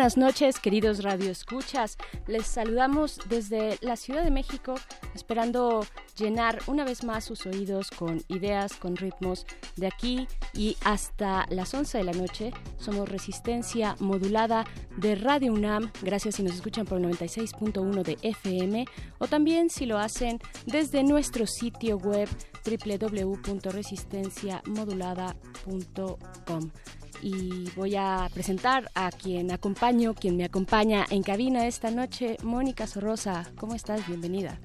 Buenas noches, queridos radioescuchas. Les saludamos desde la Ciudad de México, esperando llenar una vez más sus oídos con ideas, con ritmos de aquí y hasta las 11 de la noche. Somos Resistencia Modulada de Radio UNAM. Gracias si nos escuchan por 96.1 de FM o también si lo hacen desde nuestro sitio web www.resistenciamodulada.com y voy a presentar a quien acompaño, quien me acompaña en cabina esta noche, Mónica Sorrosa. ¿Cómo estás? Bienvenida.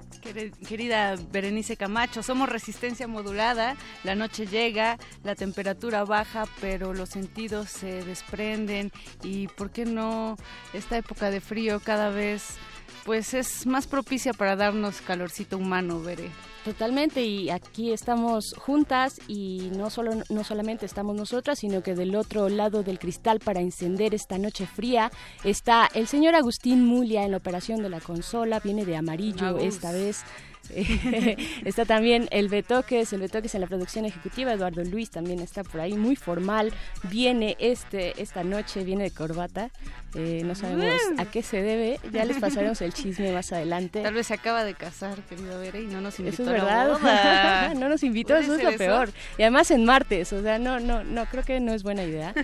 Querida Berenice Camacho, somos resistencia modulada, la noche llega, la temperatura baja, pero los sentidos se desprenden y, ¿por qué no? Esta época de frío cada vez pues es más propicia para darnos calorcito humano, veré. Totalmente, y aquí estamos juntas y no, solo, no solamente estamos nosotras, sino que del otro lado del cristal para encender esta noche fría está el señor Agustín Mulia en la operación de la consola, viene de amarillo esta vez. está también el Betoques, el Betoques en la producción ejecutiva, Eduardo Luis también está por ahí, muy formal, viene este esta noche, viene de corbata, eh, no sabemos a qué se debe, ya les pasaremos el chisme más adelante. Tal vez se acaba de casar, querido Bere, y no nos invitó eso es verdad. no nos invitó, eso es lo peor. Y además en martes, o sea, no, no, no, creo que no es buena idea.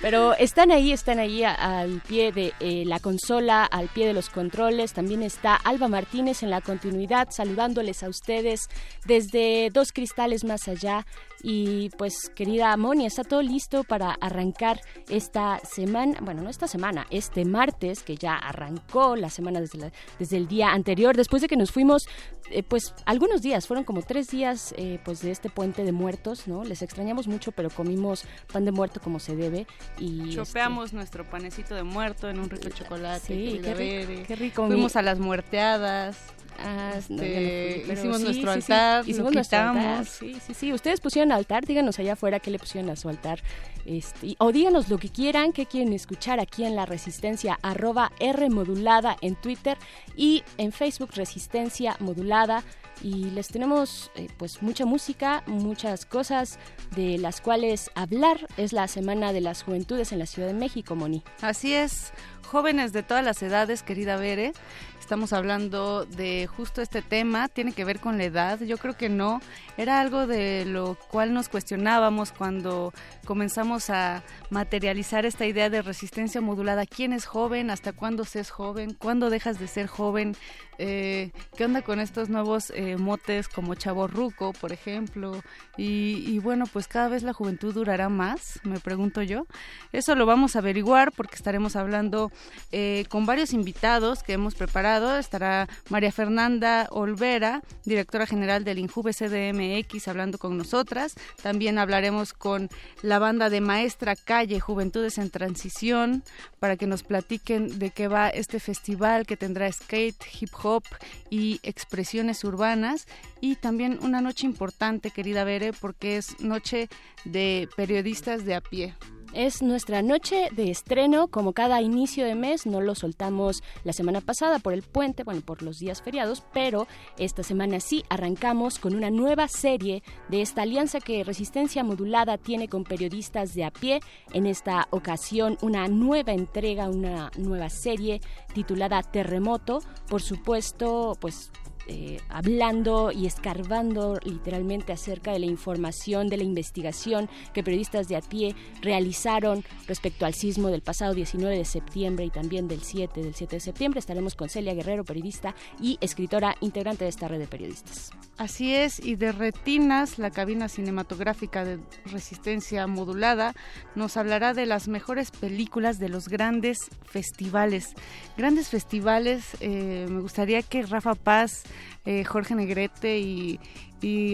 Pero están ahí, están ahí al pie de eh, la consola, al pie de los controles, también está Alba Martínez en la continuidad, saludando a ustedes desde dos cristales más allá. Y pues, querida Moni, está todo listo para arrancar esta semana, bueno, no esta semana, este martes, que ya arrancó la semana desde, desde el día anterior, después de que nos fuimos, eh, pues, algunos días, fueron como tres días, eh, pues, de este puente de muertos, ¿no? Les extrañamos mucho, pero comimos pan de muerto como se debe. y Chopeamos este, nuestro panecito de muerto en un rico chocolate. Sí, qué, rico. Fuimos a las muerteadas. Ah, este, hicimos nuestro altar, hicimos nuestro altar. Sí, sí, sí. Ustedes pusieron altar, díganos allá afuera qué le pusieron a su altar. Este, o díganos lo que quieran, qué quieren escuchar aquí en la Resistencia, arroba R modulada en Twitter y en Facebook Resistencia modulada. Y les tenemos eh, pues mucha música, muchas cosas de las cuales hablar. Es la Semana de las Juventudes en la Ciudad de México, Moni. Así es, jóvenes de todas las edades, querida Bere. Estamos hablando de justo este tema, tiene que ver con la edad, yo creo que no, era algo de lo cual nos cuestionábamos cuando comenzamos a materializar esta idea de resistencia modulada, quién es joven, hasta cuándo se es joven, cuándo dejas de ser joven, eh, qué onda con estos nuevos eh, motes como chaborruco, por ejemplo, y, bueno, pues cada vez la juventud durará más, me pregunto yo. Eso lo vamos a averiguar porque estaremos hablando eh, con varios invitados que hemos preparado. Estará María Fernanda Olvera, directora general del INJUVE CDMX, hablando con nosotras. También hablaremos con la banda de Maestra Calle Juventudes en Transición para que nos platiquen de qué va este festival que tendrá skate, hip hop y expresiones urbanas y también una noche importante, querida Bere, porque es noche de periodistas de a pie. Es nuestra noche de estreno, como cada inicio de mes, no lo soltamos la semana pasada por el puente, bueno, por los días feriados, pero esta semana sí arrancamos con una nueva serie de esta alianza que Resistencia Modulada tiene con periodistas de a pie. En esta ocasión, una nueva entrega, una nueva serie titulada Terremoto. Por supuesto, pues eh, hablando y escarbando literalmente acerca de la información, de la investigación que periodistas de a pie realizaron respecto al sismo del pasado 19 de septiembre y también del 7 del 7 de septiembre. Estaremos con Celia Guerrero, periodista y escritora integrante de esta red de periodistas. Así es, y de Retinas, la cabina cinematográfica de resistencia modulada, nos hablará de las mejores películas de los grandes festivales. Grandes festivales, eh, me gustaría que Rafa Paz eh, Jorge Negrete y,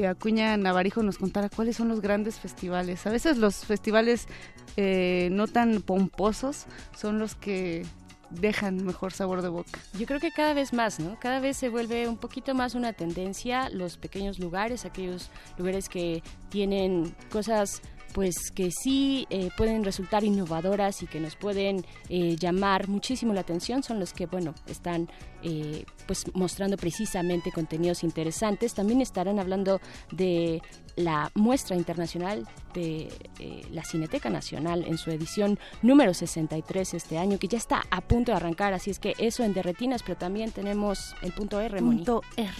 Acuña Navarijo nos contara cuáles son los grandes festivales. A veces los festivales eh, no tan pomposos son los que dejan mejor sabor de boca. Yo creo que cada vez más, ¿no? Cada vez se vuelve un poquito más una tendencia los pequeños lugares, aquellos lugares que tienen cosas pues que sí eh, pueden resultar innovadoras y que nos pueden eh, llamar muchísimo la atención son los que bueno están eh, pues mostrando precisamente contenidos interesantes. También estarán hablando de la muestra internacional de la Cineteca Nacional en su edición número 63 este año que ya está a punto de arrancar así es que eso en derretinas pero también tenemos el punto R punto R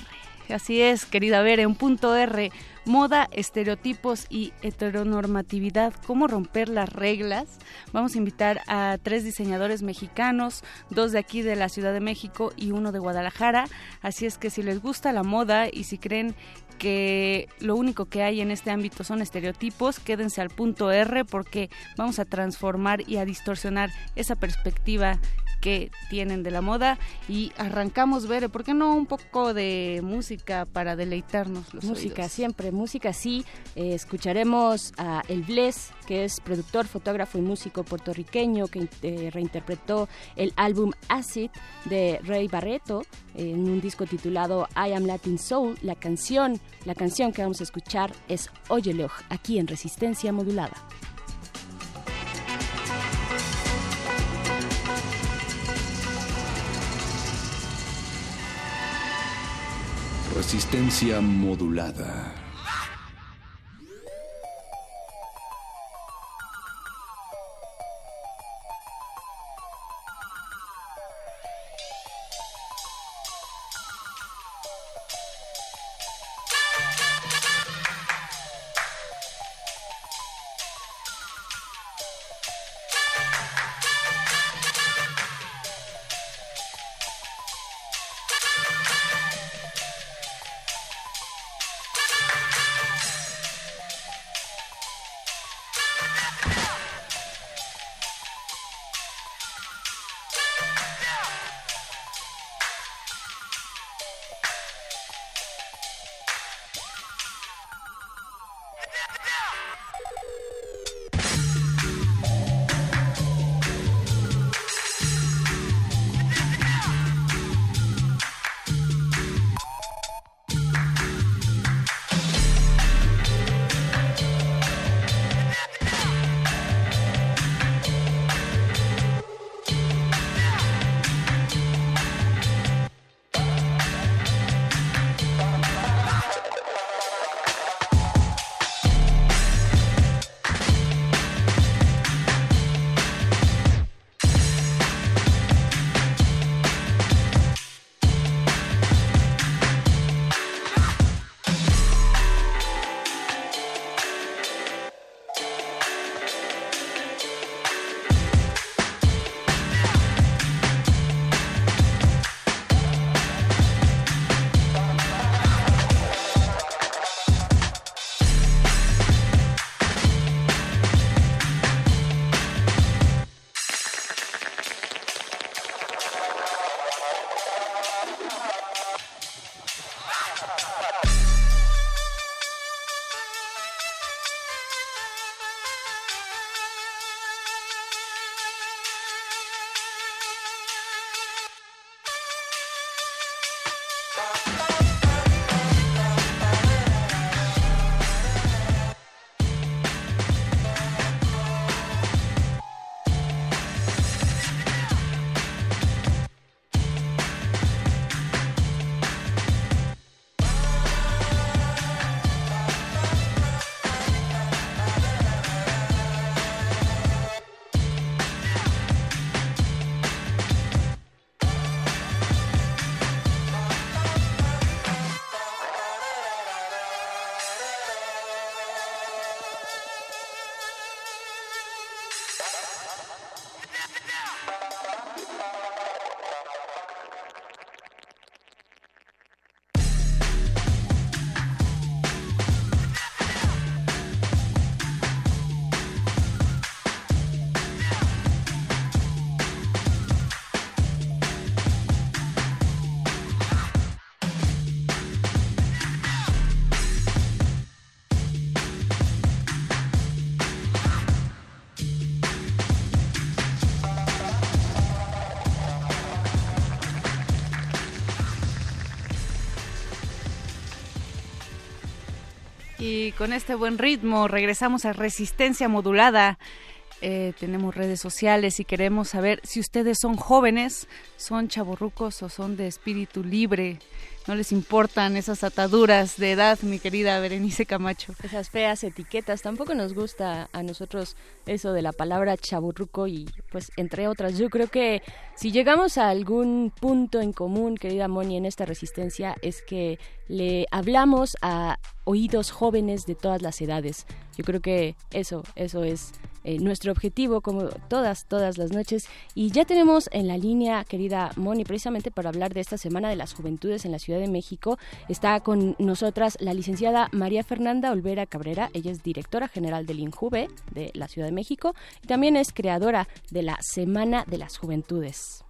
Así es, querida Bere, un punto R, moda, estereotipos y heteronormatividad, cómo romper las reglas. Vamos a invitar a tres diseñadores mexicanos, dos de aquí de la Ciudad de México y uno de Guadalajara. Así es que si les gusta la moda y si creen que lo único que hay en este ámbito son estereotipos, quédense al punto R porque vamos a transformar y a distorsionar esa perspectiva que tienen de la moda. Y arrancamos ver, ¿por qué no un poco de música para deleitarnos los Música siempre, música sí, eh, escucharemos a El Bless, que es productor, fotógrafo y músico puertorriqueño que eh, reinterpretó el álbum Acid de Ray Barreto en un disco titulado I Am Latin Soul. La canción, la canción que vamos a escuchar es Oyeloj, aquí en Resistencia Modulada. Resistencia modulada. Y con este buen ritmo regresamos a Resistencia Modulada. Eh, tenemos redes sociales y queremos saber si ustedes son jóvenes, son chaborrucos o son de espíritu libre. No les importan esas ataduras de edad, mi querida Berenice Camacho. Esas feas etiquetas. Tampoco nos gusta a nosotros eso de la palabra chaburruco y pues entre otras. Yo creo que si llegamos a algún punto en común, querida Moni, en esta resistencia, es que le hablamos a oídos jóvenes de todas las edades. Yo creo que eso, eso es eh, nuestro objetivo como todas, todas las noches. Y ya tenemos en la línea, querida Moni, precisamente para hablar de esta Semana de las Juventudes en la Ciudad de México, está con nosotras la licenciada María Fernanda Olvera Cabrera. Ella es directora general del INJUVE de la Ciudad de México y también es creadora de la Semana de las Juventudes.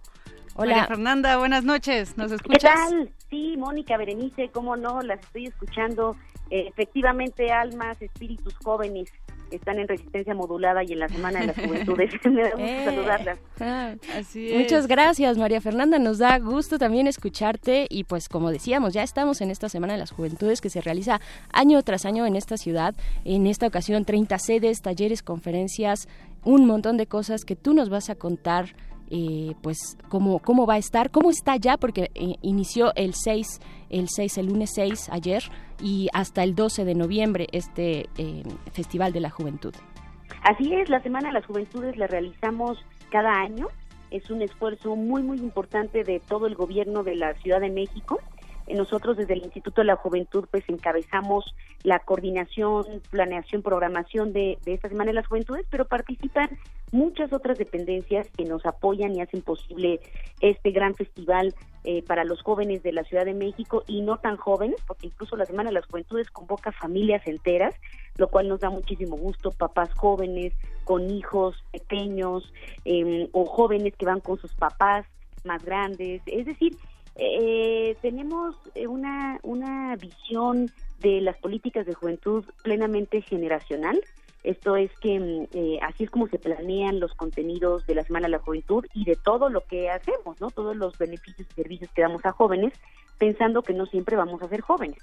Hola. María Fernanda, buenas noches. ¿Nos escuchas? ¿Qué tal? Sí, Mónica Berenice, cómo no, las estoy escuchando. Efectivamente, almas, espíritus jóvenes están en resistencia modulada y en la Semana de las Juventudes. Me da gusto eh, saludarlas. Ah, Muchas gracias, María Fernanda. Nos da gusto también escucharte y pues como decíamos, ya estamos en esta Semana de las Juventudes que se realiza año tras año en esta ciudad. En esta ocasión 30 sedes, talleres, conferencias, un montón de cosas que tú nos vas a contar eh, pues cómo, cómo va a estar, cómo está ya, porque eh, inició el 6, el 6, el lunes 6 ayer y hasta el 12 de noviembre este eh, Festival de la Juventud. Así es, la Semana de las Juventudes la realizamos cada año. Es un esfuerzo muy, muy importante de todo el gobierno de la Ciudad de México nosotros desde el Instituto de la Juventud pues encabezamos la coordinación, planeación, programación de, esta Semana de las Juventudes, pero participan muchas otras dependencias que nos apoyan y hacen posible este gran festival eh, para los jóvenes de la Ciudad de México y no tan jóvenes, porque incluso la Semana de las Juventudes convoca familias enteras, lo cual nos da muchísimo gusto, papás jóvenes, con hijos pequeños em, o jóvenes que van con sus papás más grandes, es decir, eh, tenemos eh, una, una visión de las políticas de juventud plenamente generacional. Esto es que mm, eh, así es como se planean los contenidos de la Semana de la Juventud y de todo lo que hacemos, ¿no? Todos los beneficios y servicios que damos a jóvenes, pensando que no siempre vamos a ser jóvenes,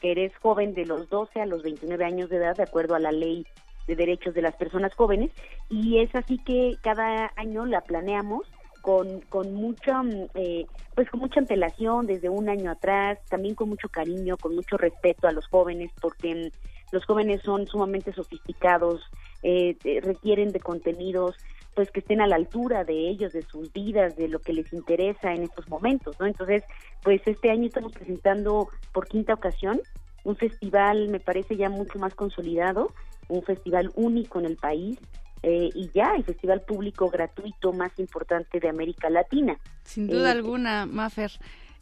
que eres joven de los 12 a los 29 años de edad, de acuerdo a la ley de derechos de las personas jóvenes, y es así que cada año la planeamos con, con mucha mm, eh, pues con mucha antelación desde un año atrás también con mucho cariño con mucho respeto a los jóvenes porque mm, los jóvenes son sumamente sofisticados eh, requieren de contenidos pues que estén a la altura de ellos de sus vidas de lo que les interesa en estos momentos no entonces pues este año estamos presentando por quinta ocasión un festival me parece ya mucho más consolidado un festival único en el país eh, y ya el festival público gratuito más importante de América Latina. Sin duda eh, alguna, Mafer.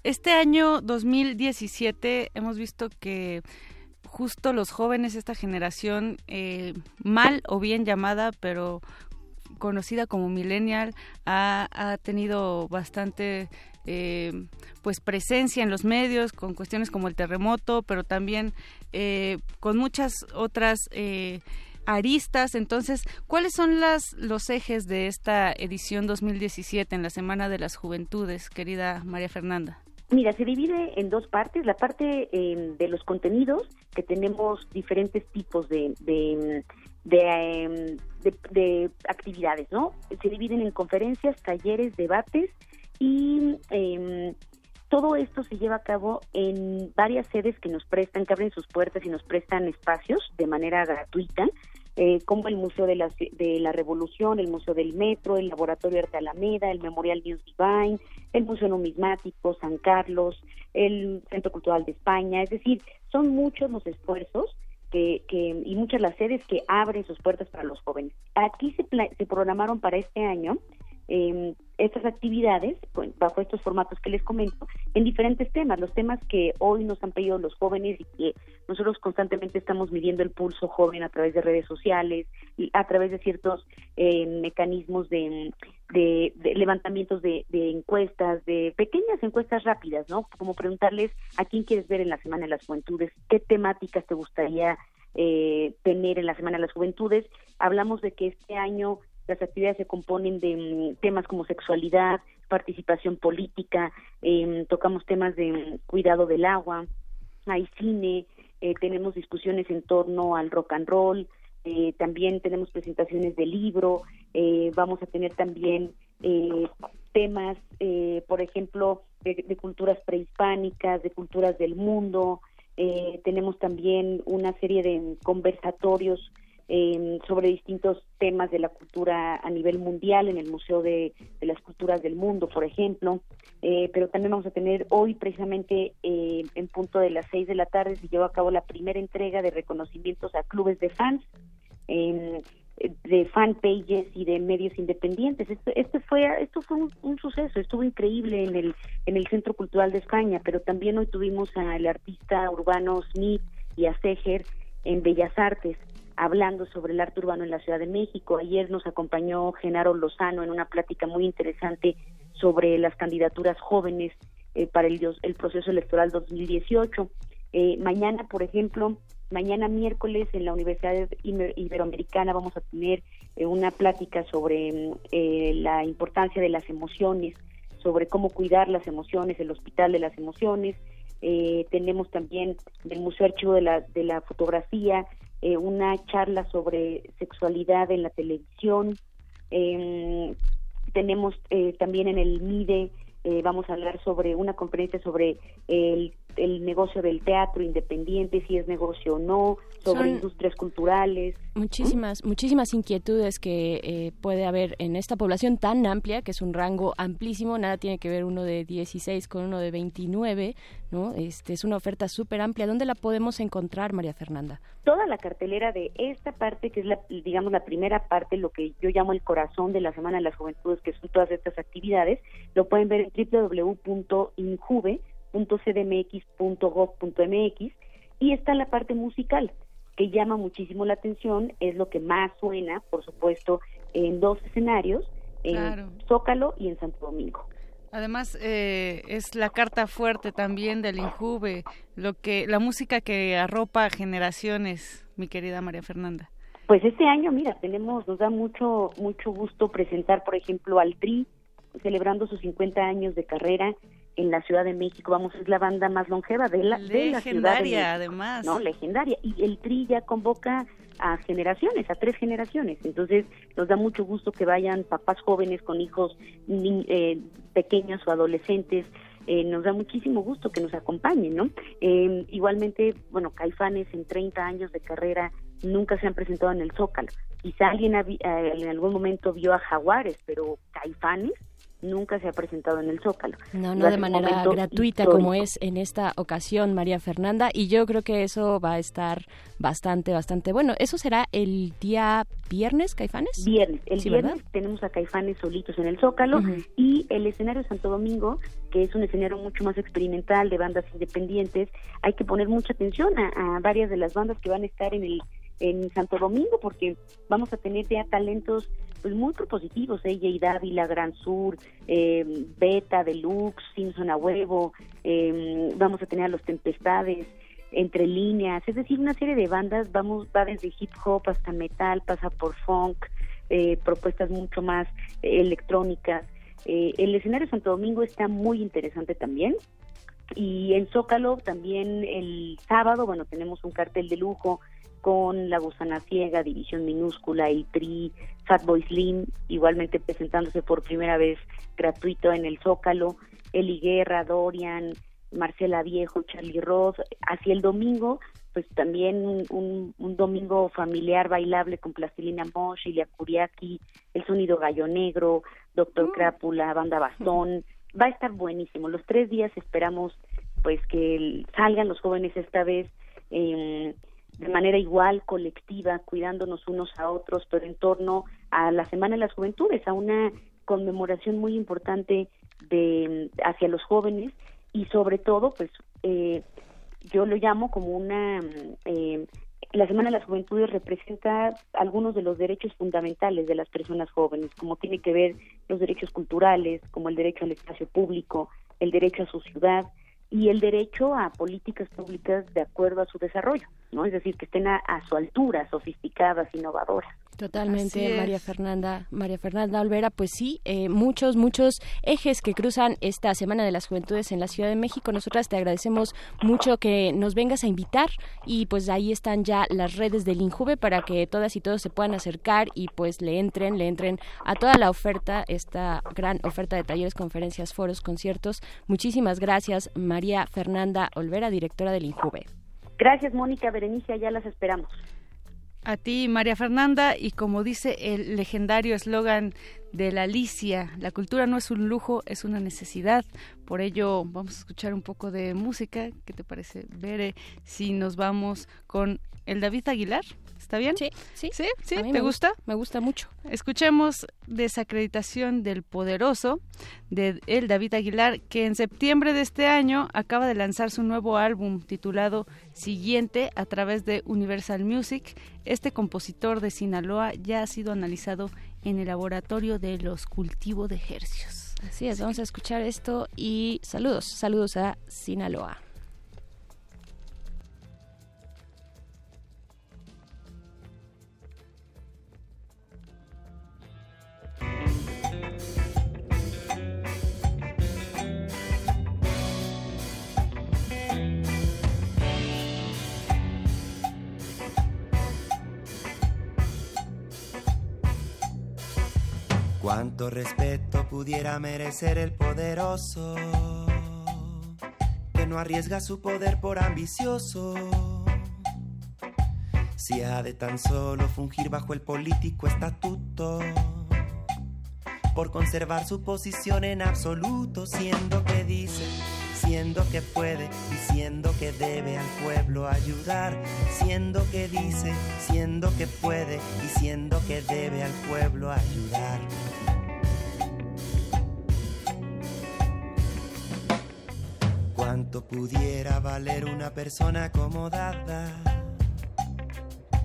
Este año 2017 hemos visto que justo los jóvenes, esta generación eh, mal o bien llamada, pero conocida como millennial, ha, tenido bastante pues presencia en los medios con cuestiones como el terremoto, pero también con muchas otras aristas. Entonces, ¿cuáles son las, los ejes de esta edición 2017 en la Semana de las Juventudes, querida María Fernanda? Mira, se divide en dos partes. La parte em, de los contenidos, que tenemos diferentes tipos de, de, em, de, actividades, ¿no? Se dividen en conferencias, talleres, debates y eh, todo esto se lleva a cabo en varias sedes que nos prestan, que abren sus puertas y nos prestan espacios de manera gratuita, eh, como el Museo de la, de la Revolución, el Museo del Metro, el Laboratorio Arte Alameda, el Memorial News Divine, el Museo Numismático, San Carlos, el Centro Cultural de España, es decir, son muchos los esfuerzos que, que, y muchas las sedes que abren sus puertas para los jóvenes. Aquí se, se programaron para este año eh, estas actividades, bajo estos formatos que les comento, en diferentes temas, los temas que hoy nos han pedido los jóvenes y que nosotros constantemente estamos midiendo el pulso joven a través de redes sociales, a través de ciertos eh, mecanismos de, de, levantamientos de, encuestas, de pequeñas encuestas rápidas, ¿no? Como preguntarles a quién quieres ver en la Semana de las Juventudes, qué temáticas te gustaría eh, tener en la Semana de las Juventudes. Hablamos de que este año las actividades se componen de mm, temas como sexualidad, participación política, em, tocamos temas de mm, cuidado del agua, hay cine, eh, tenemos discusiones en torno al rock and roll, eh, también tenemos presentaciones de libro, eh, vamos a tener también temas, por ejemplo, de, culturas prehispánicas, de culturas del mundo, tenemos también una serie de conversatorios sobre distintos temas de la cultura a nivel mundial en el Museo de, las Culturas del Mundo, por ejemplo. Eh, pero también vamos a tener hoy, precisamente eh, en punto de las seis de la tarde, se llevó a cabo la primera entrega de reconocimientos a clubes de fans. de fan pages y de medios independientes. Esto, fue, esto fue un, suceso, estuvo increíble en el, en el Centro Cultural de España, pero también hoy tuvimos al artista urbano Smith y a Seger en Bellas Artes hablando sobre el arte urbano en la Ciudad de México. Ayer nos acompañó Genaro Lozano en una plática muy interesante sobre las candidaturas jóvenes eh, para el, proceso electoral 2018. Eh, mañana, por ejemplo, mañana miércoles en la Universidad Iberoamericana vamos a tener eh, una plática sobre la importancia de las emociones, sobre cómo cuidar las emociones, el Hospital de las Emociones. tenemos también el Museo Archivo de la, de la Fotografía eh, una charla sobre sexualidad en la televisión. Em, tenemos eh, también en el MIDE, eh, vamos a hablar sobre una conferencia sobre el, el negocio del teatro independiente, si es negocio o no, sobre industrias culturales. Muchísimas, muchísimas inquietudes que eh, puede haber en esta población tan amplia, que es un rango amplísimo, nada tiene que ver uno de 16 con uno de 29, ¿no? Este, es una oferta súper amplia. ¿Dónde la podemos encontrar, María Fernanda? Toda la cartelera de esta parte, que es la, digamos, la primera parte, lo que yo llamo el corazón de la Semana de las Juventudes, que son todas estas actividades, lo pueden ver en www.injuve.cdmx.gov.mx y está la parte musical que llama muchísimo la atención, es lo que más suena, por supuesto, en dos escenarios, en Zócalo y en Santo Domingo. Además, eh, es la carta fuerte también del Injuve, lo que, la música que arropa generaciones, mi querida María Fernanda. Pues este año, mira, tenemos, nos da mucho, mucho gusto presentar, por ejemplo, al TRI, celebrando sus 50 años de carrera, en la Ciudad de México, vamos, es la banda más longeva de la, de la ciudad. De además. No, legendaria. Y el TRI ya convoca a generaciones, a tres generaciones. Entonces, nos da mucho gusto que vayan papás jóvenes con hijos eh, pequeños o adolescentes. Eh, nos da muchísimo gusto que nos acompañen, ¿no? Eh, igualmente, bueno, Caifanes en 30 años de carrera nunca se han presentado en el Zócalo. Quizá alguien en algún momento vio a Jaguares, pero Caifanes nunca se ha presentado en el Zócalo. No, no de manera gratuita como es en esta ocasión, María Fernanda, y yo creo que eso va a estar bastante, bastante bueno. ¿Eso será el día viernes, Caifanes? Viernes, el viernes tenemos a Caifanes solitos en el Zócalo y el escenario Santo Domingo, que es un escenario mucho más experimental de bandas independientes, hay que poner mucha atención a varias de las bandas que van a estar en el en Santo Domingo porque vamos a tener ya talentos pues muy propositivos, ella y Dávila, Gran Sur, eh, Beta, Deluxe, Simpson a huevo, eh, vamos a tener a los Tempestades, entre líneas, es decir, una serie de bandas, vamos, va desde hip hop hasta metal, pasa por funk, eh, propuestas mucho más electrónicas. el escenario Santo Domingo está muy interesante también. Y en Zócalo también el sábado, bueno, tenemos un cartel de lujo con La Gusana Ciega, División Minúscula, El Tri, Fatboy Slim, igualmente presentándose por primera vez gratuito en el Zócalo, Eli Guerra, Dorian, Marcela Viejo, Charlie Roth. Hacia el domingo, pues también un, domingo familiar bailable con Plastilina Mosh, Ilia Curiaki, El Sonido Gallo Negro, Doctor mm. Crápula, Banda Bastón. Va a estar buenísimo. Los tres días esperamos pues que salgan los jóvenes esta vez. Eh, de manera igual, colectiva, cuidándonos unos a otros, pero en torno a la Semana de las Juventudes, a una conmemoración muy importante de hacia los jóvenes y sobre todo, pues eh, yo lo llamo como una eh, la Semana de las Juventudes representa algunos de los derechos fundamentales de las personas jóvenes, como tiene que ver los derechos culturales, como el derecho al espacio público, el derecho a su ciudad y el derecho a políticas públicas de acuerdo a su desarrollo ¿no? Es decir, que estén a su altura, sofisticadas, innovadoras. Totalmente, María Fernanda, María Fernanda Olvera, pues sí, eh, muchos, muchos ejes que cruzan esta Semana de las Juventudes en la Ciudad de México. Nosotras te agradecemos mucho que nos vengas a invitar y pues ahí están ya las redes del Injuve para que todas y todos se puedan acercar y pues le entren, le entren a toda la oferta, esta gran oferta de talleres, conferencias, foros, conciertos. Muchísimas gracias, María Fernanda Olvera, directora del Injuve. Gracias, Mónica Berenice, ya las esperamos. A ti, María Fernanda, y como dice el legendario eslogan de la Alicia, la cultura no es un lujo, es una necesidad. Por ello, vamos a escuchar un poco de música. ¿Qué te parece, Bere? Si nos vamos con el David Aguilar. ¿Está bien? Sí, sí. ¿Sí? ¿Sí? ¿Te gusta? Me gusta mucho. Escuchemos Desacreditación del Poderoso de el David Aguilar, que en septiembre de este año acaba de lanzar su nuevo álbum titulado Siguiente a través de Universal Music. Este compositor de Sinaloa ya ha sido analizado en el laboratorio de los cultivos de hercios. Así es, vamos a escuchar esto y saludos, saludos a Sinaloa. Pudiera merecer el poderoso, que no arriesga su poder por ambicioso. Si ha de tan solo fungir bajo el político estatuto, por conservar su posición en absoluto, siendo que dice, siendo que puede, diciendo que debe al pueblo ayudar, siendo que dice, siendo que puede, diciendo que debe al pueblo ayudar. ¿Cuánto pudiera valer una persona acomodada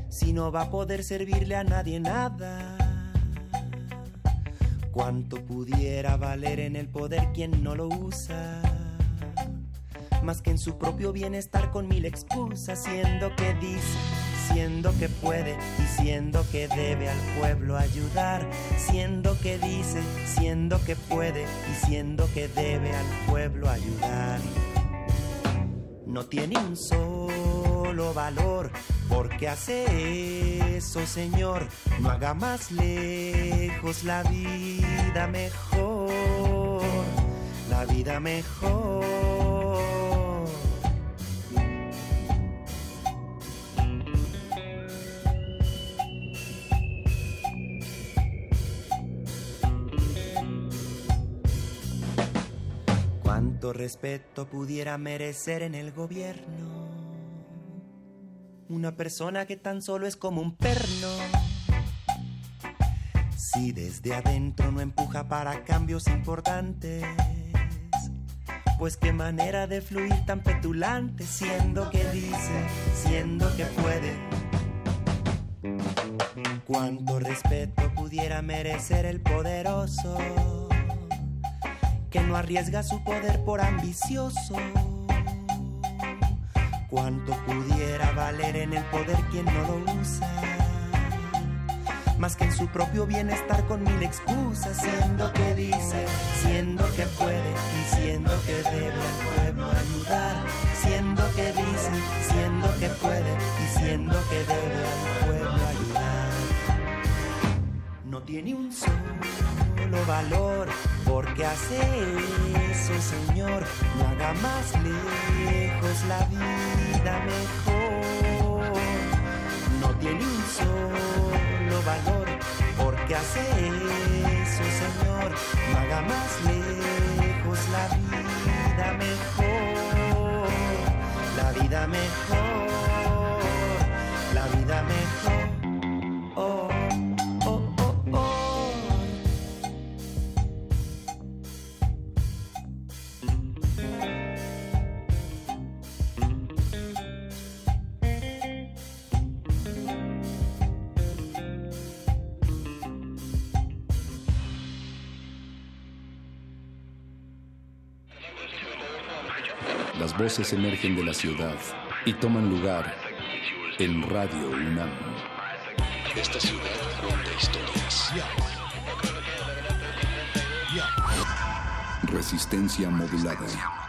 si no va a poder servirle a nadie nada? ¿Cuánto pudiera valer en el poder quien no lo usa? Más que en su propio bienestar con mil excusas, siendo que dice, siendo que puede, diciendo que debe al pueblo ayudar, siendo que dice, siendo que puede, diciendo que debe al pueblo ayudar no tiene un solo valor. Porque hace eso, Señor? No haga más lejos la vida mejor, la vida mejor. Respeto pudiera merecer en el gobierno. Una persona que tan solo es como un perno. Si desde adentro no empuja para cambios importantes, pues qué manera de fluir tan petulante, siendo que dice, siendo que puede. Cuánto respeto pudiera merecer el poderoso que no arriesga su poder por ambicioso. Cuánto pudiera valer en el poder quien no lo usa, más que en su propio bienestar con mil excusas, siendo que dice, siendo que puede, diciendo que debe al pueblo ayudar, siendo que dice, siendo que puede, diciendo que debe al pueblo ayudar. No tiene un valor porque hace eso, Señor, no haga más lejos la vida mejor. No tiene un solo valor, porque hace eso, Señor, no haga más lejos la vida mejor. La vida mejor, voces emergen de la ciudad y toman lugar en Radio UNAM. Esta ciudad cuenta historias. Resistencia modulada.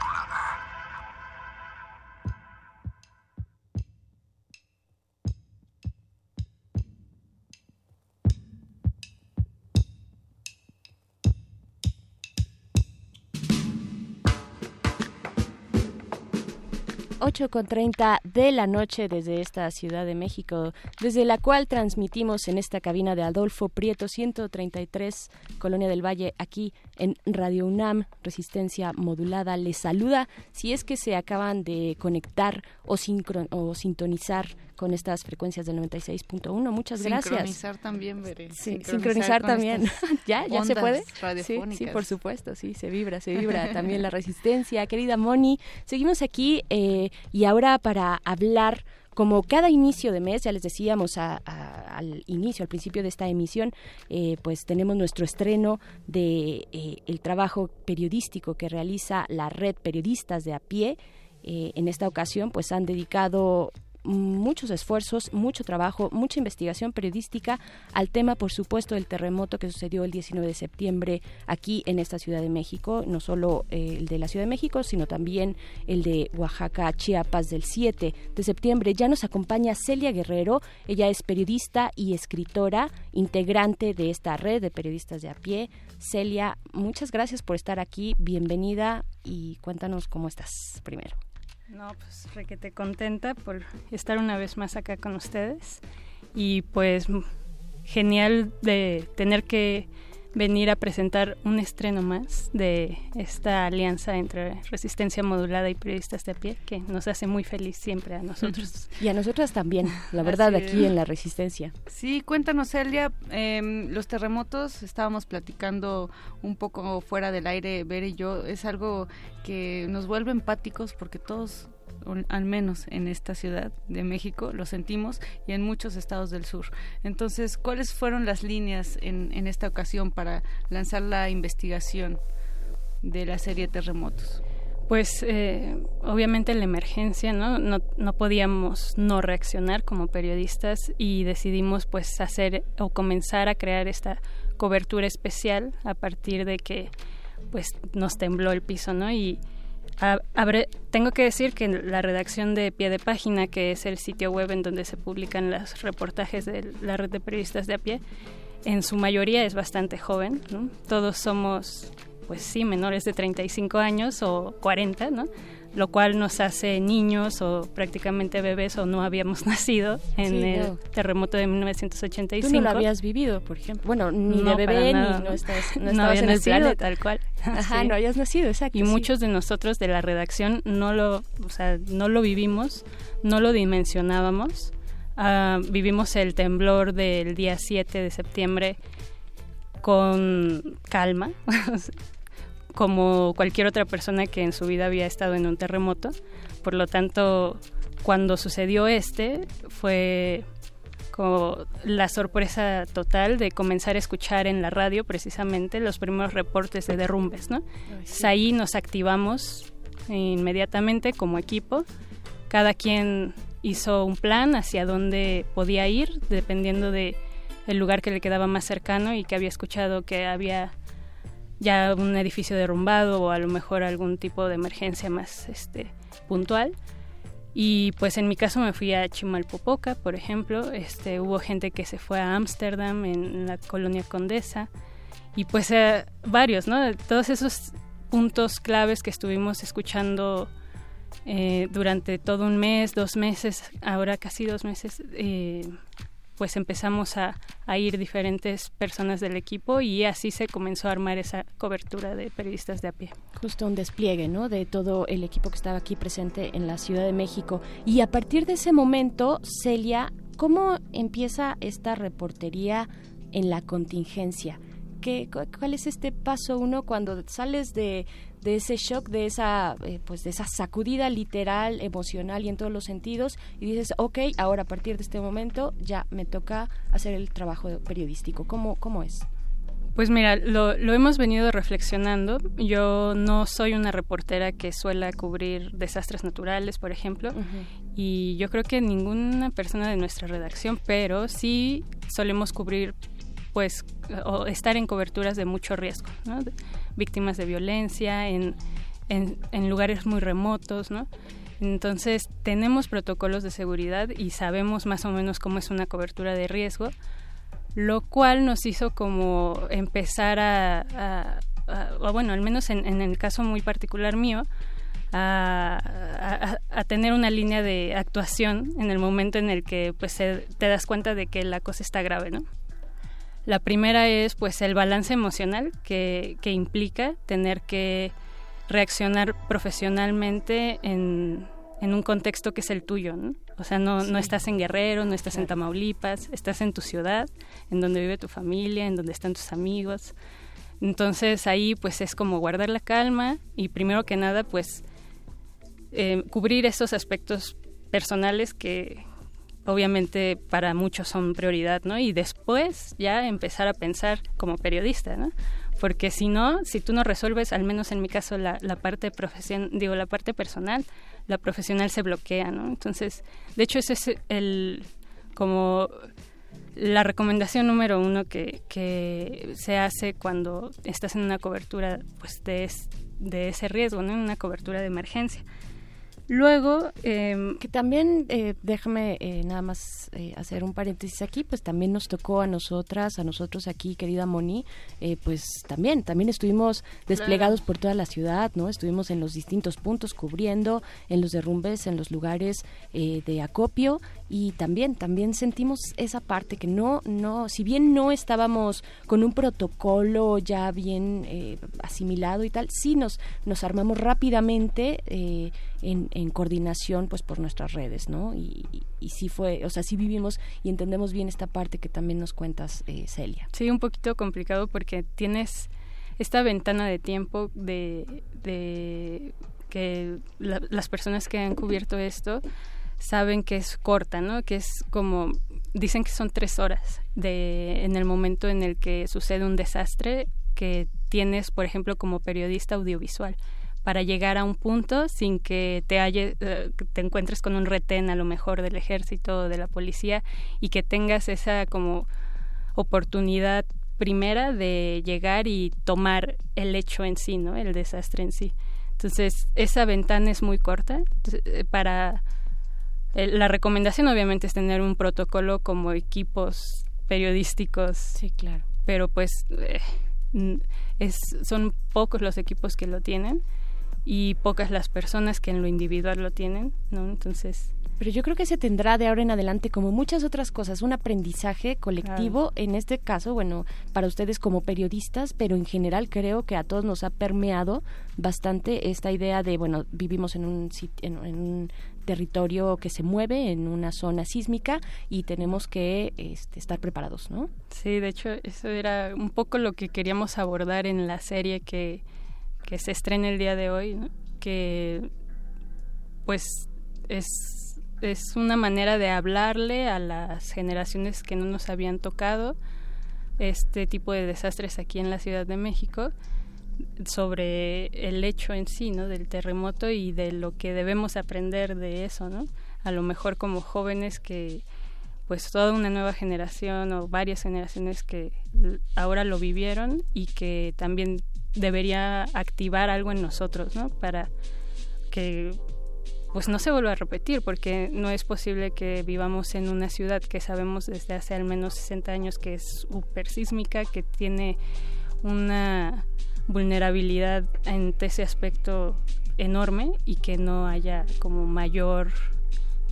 8 con 30 de la noche desde esta Ciudad de México, desde la cual transmitimos en esta cabina de Adolfo Prieto 133, Colonia del Valle, aquí en Radio UNAM, Resistencia Modulada. Les saluda si es que se acaban de conectar o, o sintonizar con estas frecuencias del 96.1. Muchas gracias. Sincronizar también, Veré. Sí, sincronizar, también. ¿Ya? ¿Ya se puede? Sí, sí, por supuesto, sí, se vibra, se vibra también la resistencia. Querida Moni, seguimos aquí eh, y ahora para hablar como cada inicio de mes, ya les decíamos al inicio, al principio de esta emisión, eh, pues tenemos nuestro estreno de eh, el trabajo periodístico que realiza la red Periodistas de a pie. en esta ocasión, pues han dedicado muchos esfuerzos, mucho trabajo, mucha investigación periodística al tema, por supuesto, del terremoto que sucedió el 19 de septiembre aquí en esta Ciudad de México, no solo eh, el de la Ciudad de México, sino también el de Oaxaca, Chiapas del 7 de septiembre. Ya nos acompaña Celia Guerrero, ella es periodista y escritora, integrante de esta red de periodistas de a pie. Celia, muchas gracias por estar aquí, bienvenida y cuéntanos cómo estás primero. No, pues requete contenta por estar una vez más acá con ustedes. Y pues genial de tener que venir a presentar un estreno más de esta alianza entre resistencia modulada y periodistas de a pie que nos hace muy feliz siempre a nosotros. Y a nosotras también, la verdad, aquí en la resistencia. Sí, cuéntanos, Celia, em, los terremotos, estábamos platicando un poco fuera del aire, Ver y yo, es algo que nos vuelve empáticos porque todos al menos en esta ciudad de México, lo sentimos y en muchos estados del sur. Entonces, ¿cuáles fueron las líneas en, en esta ocasión para lanzar la investigación de la serie Terremotos? Pues eh, obviamente la emergencia, ¿no? ¿no? Podíamos no reaccionar como periodistas y decidimos pues hacer o comenzar a crear esta cobertura especial a partir de que pues nos tembló el piso, ¿no? Tengo que decir que la redacción de Pie de Página, que es el sitio web en donde se publican los reportajes de la red de periodistas de a pie, en su mayoría es bastante joven. Todos somos, pues sí, menores de 35 años o 40, ¿no? Lo cual nos hace niños o prácticamente bebés o no habíamos nacido en el terremoto de 1985. Tú no lo habías vivido, por ejemplo. Bueno, ni de bebé ni no, estás, no, no en nacido, tal cual. Ajá, no habías nacido, exacto. Y muchos de nosotros de la redacción no lo, o sea, no lo vivimos, no lo dimensionábamos. Uh, vivimos el temblor del día 7 de septiembre con calma, como cualquier otra persona que en su vida había estado en un terremoto. Por lo tanto, cuando sucedió este, fue como la sorpresa total de comenzar a escuchar en la radio precisamente los primeros reportes de derrumbes, ¿no? ahí nos activamos inmediatamente como equipo. Cada quien hizo un plan hacia dónde podía ir, dependiendo de el lugar que le quedaba más cercano y que había escuchado que había ya un edificio derrumbado o a lo mejor algún tipo de emergencia más este puntual. Y pues en mi caso me fui a Chimalpopoca, por ejemplo, este hubo gente que se fue a Ámsterdam en la colonia Condesa y pues eh, varios, ¿no? Todos esos puntos claves que estuvimos escuchando eh, durante todo un mes, dos meses, ahora casi dos meses, eh, pues empezamos a, ir diferentes personas del equipo y así se comenzó a armar esa cobertura de periodistas de a pie. Justo un despliegue, ¿no? De todo el equipo que estaba aquí presente en la Ciudad de México. Y a partir de ese momento, Celia, ¿cómo empieza esta reportería en la contingencia? ¿Qué, ¿Cuál es este paso uno cuando sales de, de ese shock, de esa, eh, pues de esa sacudida literal, emocional y en todos los sentidos, y dices, ok, ahora a partir de este momento ya me toca hacer el trabajo periodístico. ¿Cómo, cómo es? Pues mira, lo, hemos venido reflexionando. Yo no soy una reportera que suela cubrir desastres naturales, por ejemplo, y yo creo que ninguna persona de nuestra redacción, pero sí solemos cubrir, pues, o estar en coberturas de mucho riesgo, ¿no? Víctimas de violencia, en, en, en lugares muy remotos, ¿no? Entonces, tenemos protocolos de seguridad y sabemos más o menos cómo es una cobertura de riesgo lo cual nos hizo como empezar a, bueno, al menos en, el caso muy particular mío, a, tener una línea de actuación en el momento en el que pues te das cuenta de que la cosa está grave, ¿no? La primera es pues el balance emocional que, que implica tener que reaccionar profesionalmente en, en un contexto que es el tuyo, ¿no? O sea, no, no estás en Guerrero, no estás en Tamaulipas, estás en tu ciudad, en donde vive tu familia, en donde están tus amigos. Entonces ahí pues es como guardar la calma y primero que nada pues eh, cubrir esos aspectos personales que obviamente para muchos son prioridad, ¿no? Y después ya empezar a pensar como periodista, ¿no? Porque si no, si tú no resuelves, al menos en mi caso, la, la parte profesión, digo, la parte personal, la profesional se bloquea, ¿no? Entonces, de hecho, ese es el, como la recomendación número uno que, que se hace cuando estás en una cobertura pues de, de ese riesgo, ¿no? En una cobertura de emergencia. Luego, em, que también, eh, déjame eh, nada más eh, hacer un paréntesis aquí, pues también nos tocó a nosotras, a nosotros aquí, querida Moni, pues también, también estuvimos desplegados por toda la ciudad, ¿no? Estuvimos en los distintos puntos cubriendo, en los derrumbes, en los lugares de acopio y también, también sentimos esa parte que no, no, si bien no estábamos con un protocolo ya bien asimilado y tal, sí nos, nos armamos rápidamente en, en, coordinación pues por nuestras redes, ¿no? Y, y, sí fue, o sea, sí vivimos y entendemos bien esta parte que también nos cuentas, eh, Celia. Sí, un poquito complicado porque tienes esta ventana de tiempo de, de que las personas que han cubierto esto saben que es corta, ¿no? Que es como dicen que son tres horas de en el momento en el que sucede un desastre que tienes, por ejemplo, como periodista audiovisual para llegar a un punto sin que te, eh, te encuentres con un retén a lo mejor del ejército o de la policía y que tengas esa como oportunidad primera de llegar y tomar el hecho en sí, ¿no? El desastre en sí. Entonces, esa ventana es muy corta eh, para la recomendación obviamente es tener un protocolo como equipos periodísticos. Sí, claro. Pero pues es, son pocos los equipos que lo tienen y pocas las personas que en lo individual lo tienen, ¿no? Entonces... Pero yo creo que se tendrá de ahora en adelante, como muchas otras cosas, un aprendizaje colectivo, en este caso, bueno, para ustedes como periodistas, pero en general creo que a todos nos ha permeado bastante esta idea de, bueno, vivimos en un, en, en un territorio que se mueve en una zona sísmica y tenemos que este, estar preparados, ¿no? Sí, de hecho, eso era un poco lo que queríamos abordar en la serie que, que se estrena el día de hoy, que pues es, es una manera de hablarle a las generaciones que no nos habían tocado este tipo de desastres aquí en la Ciudad de México sobre el hecho en sí, ¿no? Del terremoto y de lo que debemos aprender de eso, ¿no? A lo mejor como jóvenes que, pues toda una nueva generación o varias generaciones que ahora lo vivieron y que también debería activar algo en nosotros, ¿no? Para que pues no se vuelva a repetir, porque no es posible que vivamos en una ciudad que sabemos desde hace al menos 60 años que es super sísmica, que tiene una vulnerabilidad en ese aspecto enorme y que no haya como mayor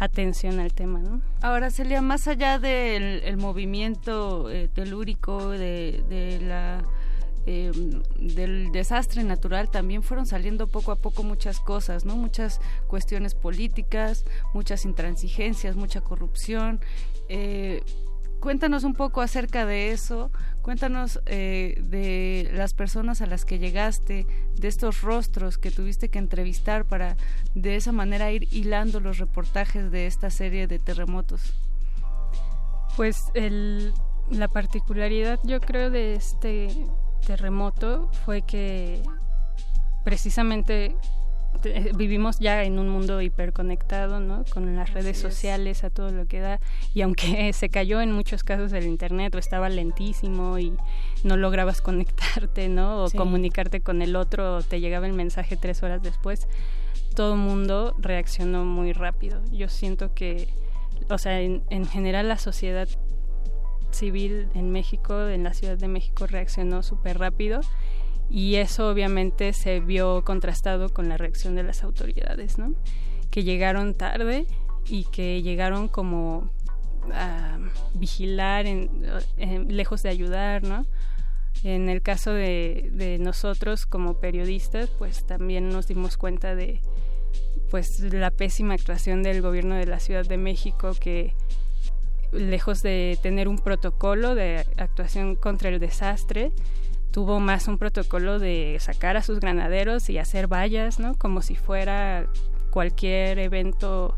atención al tema, ¿no? Ahora, Celia, más allá del movimiento eh, telúrico, de, de la eh, del desastre natural también fueron saliendo poco a poco muchas cosas, ¿no? Muchas cuestiones políticas, muchas intransigencias, mucha corrupción. Eh, cuéntanos un poco acerca de eso, cuéntanos eh, de las personas a las que llegaste, de estos rostros que tuviste que entrevistar para de esa manera ir hilando los reportajes de esta serie de terremotos. Pues la particularidad yo creo de este terremoto fue que precisamente vivimos ya en un mundo hiperconectado, ¿no? Con las redes sociales, a todo lo que da. Y aunque se cayó en muchos casos el internet o estaba lentísimo y no lograbas conectarte, ¿no? O comunicarte con el otro o te llegaba el mensaje tres horas después, todo el mundo reaccionó muy rápido. Yo siento que, o sea, en, en general la sociedad civil en México, en la Ciudad de México, reaccionó súper rápido y eso obviamente se vio contrastado con la reacción de las autoridades, ¿no? Que llegaron tarde y que llegaron como a vigilar, lejos de ayudar, ¿no? En el caso de, de, nosotros como periodistas, pues también nos dimos cuenta de pues la pésima actuación del gobierno de la Ciudad de México que lejos de tener un protocolo de actuación contra el desastre, tuvo más un protocolo de sacar a sus granaderos y hacer vallas, ¿no? Como si fuera cualquier evento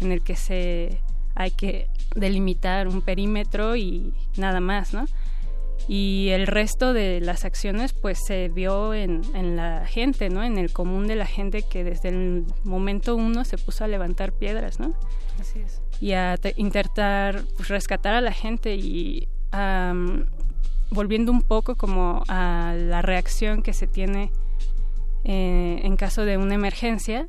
en el que se hay que delimitar un perímetro y nada más, ¿no? Y el resto de las acciones pues se vio en, en la gente, ¿no? En el común de la gente que desde el momento uno se puso a levantar piedras, ¿no? Así es. Y a intentar pues, rescatar a la gente y volviendo un poco como a la reacción que se tiene eh, en caso de una emergencia,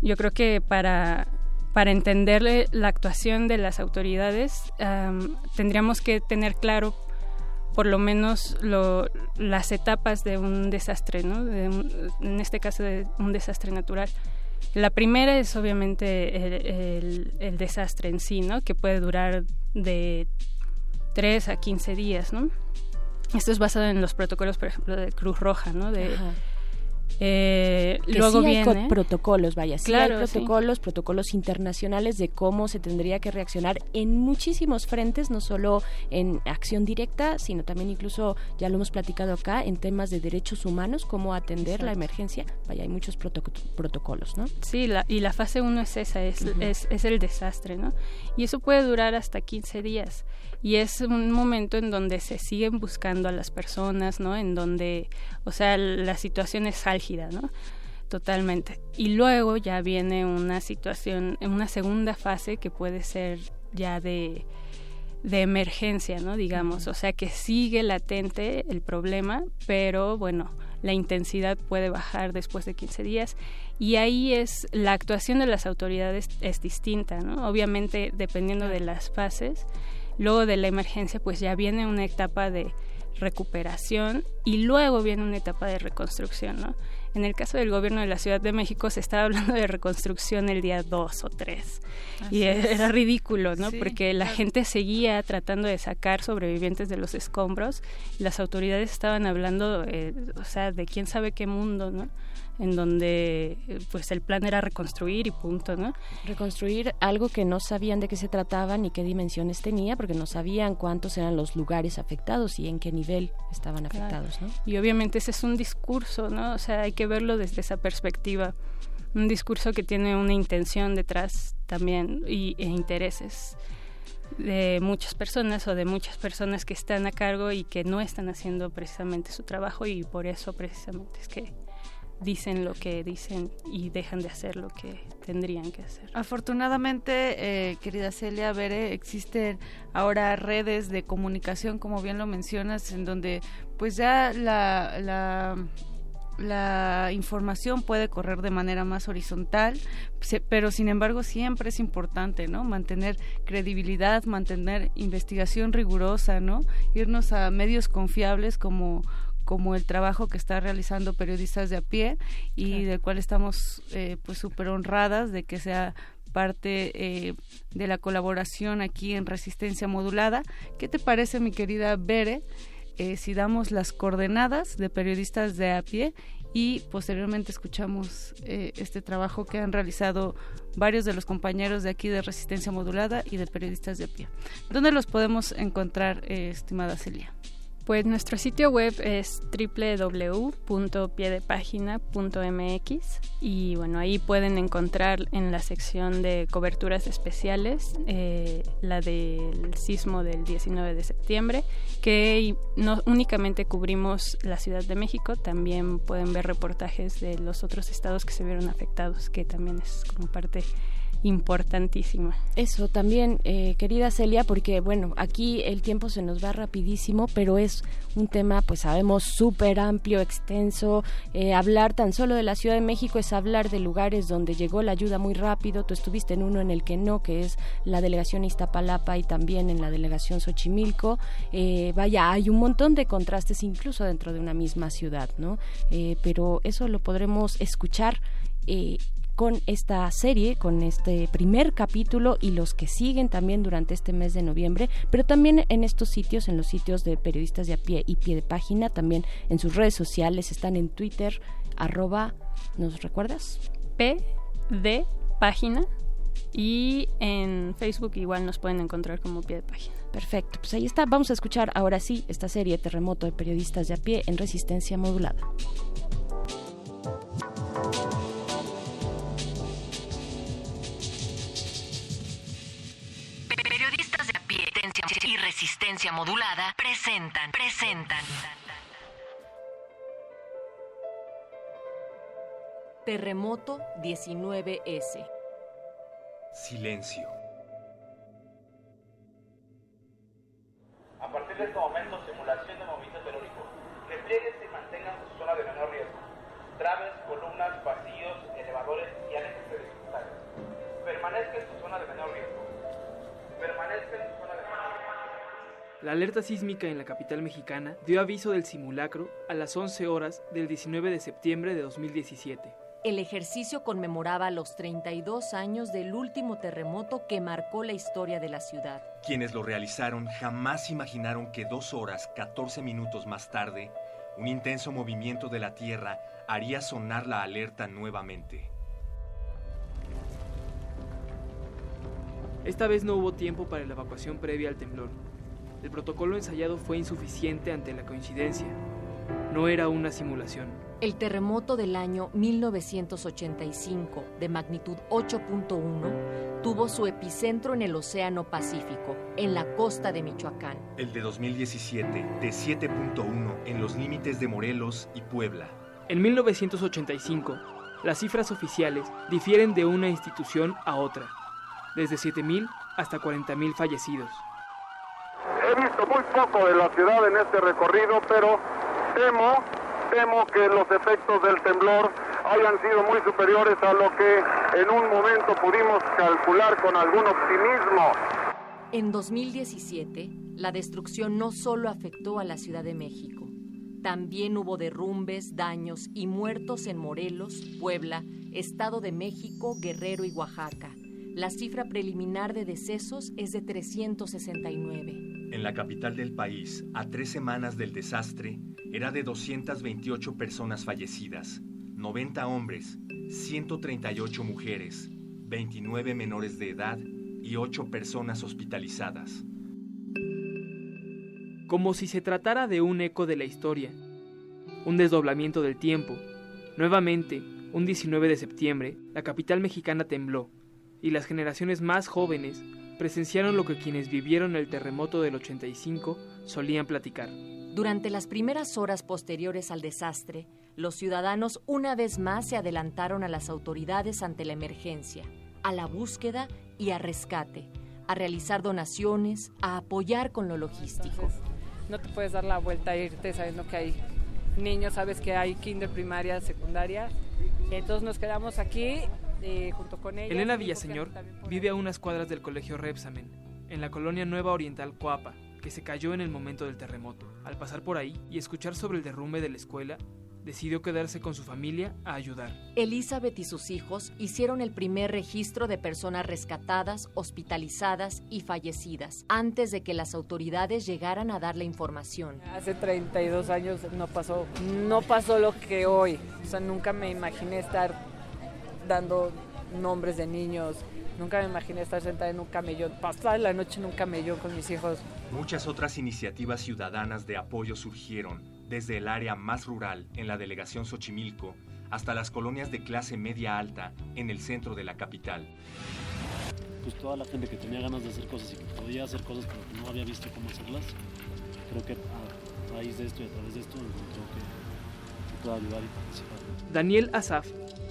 yo creo que para, para entenderle la actuación de las autoridades tendríamos que tener claro por lo menos las etapas de un desastre, ¿no? en este caso de un desastre natural. La primera es obviamente el, el, desastre en sí, ¿no? Que puede durar de 3 a 15 días, ¿no? Esto es basado en los protocolos, por ejemplo, de Cruz Roja, ¿no? De, eh, luego sí hay protocolos, vaya, sí claro, hay protocolos, protocolos internacionales de cómo se tendría que reaccionar en muchísimos frentes, no solo en acción directa, sino también incluso, ya lo hemos platicado acá, en temas de derechos humanos, cómo atender la emergencia, vaya, hay muchos protocolos, ¿no? Sí, y la fase 1 es esa, es, es, es el desastre, ¿no? Y eso puede durar hasta 15 días y es un momento en donde se siguen buscando a las personas, ¿no? En donde, o sea, la situación es álgida, ¿no? Totalmente. Y luego ya viene una situación, una segunda fase que puede ser ya de, de emergencia, ¿no? Digamos, o sea que sigue latente el problema, pero bueno, la intensidad puede bajar después de 15 días y ahí es la actuación de las autoridades es distinta, ¿no? Obviamente dependiendo de las fases Luego de la emergencia pues ya viene una etapa de recuperación y luego viene una etapa de reconstrucción, ¿no? En el caso del gobierno de la Ciudad de México se estaba hablando de reconstrucción el día 2 o 3 y era ridículo, ¿no? Porque la gente seguía tratando de sacar sobrevivientes de los escombros y las autoridades estaban hablando, eh, o sea, de quién sabe qué mundo, ¿no? En donde pues el plan era reconstruir y punto, ¿no? Reconstruir algo que no sabían de qué se trataba ni qué dimensiones tenía, porque no sabían cuántos eran los lugares afectados y en qué nivel estaban afectados, ¿no? Y obviamente ese es un discurso, ¿no? O sea, hay que verlo desde esa perspectiva, un discurso que tiene una intención detrás también y, e intereses de muchas personas o de muchas personas que están a cargo y que no están haciendo precisamente su trabajo y por eso precisamente es que dicen lo que dicen y dejan de hacer lo que tendrían que hacer. Afortunadamente, eh, querida Celia Bere, existen ahora redes de comunicación, como bien lo mencionas, en donde pues ya la, la la información puede correr de manera más horizontal, pero sin embargo siempre es importante, ¿no? Mantener credibilidad, mantener investigación rigurosa, ¿no? Irnos a medios confiables como como el trabajo que está realizando periodistas de a pie y del cual estamos eh, pues súper honradas de que sea parte eh, de la colaboración aquí en Resistencia Modulada. ¿Qué te parece, mi querida Bere, eh, si damos las coordenadas de periodistas de a pie y posteriormente escuchamos este trabajo que han realizado varios de los compañeros de aquí de Resistencia Modulada y de periodistas de a pie? ¿Dónde los podemos encontrar, estimada Celia? Pues nuestro sitio web es www.piedepagina.mx y bueno, ahí pueden encontrar en la sección de coberturas especiales eh, la del sismo del 19 de septiembre, que no únicamente cubrimos la Ciudad de México, también pueden ver reportajes de los otros estados que se vieron afectados, que también es como parte importantísima. Eso también, eh, querida Celia, porque bueno, aquí el tiempo se nos va rapidísimo, pero es un tema, pues sabemos, súper amplio, extenso. Eh, hablar tan solo de la Ciudad de México es hablar de lugares donde llegó la ayuda muy rápido. Tú estuviste en uno en el que no, que es la delegación Iztapalapa y también en la delegación Xochimilco. Eh, vaya, hay un montón de contrastes incluso dentro de una misma ciudad, ¿no? pero eso lo podremos escuchar con esta serie, con este primer capítulo y los que siguen también durante este mes de noviembre, pero también en estos sitios, en los sitios de periodistas de a pie y pie de página, también en sus redes sociales, están en Twitter, arroba, ¿nos recuerdas? P de página y en Facebook igual nos pueden encontrar como pie de página. Perfecto, pues ahí está. Vamos a escuchar ahora sí esta serie Terremoto de Periodistas de a pie en resistencia modulada. Y resistencia modulada presentan, presentan. Terremoto 19S. Silencio. A partir de este momento, simulación La alerta sísmica en la capital mexicana dio aviso del simulacro a las 11 horas del 19 de septiembre de 2017. El ejercicio conmemoraba los 32 años del último terremoto que marcó la historia de la ciudad. Quienes lo realizaron jamás imaginaron que dos horas 14 minutos más tarde, un intenso movimiento de la Tierra haría sonar la alerta nuevamente. Esta vez no hubo tiempo para la evacuación previa al temblor. El protocolo ensayado fue insuficiente ante la coincidencia. No era una simulación. El terremoto del año 1985, de magnitud 8.1, tuvo su epicentro en el Océano Pacífico, en la costa de Michoacán. El de 2017, de 7.1, en los límites de Morelos y Puebla. En 1985, las cifras oficiales difieren de una institución a otra, desde 7.000 hasta 40.000 fallecidos. He visto muy poco de la ciudad en este recorrido, pero temo, temo que los efectos del temblor hayan sido muy superiores a lo que en un momento pudimos calcular con algún optimismo. En 2017, la destrucción no solo afectó a la Ciudad de México, también hubo derrumbes, daños y muertos en Morelos, Puebla, Estado de México, Guerrero y Oaxaca. La cifra preliminar de decesos es de 369. En la capital del país, a tres semanas del desastre, era de 228 personas fallecidas, 90 hombres, 138 mujeres, 29 menores de edad y 8 personas hospitalizadas. Como si se tratara de un eco de la historia, un desdoblamiento del tiempo. Nuevamente, un 19 de septiembre, la capital mexicana tembló y las generaciones más jóvenes presenciaron lo que quienes vivieron el terremoto del 85 solían platicar. Durante las primeras horas posteriores al desastre, los ciudadanos una vez más se adelantaron a las autoridades ante la emergencia, a la búsqueda y a rescate, a realizar donaciones, a apoyar con lo logístico. no te puedes dar la vuelta e irte sabiendo que hay niños, sabes que hay kinder, primaria, secundaria. Entonces nos quedamos aquí eh, junto con ella. Elena Villaseñor vive a unas cuadras del colegio Repsamen, en la colonia Nueva Oriental Coapa, que se cayó en el momento del terremoto. Al pasar por ahí y escuchar sobre el derrumbe de la escuela, decidió quedarse con su familia a ayudar. Elizabeth y sus hijos hicieron el primer registro de personas rescatadas, hospitalizadas y fallecidas antes de que las autoridades llegaran a dar la información. Hace 32 años no pasó, no pasó lo que hoy. O sea, nunca me imaginé estar dando nombres de niños. Nunca me imaginé estar sentada en un camellón, pasar la noche en un camellón con mis hijos. Muchas otras iniciativas ciudadanas de apoyo surgieron desde el área más rural en la delegación Xochimilco hasta las colonias de clase media alta en el centro de la capital. Pues toda la gente que tenía ganas de hacer cosas y que podía hacer cosas pero que no había visto cómo hacerlas, creo que a raíz de esto y a través de esto encontró que, que puede ayudar y participar. Daniel Asaf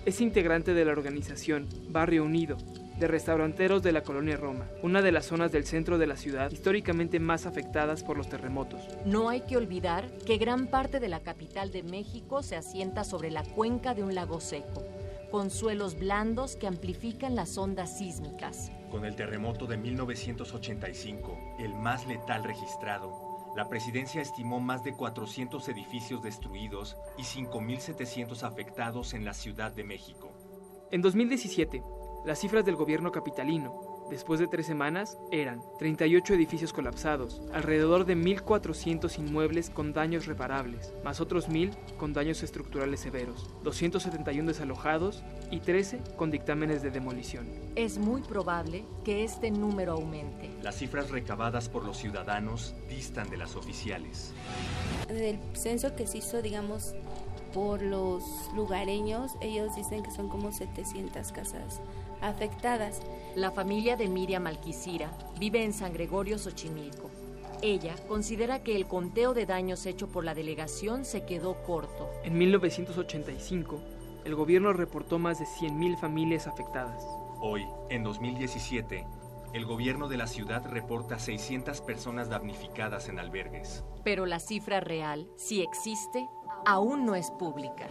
es integrante de la organización Barrio Unido, de restauranteros de la colonia Roma, una de las zonas del centro de la ciudad históricamente más afectadas por los terremotos. No hay que olvidar que gran parte de la capital de México se asienta sobre la cuenca de un lago seco, con suelos blandos que amplifican las ondas sísmicas. Con el terremoto de 1985, el más letal registrado, la presidencia estimó más de 400 edificios destruidos y 5.700 afectados en la Ciudad de México. En 2017, las cifras del gobierno capitalino, después de tres semanas, eran 38 edificios colapsados, alrededor de 1.400 inmuebles con daños reparables, más otros 1.000 con daños estructurales severos, 271 desalojados y 13 con dictámenes de demolición. Es muy probable que este número aumente. Las cifras recabadas por los ciudadanos distan de las oficiales. Del censo que se hizo, digamos, por los lugareños, ellos dicen que son como 700 casas afectadas. La familia de Miriam Alquicira vive en San Gregorio, Xochimilco. Ella considera que el conteo de daños hecho por la delegación se quedó corto. En 1985, el gobierno reportó más de 100.000 familias afectadas. Hoy, en 2017, el gobierno de la ciudad reporta 600 personas damnificadas en albergues. Pero la cifra real, si existe, aún no es pública.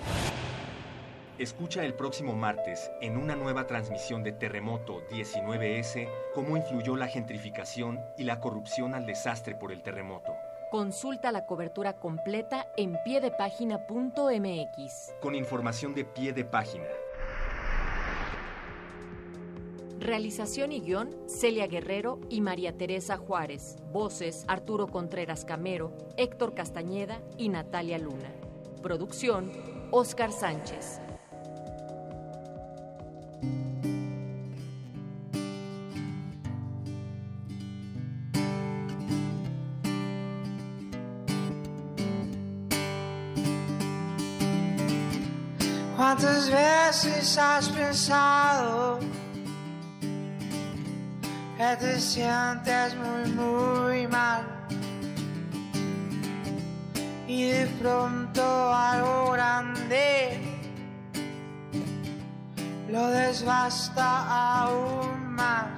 Escucha el próximo martes en una nueva transmisión de Terremoto 19S cómo influyó la gentrificación y la corrupción al desastre por el terremoto. Consulta la cobertura completa en piedepágina.mx. Con información de pie de página. Realización y guion, Celia Guerrero y María Teresa Juárez. Voces, Arturo Contreras Camero, Héctor Castañeda y Natalia Luna. Producción, Oscar Sánchez. ¿Cuántas veces has pensado que te sientes muy, muy mal? Y de pronto algo grande lo desbasta aún más.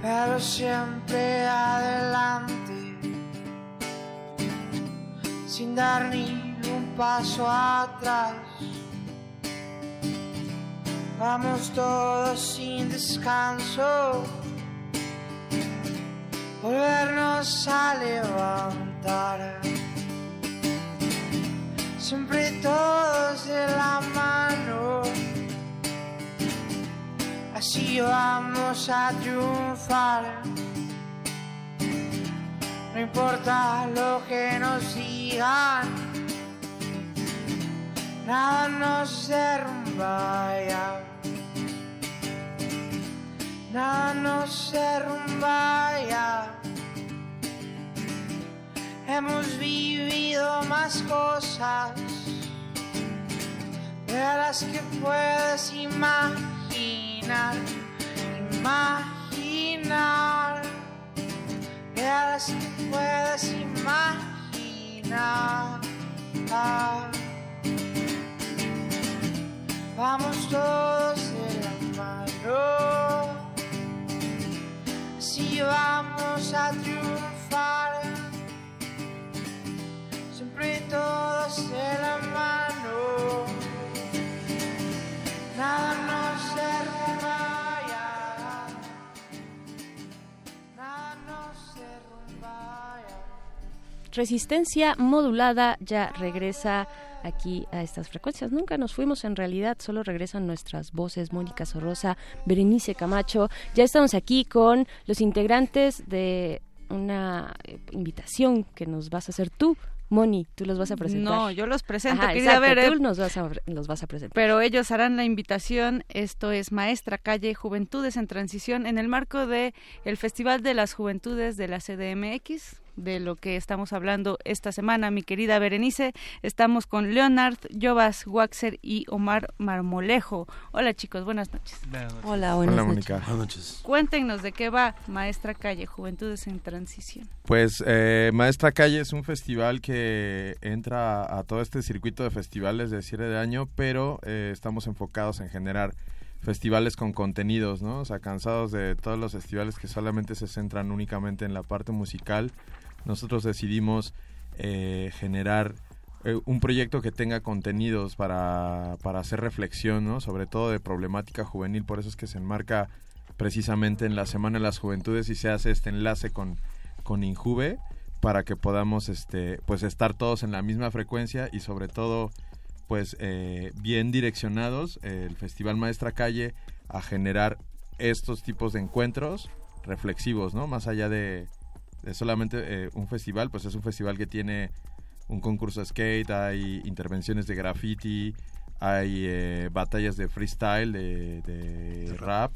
Pero siempre adelante, sin dar ni un paso atrás. Vamos todos sin descanso, volvernos a levantar. Siempre todos de la mano, así vamos a triunfar. No importa lo que nos digan nada nos derrumba ya. Nada nos derrumba ya. Hemos vivido más cosas de las que puedes imaginar, imaginar, de las que puedes imaginar. Vamos todos de la mano, si vamos a triunfar, Resistencia modulada ya regresa aquí a estas frecuencias. Nunca nos fuimos en realidad, solo regresan nuestras voces, Mónica Sorrosa, Berenice Camacho. Ya estamos aquí con los integrantes de una eh, invitación que nos vas a hacer tú Moni, tú los vas a presentar. No, yo los presento, Ajá, exacto, Bere. Tú nos vas a, los vas a presentar. Pero ellos harán la invitación. Esto es Maestra Calle Juventudes en Transición en el marco de el Festival de las Juventudes de la CDMX de lo que estamos hablando esta semana, mi querida Berenice. Estamos con Leonard, Jovas Waxer y Omar Marmolejo. Hola chicos, buenas noches. Hola, buenas Hola, noches. Mónica. Buenas noches. Cuéntenos de qué va Maestra Calle Juventudes en Transición. Pues eh, Maestra Calle es un festival que entra a todo este circuito de festivales de cierre de año, pero eh, estamos enfocados en generar festivales con contenidos, ¿no? O sea, cansados de todos los festivales que solamente se centran únicamente en la parte musical. Nosotros decidimos eh, generar eh, un proyecto que tenga contenidos para, para hacer reflexión, ¿no? Sobre todo de problemática juvenil, por eso es que se enmarca precisamente en la Semana de las Juventudes y se hace este enlace con, con Injuve para que podamos este pues estar todos en la misma frecuencia y sobre todo pues eh, bien direccionados el Festival Maestra Calle a generar estos tipos de encuentros reflexivos, ¿no? Más allá de, de solamente eh, un festival, pues es un festival que tiene un concurso de skate, hay intervenciones de graffiti, hay eh, batallas de freestyle, de, de rap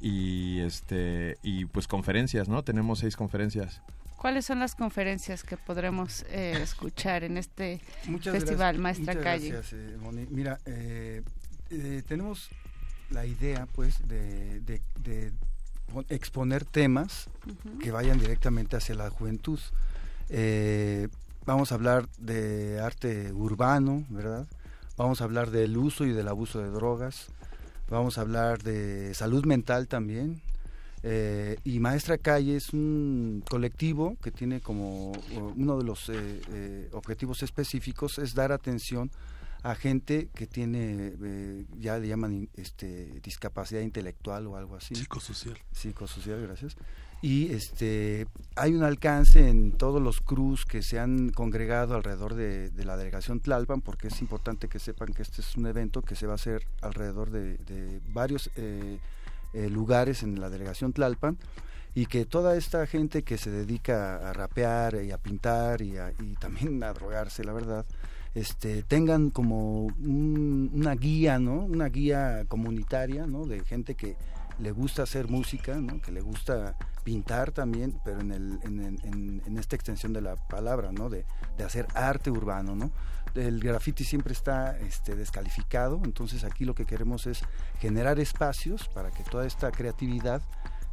y este y pues conferencias, ¿no? Tenemos seis conferencias. ¿Cuáles son las conferencias que podremos eh, escuchar en este Muchas festival, gracias, Maestra muchas Calle? gracias, eh, Moni. Mira, eh, eh, tenemos la idea, pues, de, de- de pon- exponer temas que vayan directamente hacia la juventud. Eh, vamos a hablar de arte urbano, ¿verdad? Vamos a hablar del uso y del abuso de drogas. Vamos a hablar de salud mental también. Eh, y Maestra Calle es un colectivo que tiene como uno de los eh, objetivos específicos es dar atención a gente que tiene, eh, ya le llaman este, discapacidad intelectual o algo así. Psicosocial. Psicosocial, gracias. Y este, hay un alcance en todos los CRUs que se han congregado alrededor de, de la delegación Tlalpan, porque es importante que sepan que este es un evento que se va a hacer alrededor de, de varios eh, eh, lugares en la delegación Tlalpan y que toda esta gente que se dedica a rapear y a pintar y, a- y también a drogarse, la verdad, este, tengan como un- una guía, ¿no? Una guía comunitaria, ¿no? De gente que le gusta hacer música, ¿no? Que le gusta pintar también, pero en, el, en, en- en- esta extensión de la palabra, ¿no? De, de hacer arte urbano, ¿no? El graffiti siempre está este, descalificado, entonces aquí lo que queremos es generar espacios para que toda esta creatividad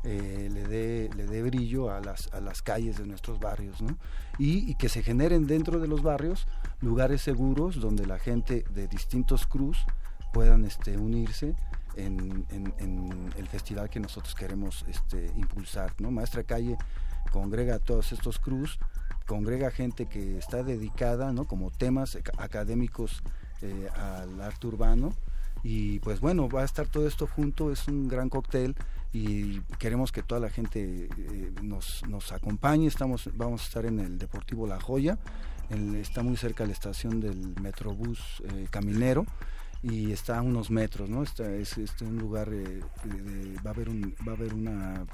eh, le, dé, brillo a las, calles de nuestros barrios, ¿no? Y que se generen dentro de los barrios lugares seguros donde la gente de distintos cruz puedan este, unirse en, el festival que nosotros queremos este, impulsar. Maestra Calle congrega a todos estos cruz, congrega gente que está dedicada. Como temas ac- académicos eh, al arte urbano y pues bueno, va a estar todo esto junto, es un gran cóctel y queremos que toda la gente eh, nos, nos acompañe, estamos, vamos a estar en el Deportivo La Joya, el- está muy cerca de la estación del Metrobús eh, Caminero y está a unos metros, ¿no? Está, es, es un lugar, eh, de- va a haber un, va a haber una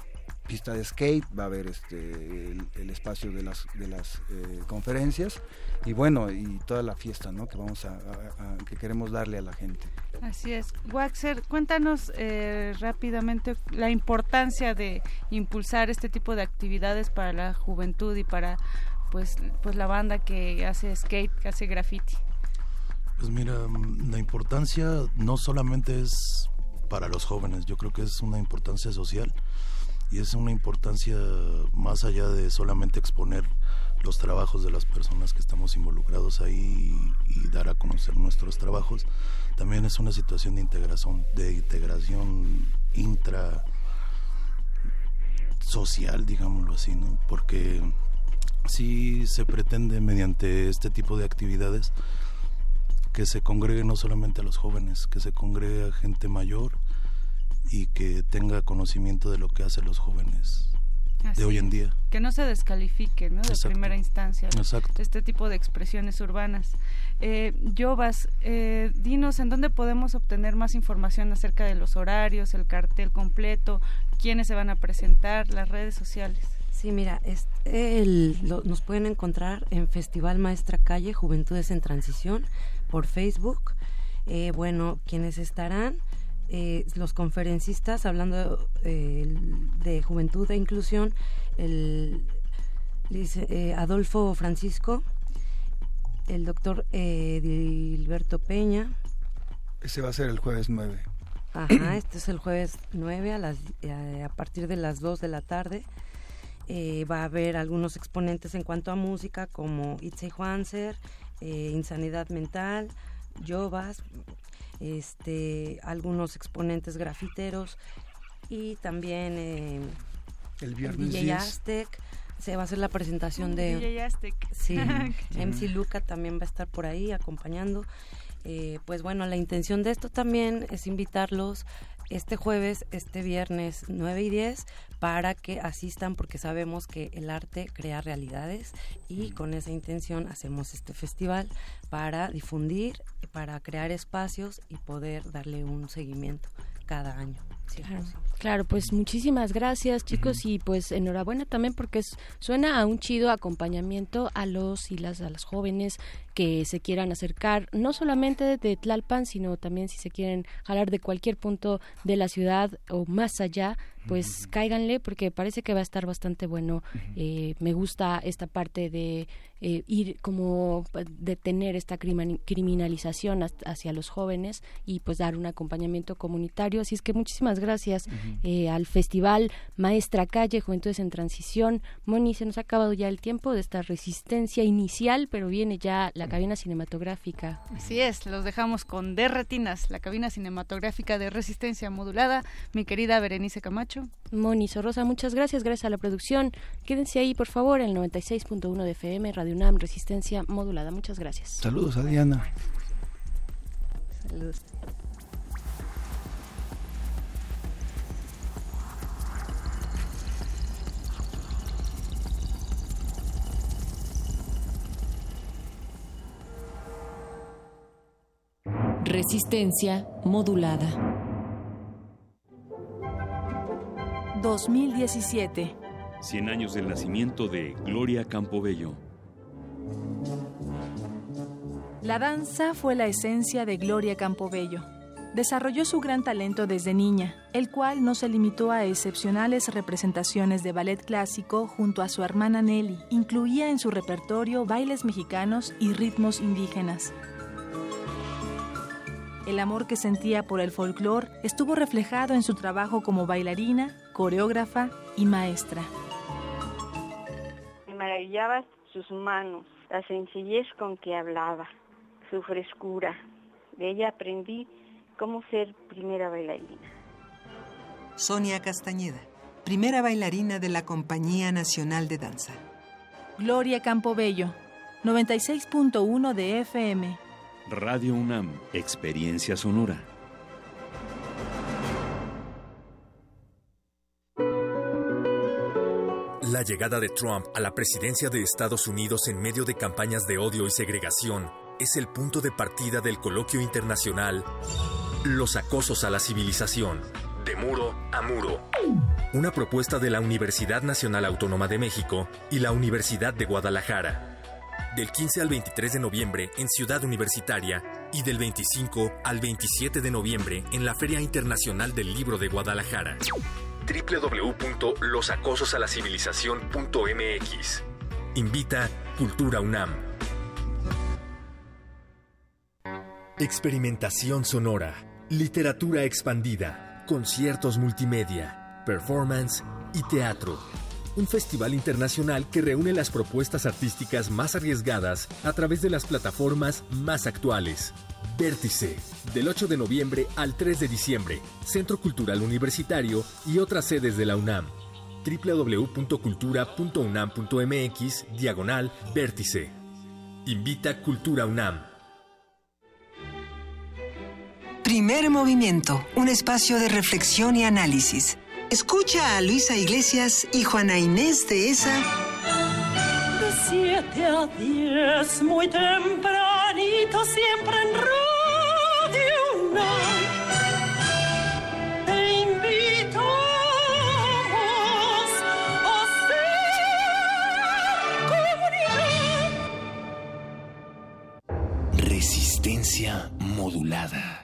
pista de skate, va a haber este el, espacio de las de las eh, conferencias y bueno y toda la fiesta, ¿no? Que vamos a- a- que queremos darle a la gente. Así es. Waxer, cuéntanos eh, rápidamente la importancia de impulsar este tipo de actividades para la juventud y para pues pues la banda que hace skate, que hace graffiti. Pues mira, la importancia no solamente es para los jóvenes, yo creo que es una importancia social y es una importancia más allá de solamente exponer los trabajos de las personas que estamos involucrados ahí y, y dar a conocer nuestros trabajos. También es una situación de integración, de integración intra social, digámoslo así, ¿no? Porque sí se pretende mediante este tipo de actividades que se congregue no solamente a los jóvenes, que se congregue a gente mayor y que tenga conocimiento de lo que hacen los jóvenes Así de hoy en día. Que no se descalifique, ¿no? De Exacto. primera instancia. Exacto. Este tipo de expresiones urbanas. Eh, Jovas, eh, dinos en dónde podemos obtener más información acerca de los horarios, el cartel completo, quiénes se van a presentar, las redes sociales. Sí, mira, nos pueden encontrar en Festival Maestra Calle Juventudes en Transición por Facebook. Eh, bueno, quienes estarán, eh, los conferencistas hablando eh, de juventud e inclusión, el Adolfo Francisco, el doctor Edilberto Peña. Ese va a ser el jueves 9. Ajá, este es el jueves 9 a, las, a partir de las 2 de la tarde. Eh, va a haber algunos exponentes en cuanto a música como Itze Juanzer, eh, Insanidad Mental, Yovas, este, algunos exponentes grafiteros y también eh, el viernes DJ Aztec. Se va a hacer la presentación de... DJ Aztec. Sí, MC Luca también va a estar por ahí acompañando. Eh, pues bueno, la intención de esto también es invitarlos este jueves, este viernes 9 y 10 para que asistan porque sabemos que el arte crea realidades y con esa intención hacemos este festival para difundir, para crear espacios y poder darle un seguimiento cada año. Claro, pues muchísimas gracias chicos y pues enhorabuena también porque suena a un chido acompañamiento a los y las a las jóvenes que se quieran acercar, no solamente de Tlalpan, sino también si se quieren jalar de cualquier punto de la ciudad o más allá, pues cáiganle porque parece que va a estar bastante bueno. Eh, me gusta esta parte de eh, ir como detener esta criminalización hacia los jóvenes y pues dar un acompañamiento comunitario. Así es que muchísimas gracias eh, al Festival Maestra Calle Juventudes en Transición. Moni, se nos ha acabado ya el tiempo de esta resistencia inicial, pero viene ya la cabina cinematográfica. Así es, los dejamos con De Retinas, la cabina cinematográfica de resistencia modulada. Mi querida Berenice Camacho. Moni Sorrosa, muchas gracias, gracias a la producción. Quédense ahí, por favor, en el 96.1 de FM, Radio UNAM, Resistencia Modulada. Muchas gracias. Saludos a Diana. Saludos. Resistencia modulada. 2017. 100 años del nacimiento de Gloria Campobello. La danza fue la esencia de Gloria Campobello. Desarrolló su gran talento desde niña, el cual no se limitó a excepcionales representaciones de ballet clásico junto a su hermana Nelly. Incluía en su repertorio bailes mexicanos y ritmos indígenas. El amor que sentía por el folclore estuvo reflejado en su trabajo como bailarina, coreógrafa y maestra. Me maravillaba sus manos, la sencillez con que hablaba, su frescura. De ella aprendí cómo ser primera bailarina. Sonia Castañeda, primera bailarina de la Compañía Nacional de Danza. Gloria Campobello, 96.1 de FM. Radio UNAM, Experiencia Sonora. La llegada de Trump a la presidencia de Estados Unidos en medio de campañas de odio y segregación es el punto de partida del coloquio internacional Los acosos a la civilización, de muro a muro. Una propuesta de la Universidad Nacional Autónoma de México y la Universidad de Guadalajara del 15 al 23 de noviembre en Ciudad Universitaria y del 25 al 27 de noviembre en la Feria Internacional del Libro de Guadalajara. www.losacososalacivilización.mx Invita Cultura UNAM. Experimentación sonora, literatura expandida, conciertos multimedia, performance y teatro un festival internacional que reúne las propuestas artísticas más arriesgadas a través de las plataformas más actuales. Vértice, del 8 de noviembre al 3 de diciembre, Centro Cultural Universitario y otras sedes de la UNAM. www.cultura.unam.mx, diagonal, vértice. Invita Cultura UNAM. Primer movimiento, un espacio de reflexión y análisis Escucha a Luisa Iglesias y Juana Inés de esa. De 7 a 10, muy tempranito, siempre en Radio Te invitamos a ser comunidad. Resistencia modulada.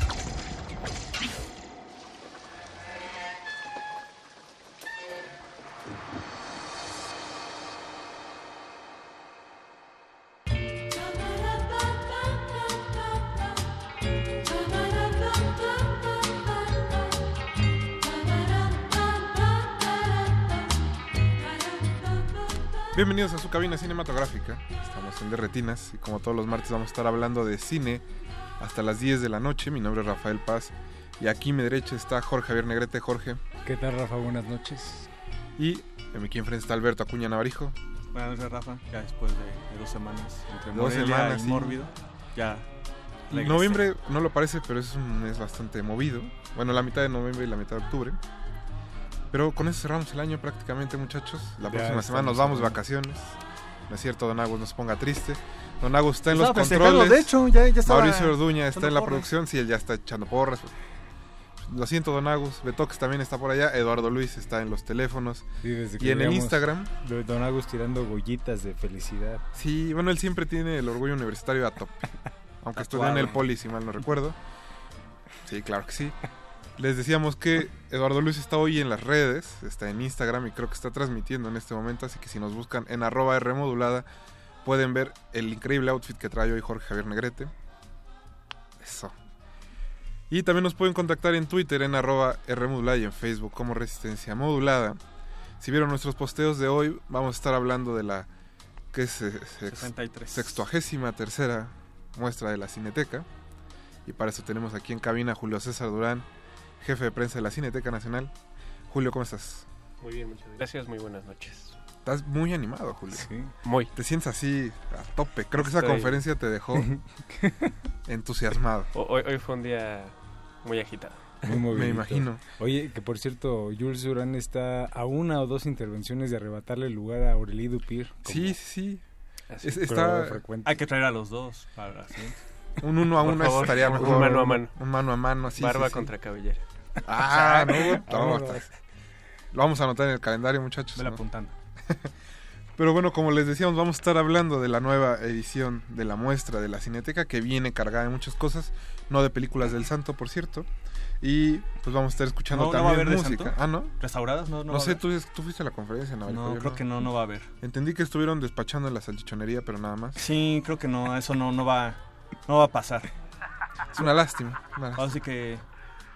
Bienvenidos a su cabina cinematográfica. Estamos en Derretinas y como todos los martes vamos a estar hablando de cine hasta las 10 de la noche. Mi nombre es Rafael Paz y aquí a mi derecha está Jorge Javier Negrete. Jorge. ¿Qué tal, Rafa? Buenas noches. Y aquí enfrente está Alberto Acuña Navarijo. Buenas noches, Rafa. Ya después de, dos semanas entre dos semanas, y Mórbido, ya Noviembre no lo parece, pero es un mes bastante movido. Bueno, la mitad de noviembre y la mitad de octubre. Pero con eso cerramos el año prácticamente, muchachos. La próxima semana nos vamos de vacaciones. No es cierto, Don Agus nos ponga triste. Don Agus está en los controles. De hecho, ya, ya estaba Mauricio Orduña está en la producción. Sí, él ya está echando porras. Lo siento, Don Agus. Betox también está por allá. Eduardo Luis está en los teléfonos. y en el Instagram. Don Agus tirando gollitas de felicidad. Sí, bueno, él siempre tiene el orgullo universitario a tope. Aunque estudió en el Poli, si mal no recuerdo. Sí, claro que sí. Les decíamos que Eduardo Luis está hoy en las redes, está en Instagram y creo que está transmitiendo en este momento, así que si nos buscan en arroba Rmodulada pueden ver el increíble outfit que trae hoy Jorge Javier Negrete. Eso. Y también nos pueden contactar en Twitter en arroba Rmodulada y en Facebook como Resistencia Modulada. Si vieron nuestros posteos de hoy, vamos a estar hablando de la que es eh, sextuagésima tercera muestra de la Cineteca. Y para eso tenemos aquí en cabina a Julio César Durán, jefe de prensa de la Cineteca Nacional. Julio, ¿cómo estás? Muy bien, muchas gracias. Muy buenas noches. Estás muy animado, Julio. Sí. Muy. Te sientes así a tope. Creo que esa conferencia te dejó entusiasmado. Hoy, hoy fue un día muy agitado. Muy Me imagino. Oye, que por cierto, Jules Durán está a una o dos intervenciones de arrebatarle el lugar a Aurelie Dupir. Sí, sí, sí. está... Hay que traer a los dos para Un uno a uno estaría mejor. Un mano a mano. Un mano a mano, así. Barba contra cabellera. Ah, no, Lo vamos a anotar en el calendario, muchachos. Me apuntando. Pero bueno, como les decíamos, vamos a estar hablando de la nueva edición de la muestra de la Cineteca, que viene cargada de muchas cosas, no de películas del santo, por cierto. Y pues vamos a estar escuchando también música. Ah, ¿no? ¿Restauradas? No, no, sé, tú, tú, fuiste a la conferencia, ¿no? No, creo que no, no va a haber. Entendí que estuvieron despachando en la salchichonería, pero nada más. Sí, creo que no, eso no, no va no va a pasar. Es una lástima. Así que,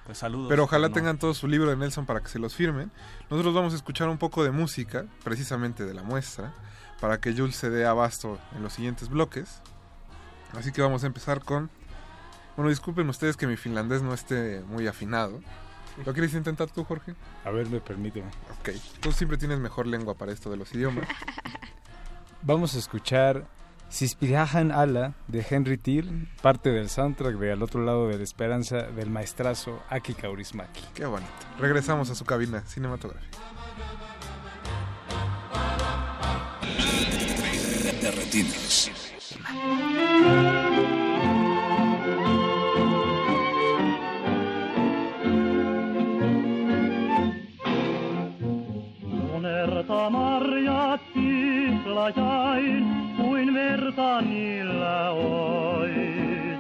pues saludos. Pero ojalá tengan todo su libro de Nelson para que se los firmen. Nosotros vamos a escuchar un poco de música, precisamente de la muestra, para que Jules se dé abasto en los siguientes bloques. Así que vamos a empezar con... Bueno, disculpen ustedes que mi finlandés no esté muy afinado. ¿Lo quieres intentar tú, Jorge? A ver, me permite. Ok, tú siempre tienes mejor lengua para esto de los idiomas. Vamos a escuchar Sispirajan Ala de Henry Till, parte del soundtrack de Al otro lado de la esperanza del maestrazo Aki Kaurismaki. Qué bonito. Regresamos a su cabina cinematográfica. Kuin verta niillä ois.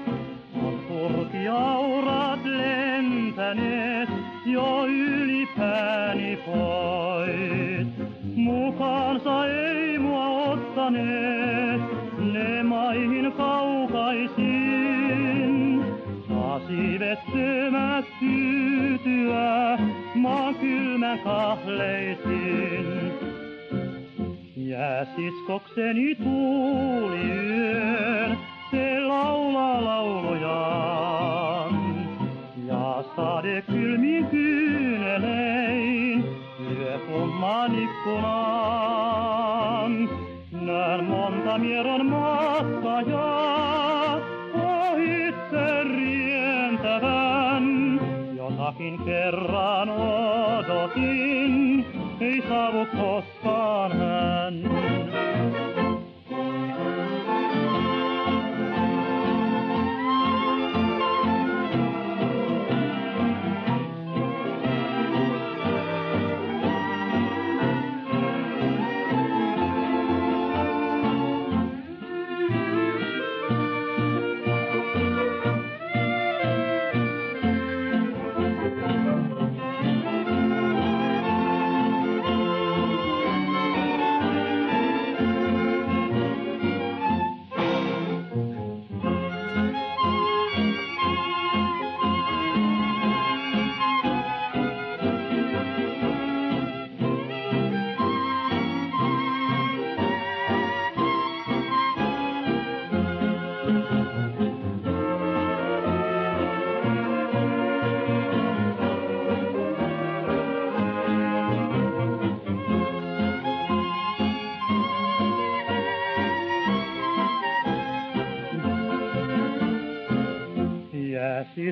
On turkiaurat lentäneet jo yli pääni pois. Mukaansa ei mua ottaneet, ne maihin kaukaisin. Saasi vettömät tyytyä, maan kylmän kahleisin. Ja siskokseni tuuli yön, se laulaa laulujaan. Ja sade kylmin kyynelein, lyö kumman ikkunaan. Näen monta mieron matkaa se rientävän. Jotakin kerran odotin, ei saavu koskaan hän.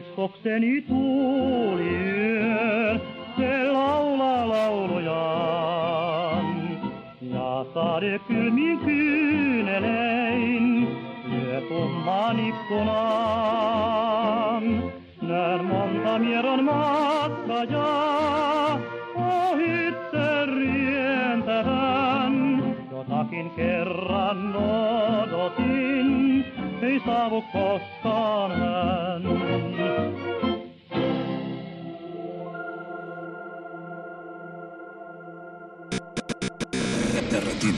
Siskokseni tuuli yön, se laulaa laulujaan. Ja sade kylmin kyynelein lyö tummaan ikkunaan. Näen monta mieron matkajaa, Ya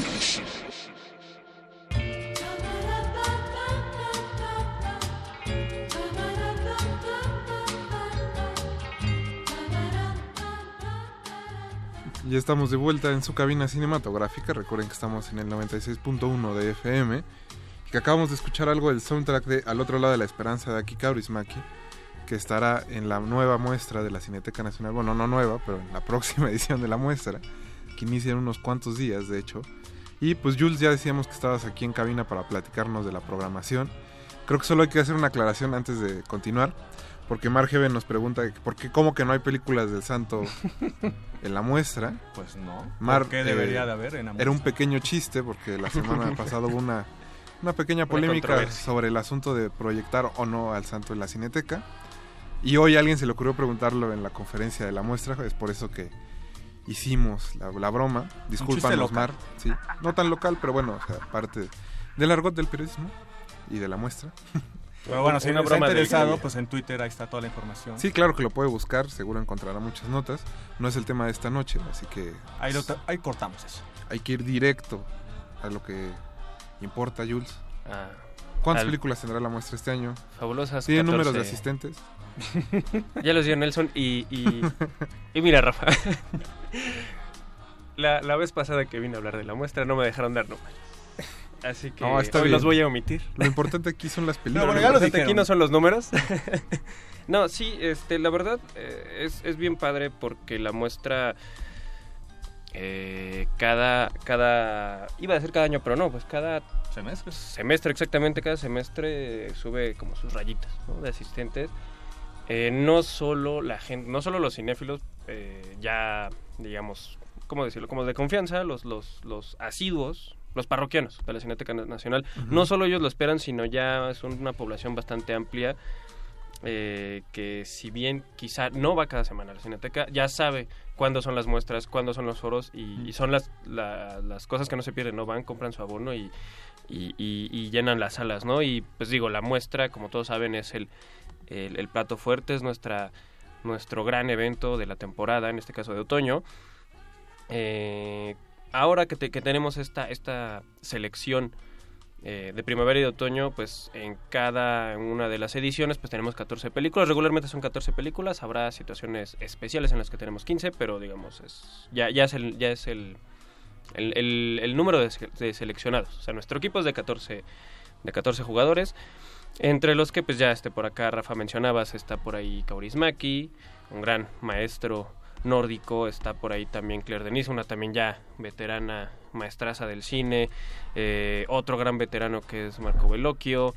estamos de vuelta en su cabina cinematográfica. Recuerden que estamos en el 96.1 de FM. Y que acabamos de escuchar algo del soundtrack de Al otro lado de la esperanza de Aki Kaurismäki. Que estará en la nueva muestra de la Cineteca Nacional. Bueno, no nueva, pero en la próxima edición de la muestra. Que inicia en unos cuantos días, de hecho. Y pues Jules, ya decíamos que estabas aquí en cabina para platicarnos de la programación. Creo que solo hay que hacer una aclaración antes de continuar. Porque Margeven nos pregunta por qué, cómo que no hay películas del santo en la muestra. Pues no. Mar, ¿Por qué debería de haber en la Era un muestra? pequeño chiste porque la semana pasada hubo una, una pequeña polémica sobre el asunto de proyectar o no al santo en la cineteca. Y hoy a alguien se le ocurrió preguntarlo en la conferencia de la muestra, es por eso que hicimos la, la broma. Discúlpanos. Mar. Sí, no tan local, pero bueno, o sea, parte del argot del periodismo y de la muestra. Pero bueno, si Una no está del interesado, pues en Twitter ahí está toda la información. Sí, claro que lo puede buscar, seguro encontrará muchas notas. No es el tema de esta noche, así que... Ahí, lo ta- ahí cortamos eso. Hay que ir directo a lo que importa, Jules. Ah, ¿Cuántas al- películas tendrá la muestra este año? Fabulosas ¿Tiene 14. números de asistentes? ya los dio Nelson y, y, y mira, Rafa. La, la vez pasada que vine a hablar de la muestra no me dejaron dar números. Así que No, está hoy bien. los voy a omitir. Lo importante aquí son las películas. No, bueno, ya lo importante aquí no son los números. no, sí, este, la verdad eh, es, es bien padre porque la muestra eh, cada, cada, iba a decir cada año, pero no, pues cada semestre, semestre exactamente, cada semestre sube como sus rayitas ¿no? de asistentes. Eh, no solo la gente, no solo los cinéfilos, eh, ya digamos, ¿cómo decirlo? Como de confianza, los, los, los asiduos, los parroquianos de la Cineteca Na- Nacional, no solo ellos lo esperan, sino ya es una población bastante amplia eh, que si bien quizá no va cada semana a la Cineteca, ya sabe cuándo son las muestras, cuándo son los foros y, y son las, la- las cosas que no se pierden, ¿no? Van, compran su abono y, y, y- y llenan las salas, ¿no? Y pues digo, la muestra, como todos saben, es el, el, el plato fuerte, es nuestra, nuestro gran evento de la temporada, en este caso de otoño. Eh, ahora que, que tenemos esta, esta selección eh, de primavera y de otoño, pues en cada una de las ediciones pues tenemos 14 películas. Regularmente son 14 películas, habrá situaciones especiales en las que tenemos 15, pero digamos, es, ya, ya es el... Ya es el el, número de, de seleccionados. O sea, nuestro equipo es de 14, de 14 jugadores. Entre los que, pues ya este por acá, Rafa mencionabas, está por ahí Kaurismäki, un gran maestro nórdico, está por ahí también Claire Denis, una también ya veterana maestraza del cine, eh, otro gran veterano que es Marco Bellocchio,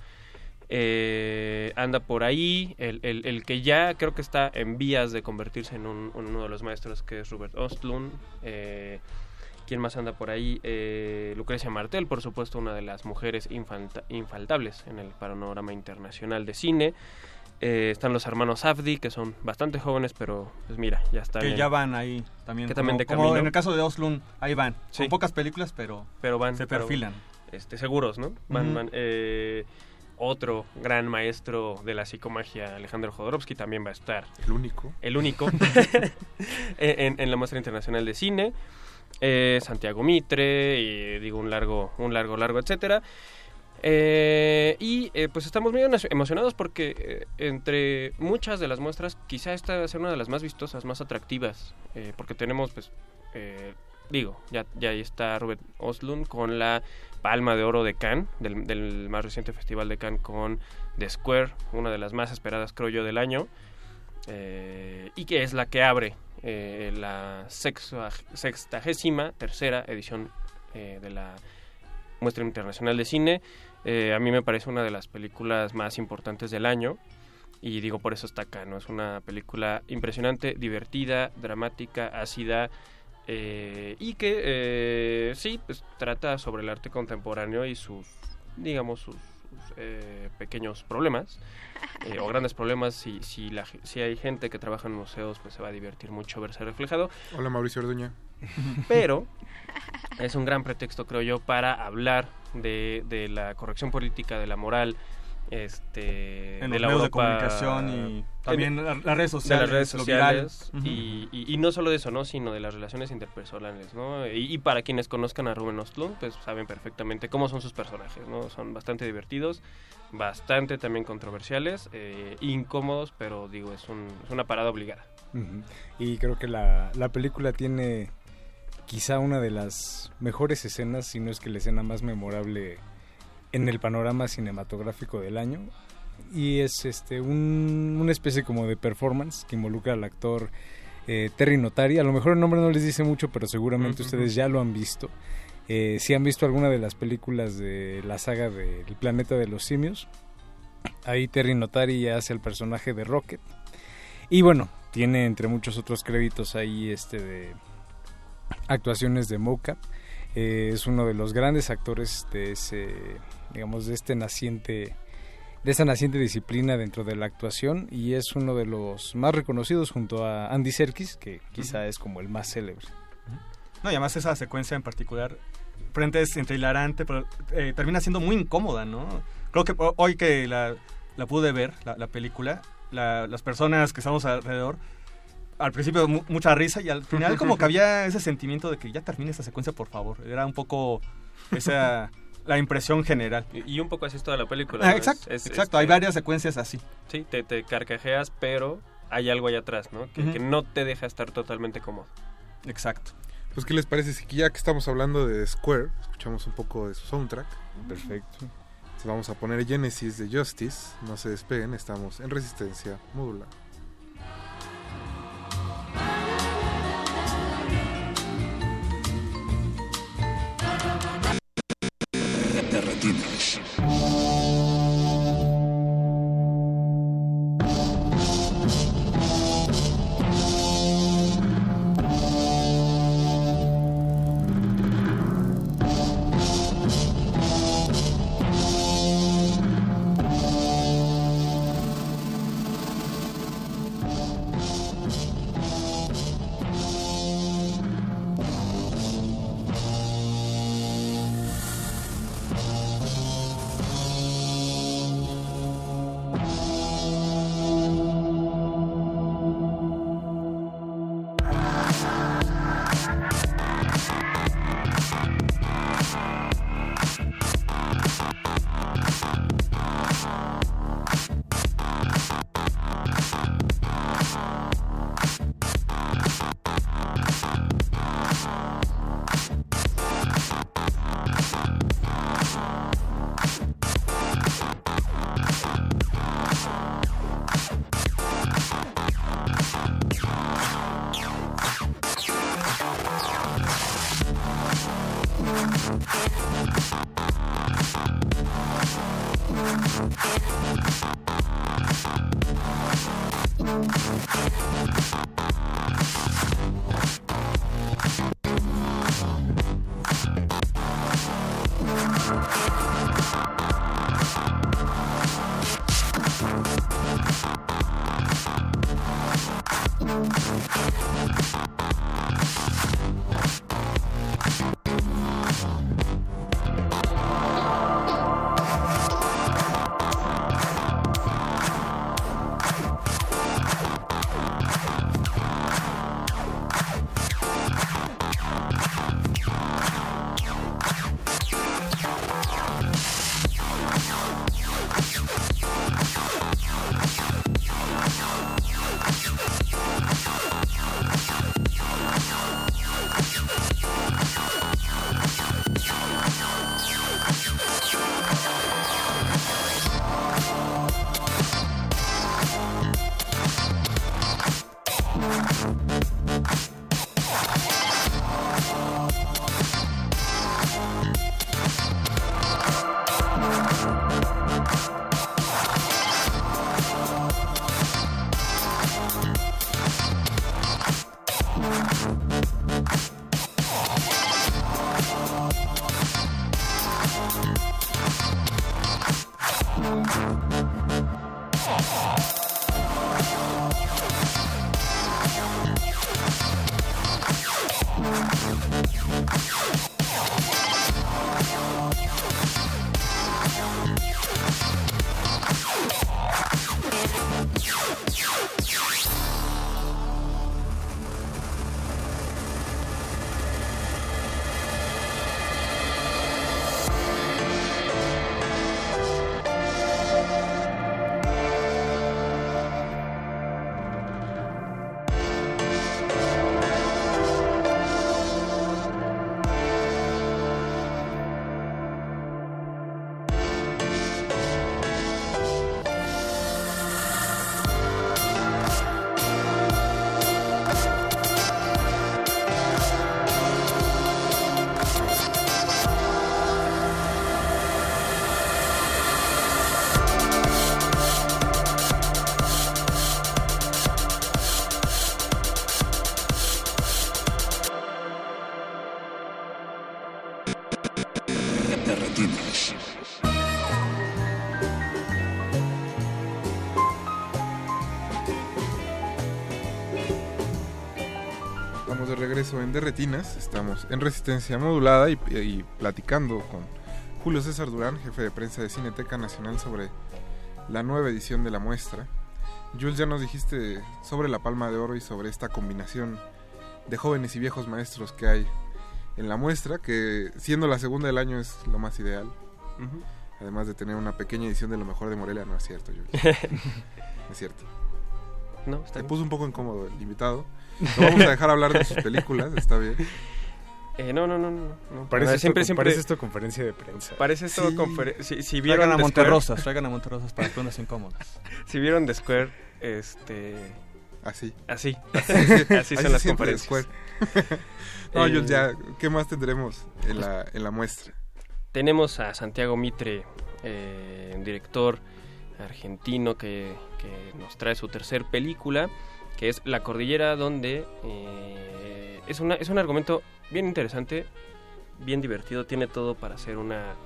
Eh, anda por ahí, el, el, que ya creo que está en vías de convertirse en uno de los maestros, que es Robert Ostlund. Eh, ¿Quién más anda por ahí? Eh, Lucrecia Martel, por supuesto, una de las mujeres infalta, infaltables en el panorama internacional de cine. Eh, están los hermanos Afdi, que son bastante jóvenes, pero pues mira, ya están. Que en- ya van ahí también. Que como, también de como camino. en el caso de Oslund, ahí van. Sí. Con pocas películas, pero, pero van se pero, perfilan. este, seguros, ¿no? Van, eh, otro gran maestro de la psicomagia, Alejandro Jodorowsky, también va a estar. El único. El único. en, en la muestra internacional de cine. Eh, Santiago Mitre, y digo un largo, un largo, largo, etcétera. Eh, y eh, pues estamos muy emocionados porque entre muchas de las muestras quizá esta va a ser una de las más vistosas, más atractivas, porque tenemos pues digo, ya, ya ahí está Robert Oslund con la Palma de Oro de Cannes, del, más reciente festival de Cannes con The Square, una de las más esperadas creo yo del año, y que es la que abre eh, la sexua- sextagésima tercera edición eh, de la Muestra Internacional de Cine. Eh, a mí me parece una de las películas más importantes del año y digo por eso está acá, ¿no? Es una película impresionante, divertida, dramática, ácida eh, y que sí, pues trata sobre el arte contemporáneo y sus, digamos, sus, eh, pequeños problemas eh, o grandes problemas. Si, si, la, si hay gente que trabaja en museos, pues se va a divertir mucho verse reflejado. Hola Mauricio Orduña. Pero es un gran pretexto, creo yo, para hablar de, de la corrección política, de la moral, este, En de los la medios de comunicación y también la- las redes de sociales, las redes y, y- y no solo de eso, ¿no? Sino de las relaciones interpersonales, ¿no? Y, y para quienes conozcan a Ruben Ostlund, pues saben perfectamente cómo son sus personajes, ¿no? Son bastante divertidos, bastante también controversiales, eh, incómodos, pero digo, es, un- es una parada obligada. Y creo que la, la película tiene quizá una de las mejores escenas, si no es que la escena más memorable en el panorama cinematográfico del año. Y es este un- una especie como de performance que involucra al actor eh, Terry Notari. A lo mejor el nombre no les dice mucho, pero seguramente ustedes ya lo han visto. Eh, si han visto alguna de las películas de la saga del planeta de los simios, ahí Terry Notari hace el personaje de Rocket. Y bueno, tiene entre muchos otros créditos ahí este de actuaciones de mocap. Eh, es uno de los grandes actores de ese, digamos, de este naciente, de esta naciente disciplina dentro de la actuación y es uno de los más reconocidos junto a Andy Serkis, que quizá es como el más célebre. No, y además esa secuencia en particular, frente es entre hilarante, pero eh, termina siendo muy incómoda, ¿no? Creo que ho- hoy que la, la pude ver, la, la película, la- las personas que estamos alrededor, al principio mu- mucha risa y al final como que había ese sentimiento de que ya termine esta secuencia, por favor. Era un poco esa la impresión general. Y, y un poco así es toda la película. Ah, ¿no? exacto, Es- es, exacto. este, Hay varias secuencias así. Sí, te, te carcajeas, pero hay algo allá atrás, ¿no? Que no te deja estar totalmente cómodo. Exacto. Pues, ¿qué les parece si ya que estamos hablando de Square, escuchamos un poco de su soundtrack? Perfecto. Entonces vamos a poner Genesis de Justice. No se despeguen, estamos en resistencia modular. finish. En Derretinas, estamos en resistencia modulada y, y platicando con Julio César Durán, jefe de prensa de Cineteca Nacional, sobre la nueva edición de la muestra. Jules, ya nos dijiste sobre la Palma de Oro y sobre esta combinación de jóvenes y viejos maestros que hay en la muestra, que siendo la segunda del año es lo más ideal. Además de tener una pequeña edición de lo mejor de Morelia, no es cierto, Jules. es cierto. No, está Te puso un poco incómodo el invitado. Lo vamos a dejar hablar de sus películas, está bien. Eh, no, no, no, no. no. Parece Ah, esto- parece esto conferencia de prensa. Parece esto Sí. conferencia. Si, si Traigan vieron a The Monterrosas, Square- traigan a Monterrosas para preguntas incómodas. Si vieron The Square, este. Así. Así. Así, Así se son las conferencias. Square. no, Eh, Jules, ya, ¿qué más tendremos en la, en la muestra? Tenemos a Santiago Mitre, eh, un director argentino que, que nos trae su tercer película, que es La Cordillera, donde eh, es, una, es un argumento bien interesante, bien divertido, tiene todo para hacer una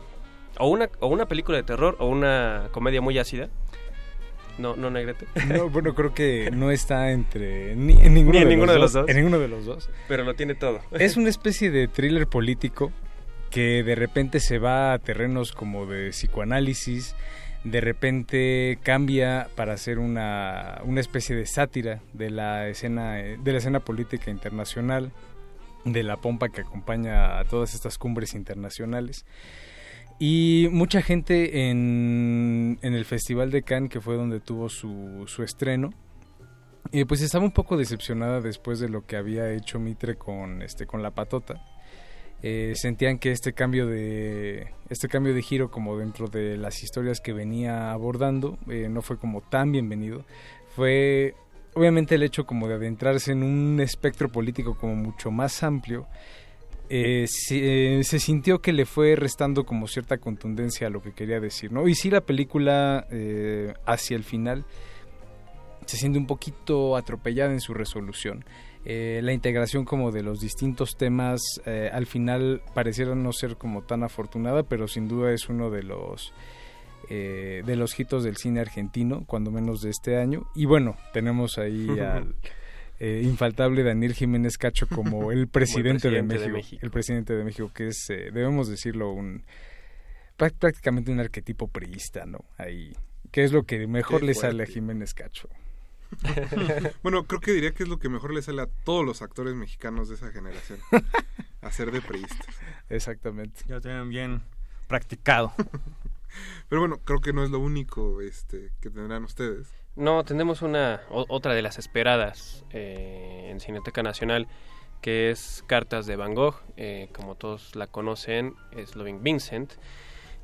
o una o una película de terror o una comedia muy ácida. No, no Negrete. No, bueno, creo que no está entre ni, en ninguno, Ni en de, ninguno los de los dos, dos. En ninguno de los dos. Pero lo tiene todo. Es una especie de thriller político que de repente se va a terrenos como de psicoanálisis, de repente cambia para hacer una, una especie de sátira de la escena eh, de la escena política internacional, de la pompa que acompaña a todas estas cumbres internacionales. Y mucha gente en, en el Festival de Cannes, que fue donde tuvo su, su estreno, eh, pues estaba un poco decepcionada después de lo que había hecho Mitre con, este, con La Patota. Eh, sentían que este cambio de este cambio de giro como dentro de las historias que venía abordando eh, no fue como tan bienvenido fue obviamente el hecho como de adentrarse en un espectro político como mucho más amplio eh, se, sintió que le fue restando como cierta contundencia a lo que quería decir, ¿no? Y sí la película hacia el final se siente un poquito atropellada en su resolución. Eh, la integración como de los distintos temas eh, al final pareciera no ser como tan afortunada, pero sin duda es uno de los eh, de los hitos del cine argentino, cuando menos de este año. Y bueno, tenemos ahí al infaltable Daniel Jiménez Cacho como el presidente, de, México, El presidente de México, que es, debemos decirlo, un prácticamente un arquetipo priista, ¿no? Ahí, que es lo que mejor le sale a Jiménez Cacho. bueno, creo que diría que es lo que mejor le sale a todos los actores mexicanos de esa generación. hacer de priistas. Exactamente. Ya tienen bien practicado. Pero bueno, creo que no es lo único este, que tendrán ustedes. No, tenemos una otra de las esperadas eh, en Cineteca Nacional, que es Cartas de Van Gogh. Eh, como todos la conocen, es Loving Vincent.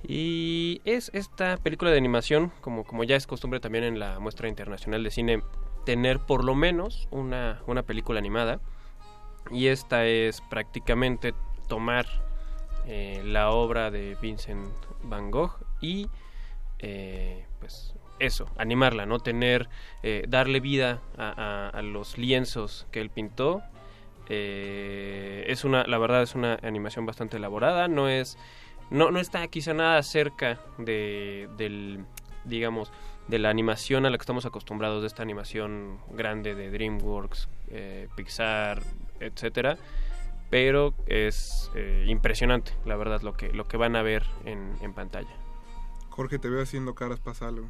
Y es esta película de animación, como, como ya es costumbre también en la muestra internacional de cine, tener por lo menos una, una película animada. Y esta es prácticamente tomar eh, la obra de Vincent Van Gogh y eh, pues eso, animarla, ¿no? Tener, eh, darle vida a, a, los lienzos que él pintó. es una, la verdad es una animación bastante elaborada, no es no, no está quizá nada cerca de, del, digamos, de la animación a la que estamos acostumbrados, de esta animación grande de DreamWorks, eh, Pixar, etcétera, pero es eh, impresionante, la verdad, lo que, lo que van a ver en, en pantalla. Jorge, te veo haciendo caras, pasa algo.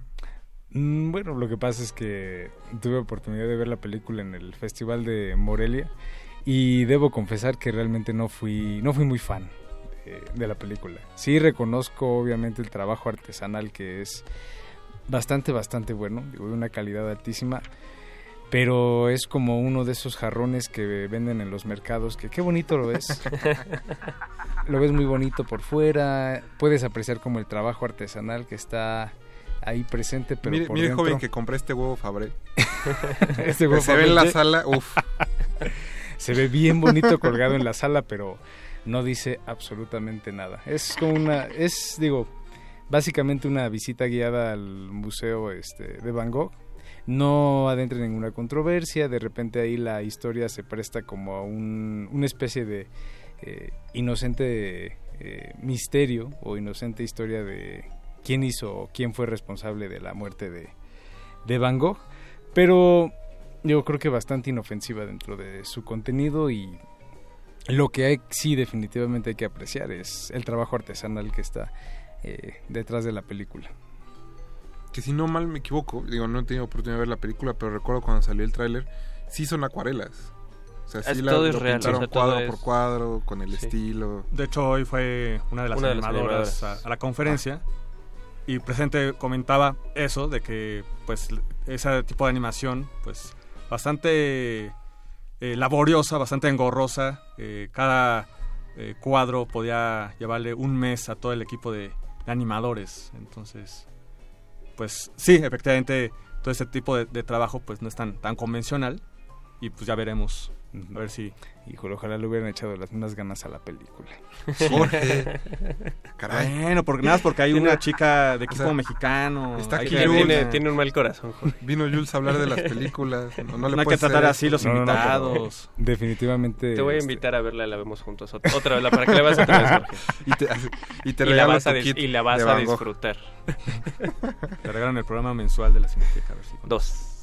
Mm, bueno, lo que pasa es que tuve oportunidad de ver la película en el Festival de Morelia y debo confesar que realmente no fui, no fui muy fan de la película. Sí reconozco obviamente el trabajo artesanal que es bastante, bastante bueno, de una calidad altísima, pero es como uno de esos jarrones que venden en los mercados, que qué bonito lo ves. lo ves muy bonito por fuera, puedes apreciar como el trabajo artesanal que está ahí presente, pero mire, por mire dentro... joven que compré este huevo Fabré. este huevo se ve en la sala, uff. se ve bien bonito colgado en la sala, pero no dice absolutamente nada. Es como una, es, digo, básicamente una visita guiada al museo este, de Van Gogh. No adentra en ninguna controversia, de repente ahí la historia se presta como a un, una especie de eh, inocente eh, misterio o inocente historia de quién hizo o quién fue responsable de la muerte de, de Van Gogh. Pero yo creo que bastante inofensiva dentro de su contenido y lo que hay, sí definitivamente hay que apreciar es el trabajo artesanal que está eh, detrás de la película. Que si no mal me equivoco, digo, no he tenido oportunidad de ver la película, pero recuerdo cuando salió el tráiler, sí son acuarelas. O sea, sí la, todo lo es real, pintaron o sea, todo cuadro es- por cuadro, con el Sí. estilo. De hecho, hoy fue una de las Una de las animadoras a, a la conferencia y presente comentaba eso, de que pues ese tipo de animación pues bastante eh, laboriosa, bastante engorrosa. eh, cada eh, cuadro podía llevarle un mes a todo el equipo de, animadores. Entonces, pues sí, efectivamente, todo este tipo de, de trabajo pues no es tan, tan convencional y pues ya veremos. A ver si... Híjole, ojalá le hubieran echado las mismas ganas a la película. Jorge. Caray. Bueno, porque nada más porque hay una chica de equipo sea, mexicano. está aquí Jules. tiene, tiene un mal corazón, Jorge. Vino Jules a hablar de las películas. No, no le No hay que tratar así los No, no, no, pero invitados. definitivamente. Te voy a este, invitar a verla, la vemos juntos ot- otra vez, para que la veas otra vez, Jorge. Y te, y te Y la vas a, dis- y la vas a disfrutar. Te regalan el programa mensual de la Cineteca. A ver si Dos.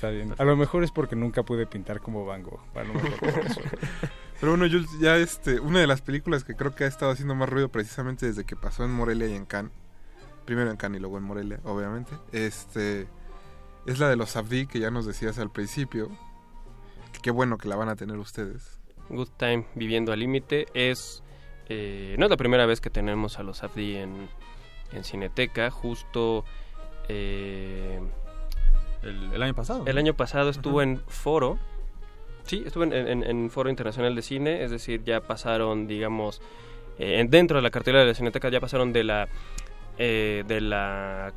Está bien. A lo mejor es porque nunca pude pintar como Van Gogh. A lo mejor por eso. Pero bueno, Jules, ya este, una de las películas que creo que ha estado haciendo más ruido precisamente desde que pasó en Morelia y en Cannes, primero en Cannes y luego en Morelia, obviamente, este, es la de los Abdi que ya nos decías al principio. Qué bueno que la van a tener ustedes. Good Time Viviendo al Límite es... eh, no es la primera vez que tenemos a los Abdi en, en Cineteca, justo... eh, El, el año pasado. El año pasado estuvo en Foro. Sí, estuvo en, en- en Foro Internacional de Cine, es decir, ya pasaron, digamos, eh, en- dentro de la cartelera de la Cineteca ya pasaron de la, eh, de la,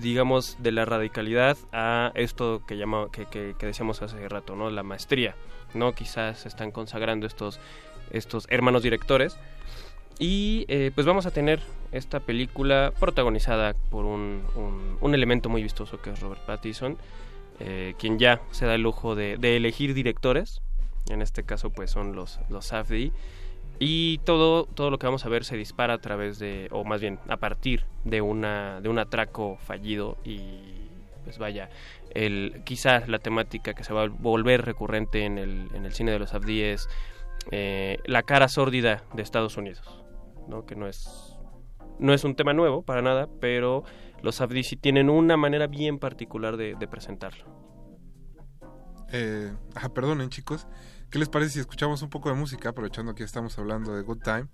digamos, de la radicalidad a esto que llama, que, que, que decíamos hace rato, ¿no? La maestría, ¿no? Quizás se están consagrando estos, estos hermanos directores. Y eh, pues vamos a tener esta película protagonizada por un, un, elemento muy vistoso que es Robert Pattinson. eh, quien ya se da el lujo de, elegir directores. En este caso, pues son los, los SAFDI. Y todo, todo lo que vamos a ver se dispara a través de, o más bien a partir de, una, de un atraco fallido y pues vaya, el, quizás la temática que se va a volver recurrente en el, en el cine de los Abdi es eh, la cara sórdida de Estados Unidos, ¿no? que no es, no es un tema nuevo para nada, pero los Abdi sí tienen una manera bien particular de, de presentarlo. Eh, ah, perdonen chicos, ¿qué les parece si escuchamos un poco de música, aprovechando que estamos hablando de Good Time?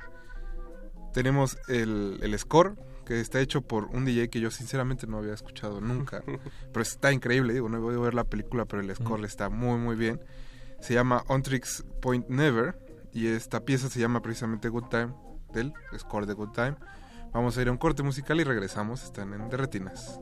Tenemos el, el score que está hecho por un DJ que yo sinceramente no había escuchado nunca. pero está increíble, digo, no voy a ver la película, pero el score está muy, muy bien. Se llama On Tricks Point Never y esta pieza se llama precisamente Good Time, score de Good Time. Vamos a ir a un corte musical y regresamos, están en. Derretinas.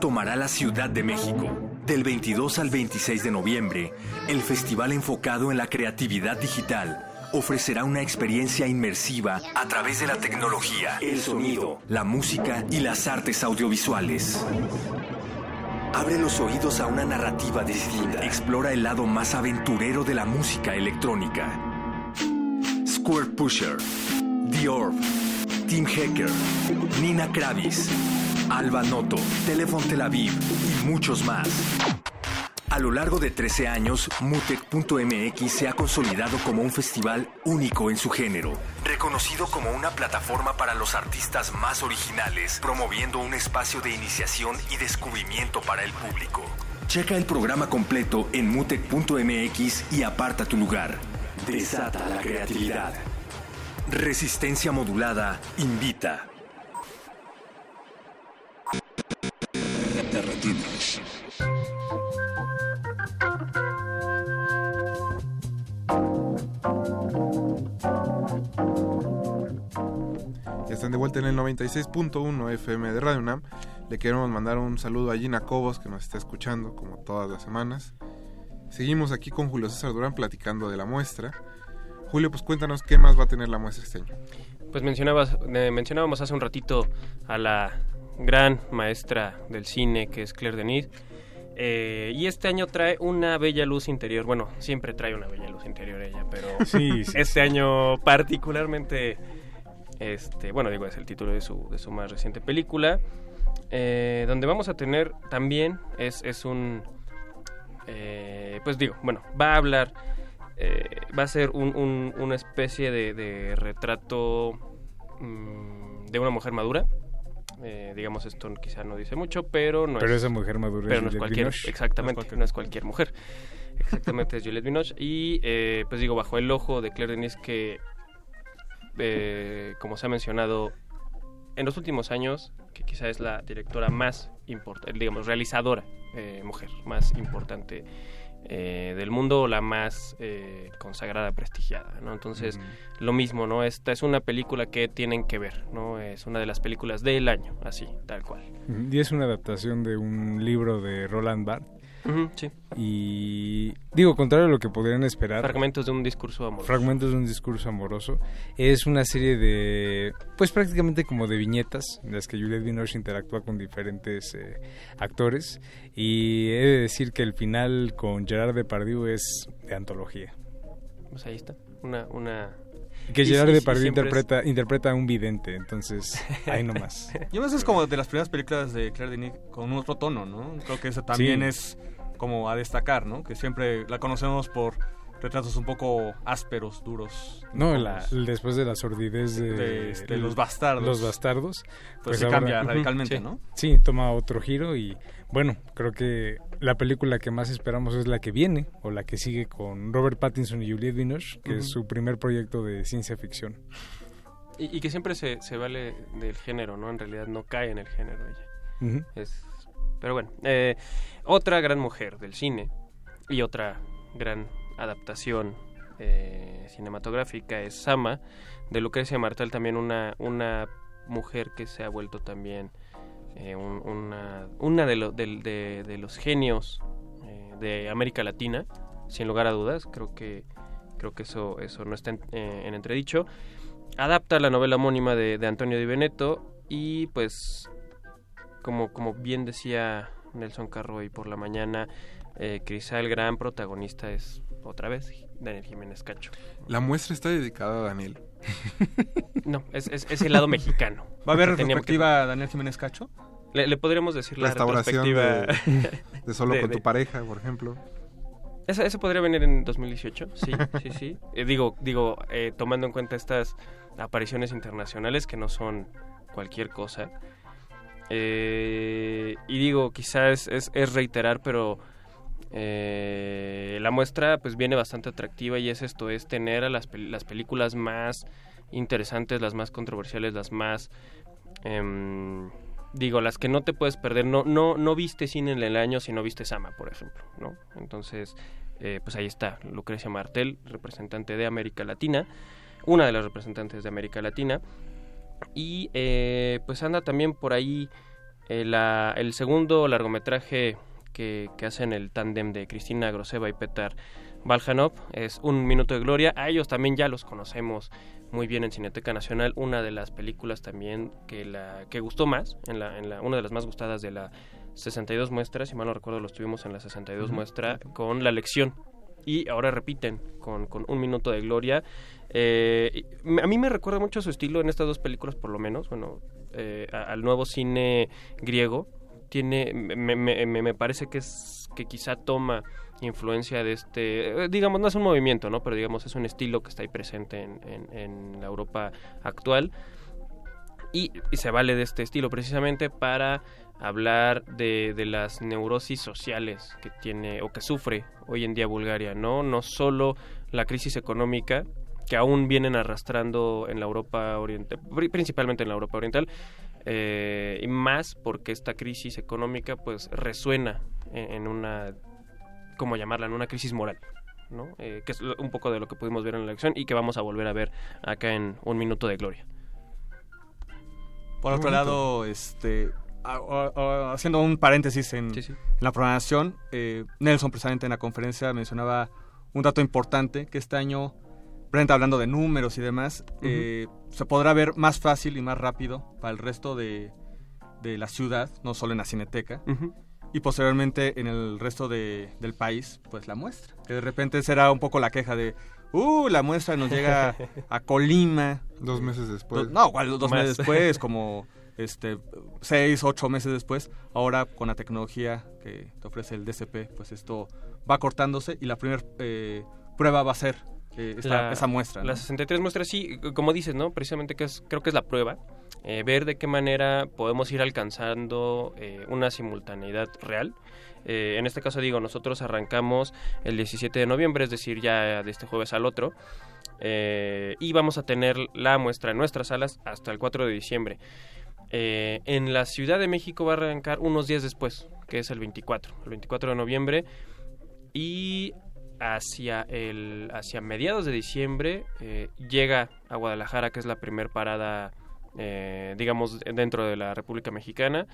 Tomará la Ciudad de México. Del 22 al 26 de noviembre, el festival enfocado en la creatividad digital ofrecerá una experiencia inmersiva a través de la tecnología, el sonido, la música y las artes audiovisuales. Abre los oídos a una narrativa distinta. Explora el lado más aventurero de la música electrónica. Square Pusher, The Orb, Team Hacker, Nina Kravis, Alba Noto, Telefon Tel Aviv y muchos más. A lo largo de 13 años, Mutec.mx se ha consolidado como un festival único en su género, reconocido como una plataforma para los artistas más originales, promoviendo un espacio de iniciación y descubrimiento para el público. Checa el programa completo en mutec.mx y aparta tu lugar. Desata la creatividad. Resistencia modulada invita. En el 96.1 FM de Radio UNAM. Le queremos mandar un saludo a Gina Cobos que nos está escuchando como todas las semanas. Seguimos aquí con Julio César Durán platicando de la muestra. Julio, pues cuéntanos qué más va a tener la muestra este año. Pues mencionabas, eh, mencionábamos hace un ratito a la gran maestra del cine que es Claire Denis. Eh, y este año trae una bella luz interior. Bueno, siempre trae una bella luz interior ella, pero Sí, sí, este año particularmente, este, bueno, digo, es el título de su, de su más reciente película, eh, donde vamos a tener también, es, es un, eh, pues digo, bueno, va a hablar, eh, va a ser un- un- una especie de, de retrato mm, de una mujer madura. Eh, digamos, esto quizá no dice mucho, pero no Pero es... esa mujer madura es Pero no es cualquier, Binoche. exactamente, no es cualquier mujer. Exactamente, es Juliette Binoche. Y, eh, pues digo, bajo el ojo de Claire Denis que, eh, como se ha mencionado, en los últimos años, que quizá es la directora más importante, digamos, realizadora eh, mujer más importante eh, del mundo, la más eh, consagrada, prestigiada, ¿no? Entonces, lo mismo, ¿no? Esta es una película que tienen que ver, ¿no? Es una de las películas del año, así, tal cual. Y es una adaptación de un libro de Roland Barthes. Sí. Y digo, contrario a lo que podrían esperar. Fragmentos de un discurso amoroso. Fragmentos de un discurso amoroso. Es una serie de, pues prácticamente como de viñetas, en las que Juliette Binoche interactúa con diferentes eh, actores. Y he de decir que el final con Gerard Depardieu es de antología. Pues ahí está, una... una... Que Gerard sí, sí, Depardieu es- interpreta, interpreta a un vidente, entonces ahí nomás. Y además es como de las primeras películas de Claire Denis con otro tono, ¿no? Creo que eso también Sí. es como a destacar, ¿no? Que siempre la conocemos por retratos un poco ásperos, duros. No, la- después de la sordidez de, De, este, los bastardos. Los bastardos. Pues sí ahora- cambia radicalmente, sí. ¿no? Sí, toma otro giro y bueno, creo que la película que más esperamos es la que viene o la que sigue con Robert Pattinson y Juliette Binoche, que es su primer proyecto de ciencia ficción. Y, y que siempre se, se vale del género, ¿no? En realidad no cae en el género ella. Ujú. Es, pero bueno, eh, otra gran mujer del cine y otra gran adaptación eh, cinematográfica es Sama, de Lucrecia Martel, también una, una mujer que se ha vuelto también eh, un- una, una de, lo- de- los genios de América Latina, sin lugar a dudas, creo que, creo que eso, eso no está en, en entredicho. Adapta la novela homónima de, Antonio Di Benetto y pues como, como bien decía Nelson Carroy por la mañana, eh, quizá el gran protagonista es otra vez Daniel Jiménez Cacho. La muestra está dedicada a Daniel. No, es, es, es el lado mexicano. ¿Va a haber Teníamos que- retrospectiva a Daniel Jiménez Cacho? Le, le podríamos decir la Restauración retrospectiva de, de Solo con tu pareja, por ejemplo. Eso, eso podría venir en 2018, sí, sí, sí. Eh, digo, digo eh, tomando en cuenta estas apariciones internacionales que no son cualquier cosa. Eh, y digo, quizás es, reiterar, pero eh, la muestra pues viene bastante atractiva y es esto, es tener a las, las películas más interesantes, las más controversiales, las más... em, digo, las que no te puedes perder, no, no, no viste cine en el año si no viste Sama, por ejemplo, ¿no? Entonces, eh, pues ahí está, Lucrecia Martel, representante de América Latina, una de las representantes de América Latina, y eh, pues anda también por ahí Eh, el segundo largometraje que, que hacen el tándem de Cristina Groseva y Petar Valjanov es Un Minuto de Gloria. A ellos también ya los conocemos muy bien en Cineteca Nacional. Una de las películas también que, la, que gustó más, en la, en la, una de las más gustadas de la 62 muestras, si mal no recuerdo, los tuvimos en la 62 Ujú. muestra con La Lección. Y ahora repiten con, con Un Minuto de Gloria. Eh, a mí me recuerda mucho su estilo en estas dos películas, por lo menos. Bueno, eh, al nuevo cine griego. Tiene, me, me- parece que es que quizá toma influencia de este, eh, digamos, no es un movimiento, ¿no? Pero digamos es un estilo que está ahí presente en, en- la Europa actual y se vale de este estilo precisamente para hablar de, de las neurosis sociales que tiene o que sufre hoy en día Bulgaria, ¿no? No solo la crisis económica que aún vienen arrastrando en la Europa oriental, pri- principalmente en la Europa oriental, eh, y más porque esta crisis económica pues resuena en, en una, ¿cómo llamarla? En una crisis moral. ¿no? Eh, que es un poco de lo que pudimos ver en la elección y que vamos a volver a ver acá en Un Minuto de Gloria. Por otro lado, este, a- a- a- haciendo un paréntesis en, en la programación, eh, Nelson precisamente en la conferencia mencionaba un dato importante, que este año, hablando de números y demás, eh, se podrá ver más fácil y más rápido para el resto de, de la ciudad, no solo en la Cineteca. Y posteriormente en el resto de- del país, pues la muestra. Que de repente será un poco la queja de, uh, la muestra nos llega a Colima. Dos meses después. Do- no, igual dos Más. meses después, como este seis, ocho meses después. Ahora con la tecnología que te ofrece el DCP, pues esto va cortándose y la primera prueba va a ser eh, esta- La- esa muestra. ¿no? Las 63 muestras, sí, como dices, ¿no? Precisamente que es, creo que es la prueba. eh, ver de qué manera podemos ir alcanzando eh, una simultaneidad real. Eh, en este caso, digo, nosotros arrancamos el 17 de noviembre, es decir, ya de este jueves al otro. eh, y vamos a tener la muestra en nuestras salas hasta el 4 de diciembre. Eh, en la Ciudad de México va a arrancar unos días después, que es el 24, el 24 de noviembre. Y hacia, el, hacia mediados de diciembre eh, llega a Guadalajara, que es la primer parada, eh, digamos, dentro de la República Mexicana.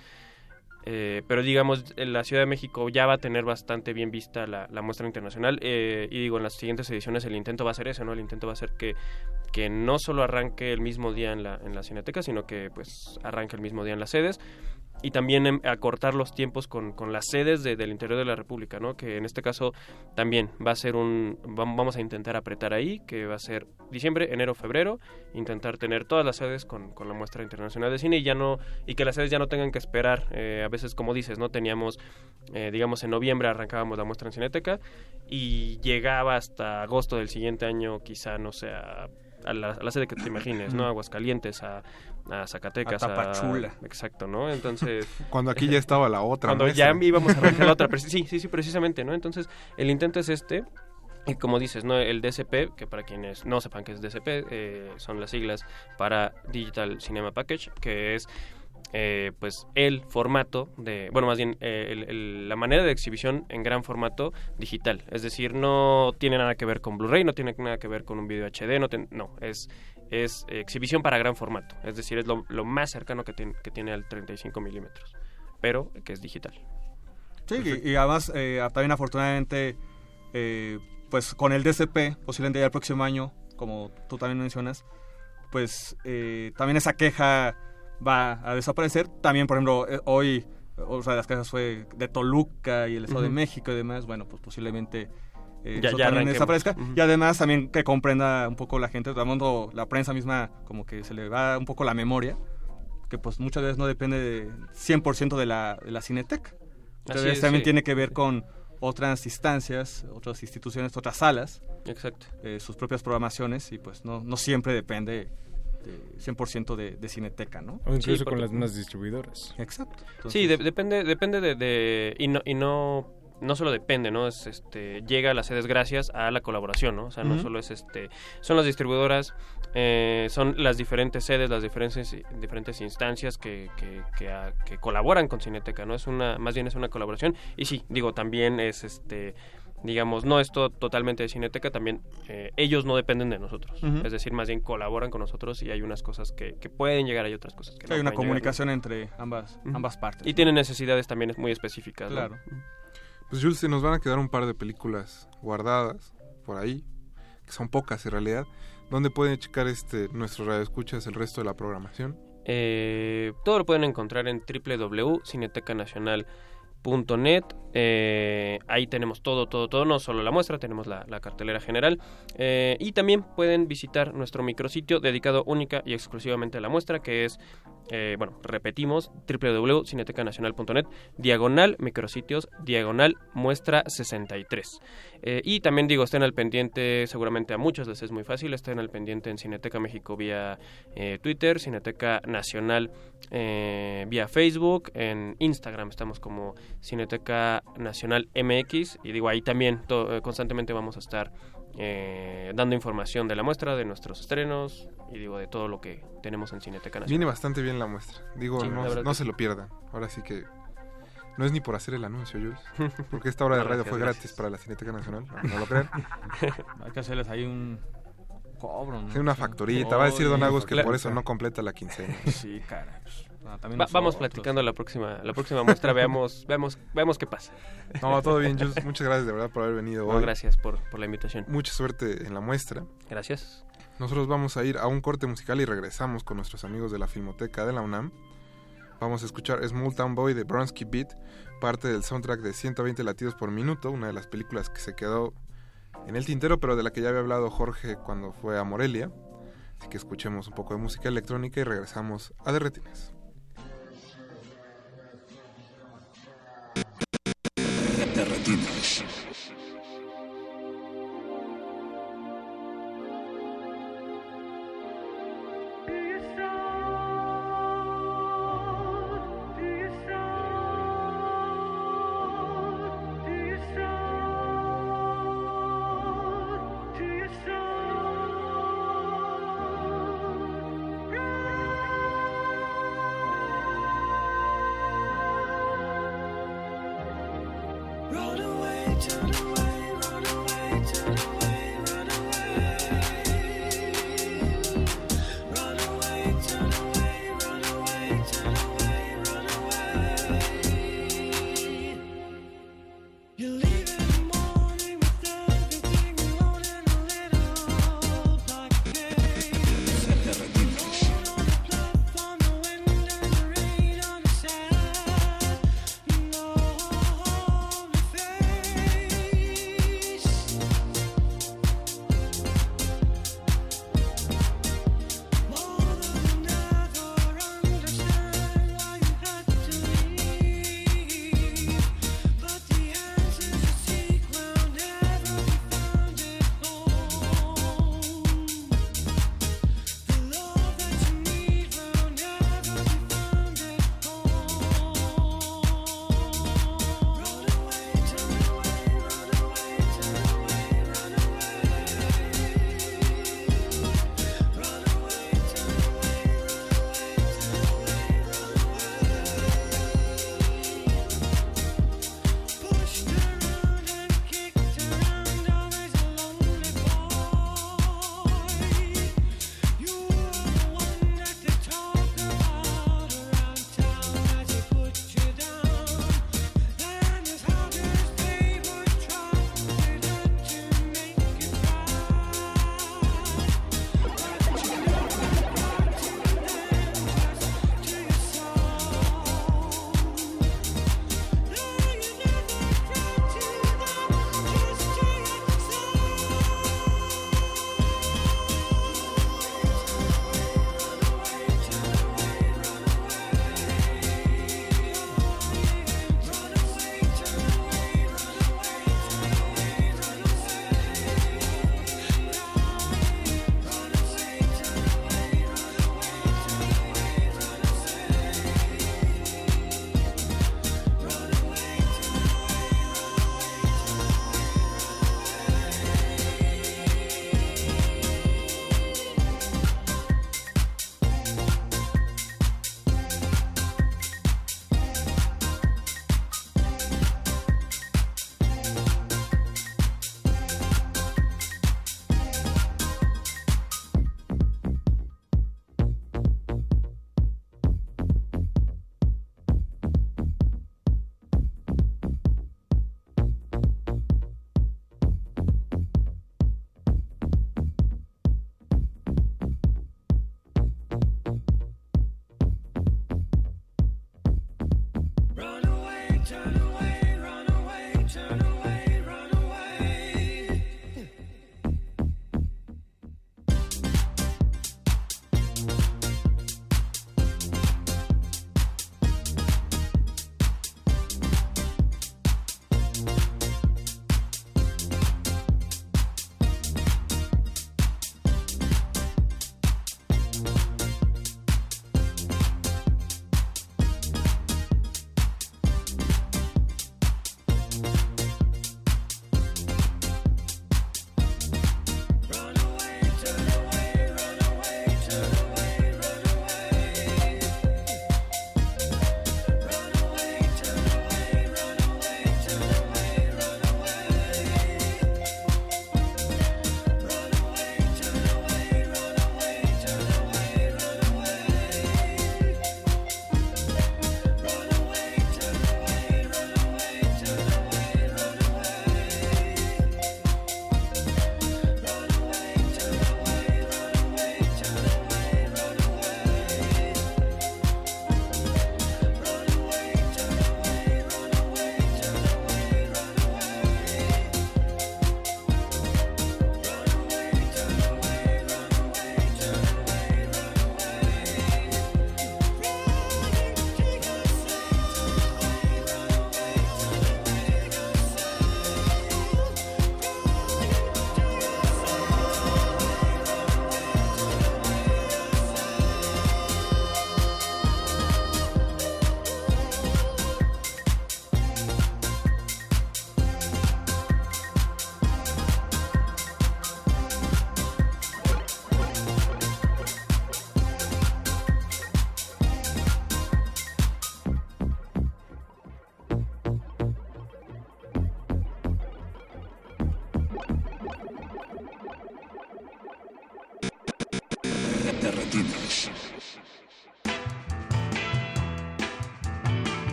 Eh, pero digamos, la Ciudad de México ya va a tener bastante bien vista la, la muestra internacional. eh, y digo, en las siguientes ediciones el intento va a ser ese, ¿no? El intento va a ser que, que no solo arranque el mismo día en la, en la Cineteca, sino que pues arranque el mismo día en las sedes. Y también em, acortar los tiempos con, con las sedes de- del interior de la República, ¿no? Que en este caso también va a ser un... vam- Vamos a intentar apretar ahí, que va a ser diciembre, enero, febrero, intentar tener todas las sedes con, con la muestra internacional de cine y ya no... Y que las sedes ya no tengan que esperar, eh, a veces como dices, ¿no? Teníamos, eh, digamos, en noviembre arrancábamos la muestra en Cineteca y llegaba hasta agosto del siguiente año, quizá, no sé, a, la, a la sede que te imagines, ¿no? A Aguascalientes, a, a Zacatecas, A Tapachula. exacto, ¿no? Entonces... Cuando aquí ya estaba la otra Cuando ya íbamos a arrancar la otra. Sí, sí, sí, precisamente, ¿no? Entonces, el intento es este. Y como dices, ¿no? El DCP, que para quienes no sepan qué es DCP, eh, son las siglas para Digital Cinema Package, que es eh, pues el formato de, bueno, más bien eh, el- el- la manera de exhibición en gran formato digital. Es decir, no tiene nada que ver con Blu-ray, no tiene nada que ver con un video HD, no, ten- no es, es exhibición para gran formato. Es decir, es lo, lo más cercano que, tiene- que tiene al 35 milímetros, pero que es digital. Sí, y, y además eh, también afortunadamente, eh, pues con el DCP, posiblemente ya el próximo año, como tú también mencionas, pues eh, también esa queja va a desaparecer. También, por ejemplo, eh, hoy otra de las quejas fue de Toluca y el Estado de. México y demás. Bueno, pues posiblemente eh, Ya- eso ya también desaparezca. Y además también que comprenda un poco la gente, todo el mundo, la prensa misma, como que se le va un poco la memoria, que pues muchas veces no depende de 100% de la, de la Así veces es, también sí. tiene que ver con otras instancias, otras instituciones, otras salas. Exacto. eh, sus propias programaciones y pues no, no siempre depende de 100% de, de cineteca, ¿no? O incluso Sí, con las mismas distribuidoras. Exacto. Sí, de- depende, depende de, de- y no y no no solo depende, ¿no? Es este llega a las sedes gracias a la colaboración, ¿no? O sea, no solo es este son las distribuidoras, eh, son las diferentes sedes, las diferentes diferentes instancias que que, que, ah, que colaboran con Cineteca, ¿no? Es una más bien es una colaboración y sí, digo también es este digamos, no es todo totalmente de Cineteca, también eh, ellos no dependen de nosotros. Es decir, más bien colaboran con nosotros y hay unas cosas que, que pueden llegar, hay otras cosas que no hay una llegar, ¿no? comunicación entre ambas, ambas partes. Y tienen necesidades también muy específicas. ¿no? Claro. Pues Jules, se nos van a quedar un par de películas guardadas por ahí, que son pocas en realidad. ¿Dónde pueden checar este nuestro radio escuchas el resto de la programación? Eh, todo lo pueden encontrar en www.cinetecanacional.net. Eh, ahí tenemos todo, todo, todo, no solo la muestra, tenemos la, cartelera general. Eh, y también pueden visitar nuestro micrositio dedicado única y exclusivamente a la muestra, que es, eh, bueno, repetimos, www.cinetecanacional.net, diagonal micrositios, diagonal muestra 63. Eh, y también digo, estén al pendiente, seguramente a muchos les es muy fácil, estén al pendiente en Cineteca México vía Twitter, Cineteca Nacional vía Facebook, en Instagram estamos como Cineteca Nacional MX y digo, ahí también eh, constantemente vamos a estar eh, dando información de la muestra, de nuestros estrenos y digo, de todo lo que tenemos en Cineteca Nacional. Viene bastante bien la muestra. Digo, Sí, no, que se sí. lo pierdan. Ahora sí que no es ni por hacer el anuncio, Jules. Porque esta hora de No, radio fue gracias. gratis para la Cineteca Nacional. No, no lo crean. Hay que hacerles ahí un cobro, ¿no? Tiene una Sí. facturita. Va a decir Don Agus que por eso no completa la quincena. Sí, cara. Ah, también Va- vamos platicando la próxima, la próxima muestra, veamos, veamos, veamos qué pasa. No, todo bien, Jules. Muchas gracias de verdad por haber venido No, hoy. gracias por, por la invitación. Mucha suerte en la muestra. Gracias. Nosotros vamos a ir a un corte musical y regresamos con nuestros amigos de la Filmoteca de la UNAM. Vamos a escuchar Small Town Boy de Bronsky Beat, parte del soundtrack de 120 latidos por minuto, una de las películas que se quedó en el tintero, pero de la que ya había hablado Jorge cuando fue a Morelia. Así que escuchemos un poco de música electrónica y regresamos a Derretines.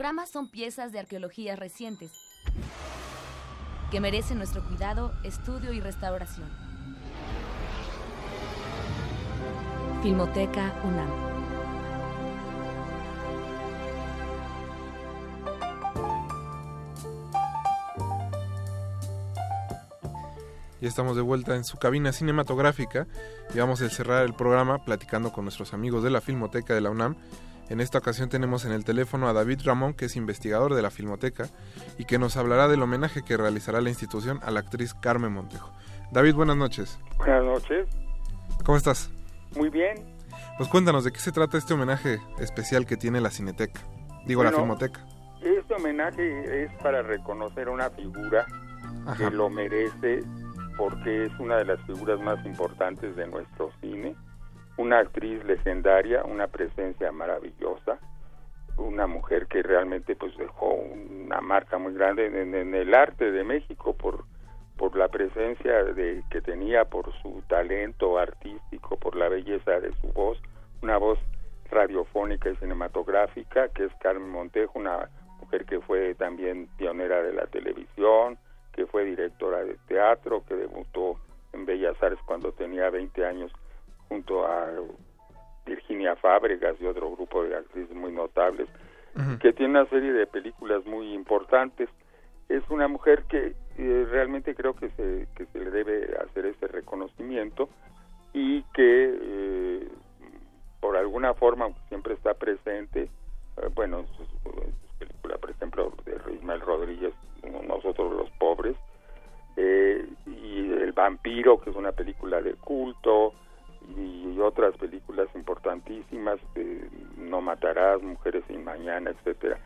Fotogramas son piezas de arqueología recientes que merecen nuestro cuidado, estudio y restauración. Filmoteca UNAM. Ya estamos de vuelta en su cabina cinematográfica y vamos a cerrar el programa platicando con nuestros amigos de la Filmoteca de la UNAM. En esta ocasión tenemos en el teléfono a David Ramón, que es investigador de la Filmoteca y que nos hablará del homenaje que realizará la institución a la actriz Carmen Montejo. David, buenas noches. Buenas noches. ¿Cómo estás? Muy bien. Pues cuéntanos de qué se trata este homenaje especial que tiene la Cineteca. Digo, la Filmoteca. Este homenaje es para reconocer una figura que lo merece porque es una de las figuras más importantes de nuestro cine, una actriz legendaria, una presencia maravillosa, una mujer que realmente pues dejó una marca muy grande en, el arte de México por por la presencia de que tenía, por su talento artístico, por la belleza de su voz, una voz radiofónica y cinematográfica, que es Carmen Montejo, una mujer que fue también pionera de la televisión, que fue directora de teatro, que debutó en Bellas Artes cuando tenía 20 años junto a Virginia Fábregas y otro grupo de actrices muy notables, que tiene una serie de películas muy importantes. Es una mujer que eh, realmente creo que se, que se le debe hacer ese reconocimiento y que eh, por alguna forma siempre está presente, eh, bueno, en sus, películas, por ejemplo, de Ismael Rodríguez, Nosotros los Pobres, eh, y El Vampiro, que es una película de culto, y otras películas importantísimas, eh, No Matarás, Mujeres sin Mañana, etcétera.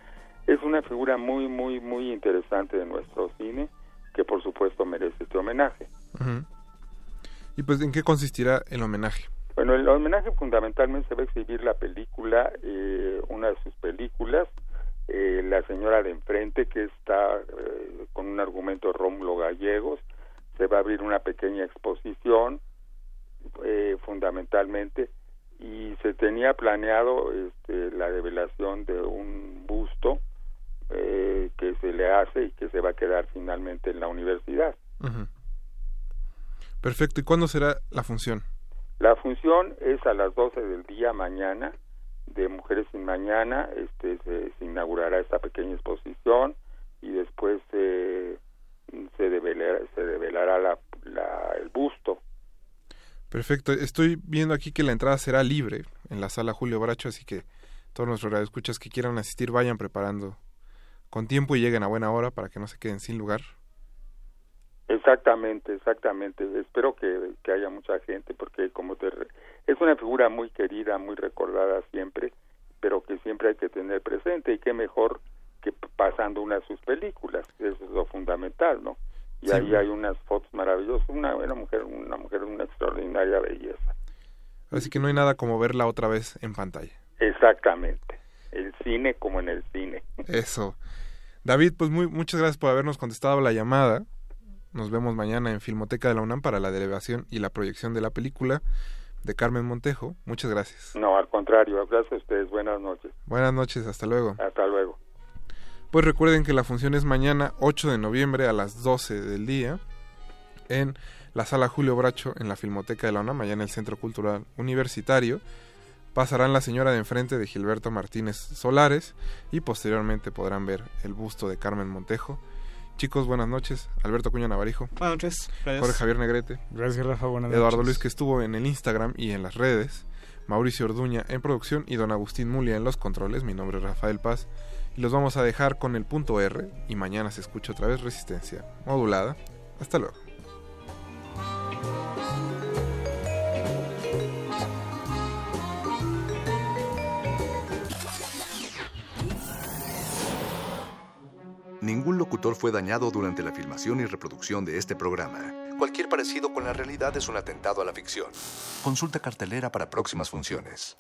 Es una figura muy, muy, muy interesante de nuestro cine, que por supuesto merece este homenaje. ¿Y pues en qué consistirá el homenaje? Bueno, el homenaje fundamentalmente se va a exhibir la película, eh, una de sus películas, eh, La señora de enfrente, que está eh, con un argumento de Rómulo Gallegos. Se va a abrir una pequeña exposición, eh, fundamentalmente, y se tenía planeado este, la revelación de un busto eh, que se le hace y que se va a quedar finalmente en la universidad. Perfecto. ¿Y cuándo será la función? La función es a las 12 del día mañana de Mujeres sin Mañana. Este, se, se inaugurará esta pequeña exposición y después eh, se develará, se develará la, la- el busto. Perfecto. Estoy viendo aquí que la entrada será libre en la sala Julio Bracho, así que todos nuestros radioescuchas que quieran asistir vayan preparando con tiempo y lleguen a buena hora para que no se queden sin lugar. Exactamente, exactamente. Espero que, que haya mucha gente porque como te es una figura muy querida, muy recordada siempre, pero que siempre hay que tener presente y qué mejor que pasando una de sus películas, eso es lo fundamental, ¿no? Y Sí. ahí hay unas fotos maravillosas, una, una mujer, una mujer de una extraordinaria belleza. Así que no hay nada como verla otra vez en pantalla. Exactamente. El cine como en el cine. Eso. David, pues muy, muchas gracias por habernos contestado la llamada. Nos vemos mañana en Filmoteca de la UNAM para la delegación y la proyección de la película de Carmen Montejo. Muchas gracias. No, al contrario, gracias a ustedes. Buenas noches. Buenas noches, hasta luego. Hasta luego. Pues recuerden que la función es mañana 8 de noviembre a las 12 del día en la sala Julio Bracho en la Filmoteca de la UNAM, allá en el Centro Cultural Universitario. Pasarán la señora de enfrente de Gilberto Martínez Solares y posteriormente podrán ver el busto de Carmen Montejo. Chicos, buenas noches. Alberto Cuña Navarijo. Buenas noches. Gracias. Jorge Javier Negrete. Gracias, Rafa. Buenas Eduardo noches. Luis, que estuvo en el Instagram y en las redes. Mauricio Orduña en producción y don Agustín Mulia en los controles. Mi nombre es Rafael Paz. Los vamos a dejar con el punto R. Y mañana se escucha otra vez Resistencia modulada. Hasta luego. Ningún locutor fue dañado durante la filmación y reproducción de este programa. Cualquier parecido con la realidad es un atentado a la ficción. Consulta cartelera para próximas funciones.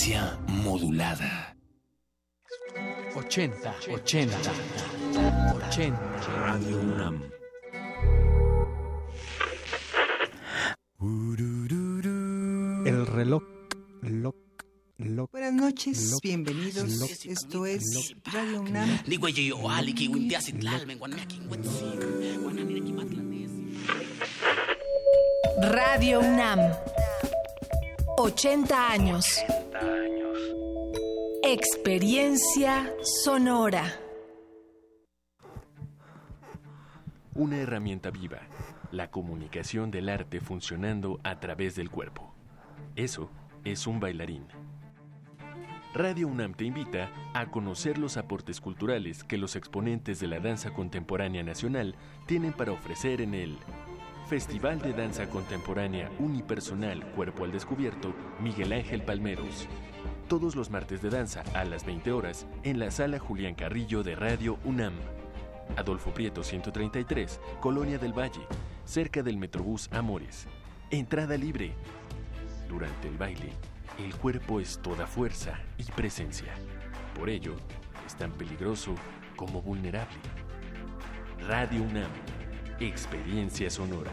Resistencia modulada. 80, 80, 80. Radio UNAM. El reloj, loc, loc. Buenas noches, Loc, bienvenidos. loc, Esto es loc, Radio UNAM. Radio UNAM. 80 años. Experiencia sonora. Una herramienta viva, la comunicación del arte funcionando a través del cuerpo. Eso es un bailarín. Radio UNAM te invita a conocer los aportes culturales que los exponentes de la danza contemporánea nacional tienen para ofrecer en el Festival de Danza Contemporánea Unipersonal Cuerpo al Descubierto Miguel Ángel Palmeros. Todos los martes de danza a las 20 horas en la sala Julián Carrillo de Radio UNAM. Adolfo Prieto 133, Colonia del Valle, cerca del Metrobús Amores. Entrada libre. Durante el baile, el cuerpo es toda fuerza y presencia. Por ello, es tan peligroso como vulnerable. Radio UNAM, experiencia sonora.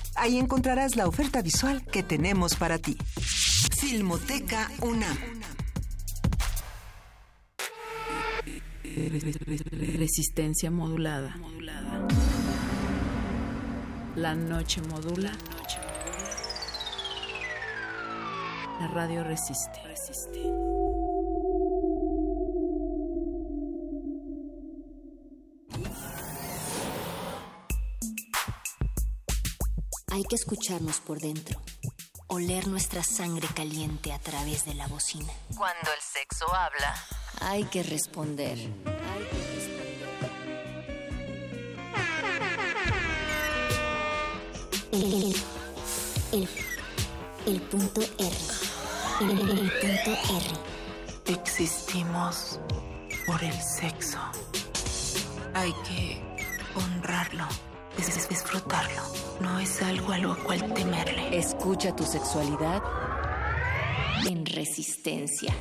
Ahí encontrarás la oferta visual que tenemos para ti. Filmoteca UNAM. Resistencia modulada. La noche modula. La radio resiste. Hay que escucharnos por dentro, oler nuestra sangre caliente a través de la bocina. Cuando el sexo habla. Hay que responder. El, el, el punto R. El, el punto R. Existimos por el sexo. Hay que honrarlo, dis- disfrutarlo. No es algo a lo cual temerle. Escucha tu sexualidad en resistencia.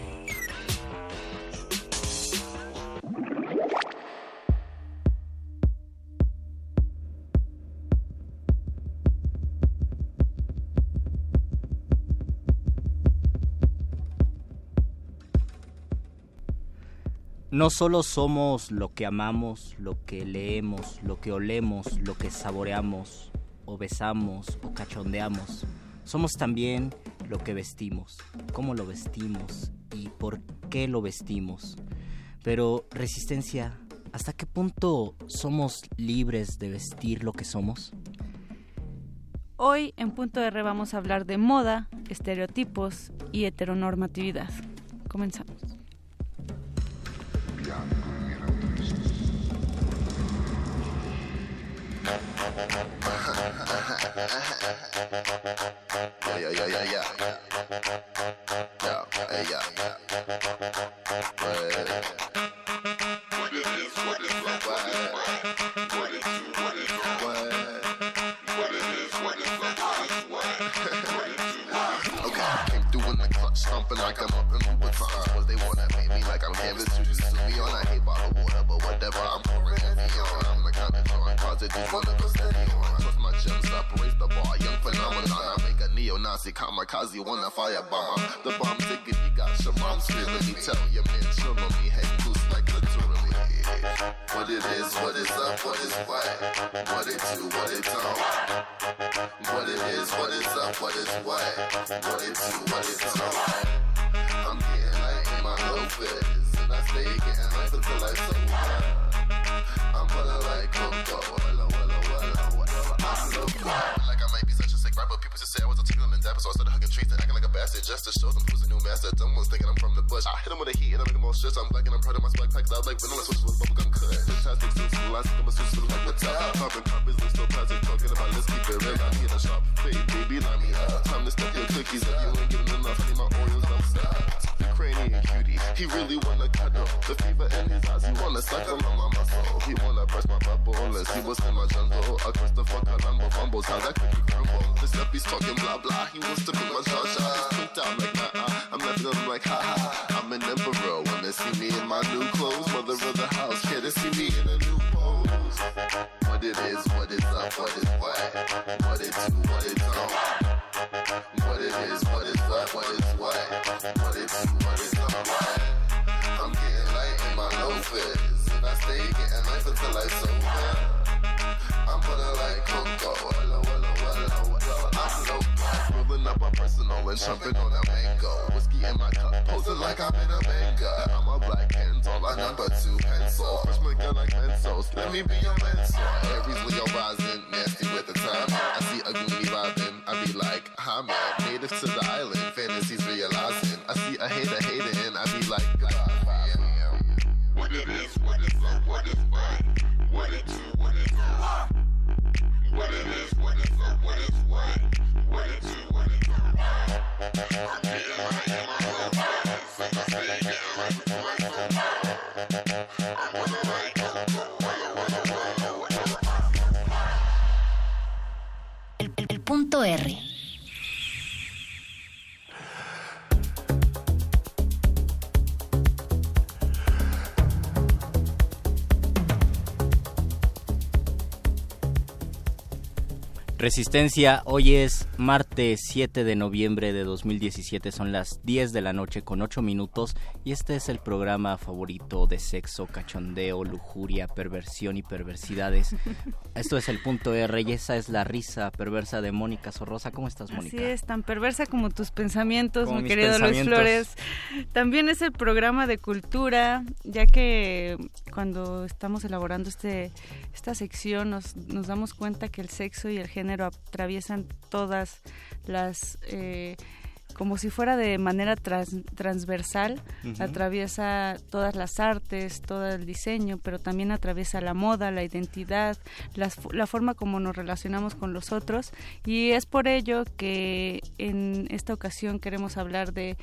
No solo somos lo que amamos, lo que leemos, lo que olemos, lo que saboreamos, o besamos, o cachondeamos. Somos también lo que vestimos, cómo lo vestimos y por qué lo vestimos. Pero, resistencia, ¿hasta qué punto somos libres de vestir lo que somos? Hoy en Punto R vamos a hablar de moda, estereotipos y heteronormatividad. Comenzamos. Yeah, yeah, yeah, yeah, yeah. What it is, what it is, what it is, what it is, what What it is, what it is, what Okay, came through in the clutch, stomping like I'm up in Louis Was they wanna pay me like I'm canvas to just me on? I hate bottled water, but whatever, I'm pouring heavy on. I'm the of steady on. Trust my gems up, raise the bar, young phenomenon. I make a neo-Nazi kamikaze on a firebomber. The bomb diggity got mom's feeling me. Tell your men, chill me, hang loose like literally. What it is, what is up, what is what, what it do, what it don't. What it is, what is up, what is what, what it do, what it don't. I'm getting like in my low fizz, and I stay getting life until I so I'm whatever. I'm loco. Like I might be such a sick rapper, people just say I was articulate and dapper, so I started hugging trees and acting like a bastard just to show them who's the new master. Dumb ones thinking I'm from the bush. I hit them with a heat and I make them all stress. I'm black and I'm proud of my spike packs. I like vanilla switches with bubblegum cut. Fantastic suits, elastic, I'm a suit, like the top. Carbon copies, look so plastic, talking about let's keep it real. I need a sharp fade, baby, line me up. Time to step your cookies up. You ain't getting enough, I need my Oreos, don't stop. Ukrainian cutie, he really wanna cuddle. The fever in his eyes, he wanna suckle on my muscle. He wanna brush my bubble, unless he was in my jungle. A Christopher Columbo fumbles, how that cookie crumble. The step he's talking blah blah, he wants to be my Jar Jar. He's pinked out like nah uh, I'm laughing at him like ha ha. I'm an emperor when they see me in my new clothes. Mother of the house, care to see me in a new pose. What it is, what is up, what is what, what it do, what it I'm like Coco, walla, walla, walla, walla. I'm low, rolling up a and jumping on a mango. Whiskey in my cup, posing like I'm in a manga. I'm a black number two pencil. Like pencils, let me be your Leo rising, nasty with the time. I see a gloomy vibing, I be like, man, native to the island, what it is, what it's a, what it's what, what it's a, what it's a. Resistencia, hoy es martes 7 de noviembre de 2017, son las 10 de la noche con 8 minutos y este es el programa favorito de sexo, cachondeo, lujuria, perversión y perversidades. Esto es el punto R y esa es la risa perversa de Mónica Sorrosa. ¿Cómo estás, Mónica? Así es, tan perversa como tus pensamientos, Como mi querido Luis pensamientos. Flores. También es el programa de cultura, ya que cuando estamos elaborando este esta sección nos, nos damos cuenta que el sexo y el género atraviesan todas las... eh, como si fuera de manera trans- transversal, atraviesa todas las artes, todo el diseño, pero también atraviesa la moda, la identidad, las la forma como nos relacionamos con los otros. Y es por ello que en esta ocasión queremos hablar de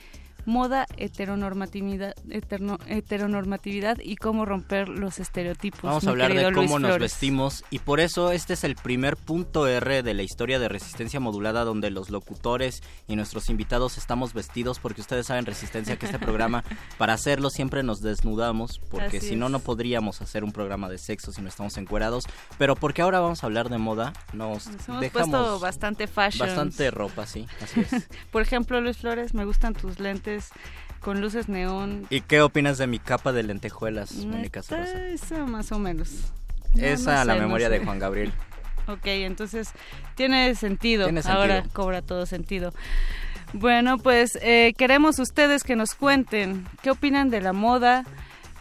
moda, heteronormatividad, eterno- heteronormatividad y cómo romper los estereotipos. Vamos a hablar de Luis cómo nos Flores. vestimos y por eso este es el primer punto R de la historia de resistencia modulada donde los locutores y nuestros invitados estamos vestidos porque ustedes saben resistencia que este programa para hacerlo siempre nos desnudamos porque Así si no no podríamos hacer un programa de sexo si no estamos encuerados pero porque ahora vamos a hablar de moda nos Nos hemos dejamos puesto bastante fashion. bastante ropa sí así es Por ejemplo, Luis Flores, me gustan tus lentes con luces neón. ¿y qué opinas de mi capa de lentejuelas Mónica Está- Sorrosa? Esa más o menos. No, Esa no la no memoria sé. de Juan Gabriel Ok, entonces tiene sentido. Tiene sentido. Ahora cobra todo sentido. Bueno, pues eh, queremos ustedes que nos cuenten qué opinan de la moda,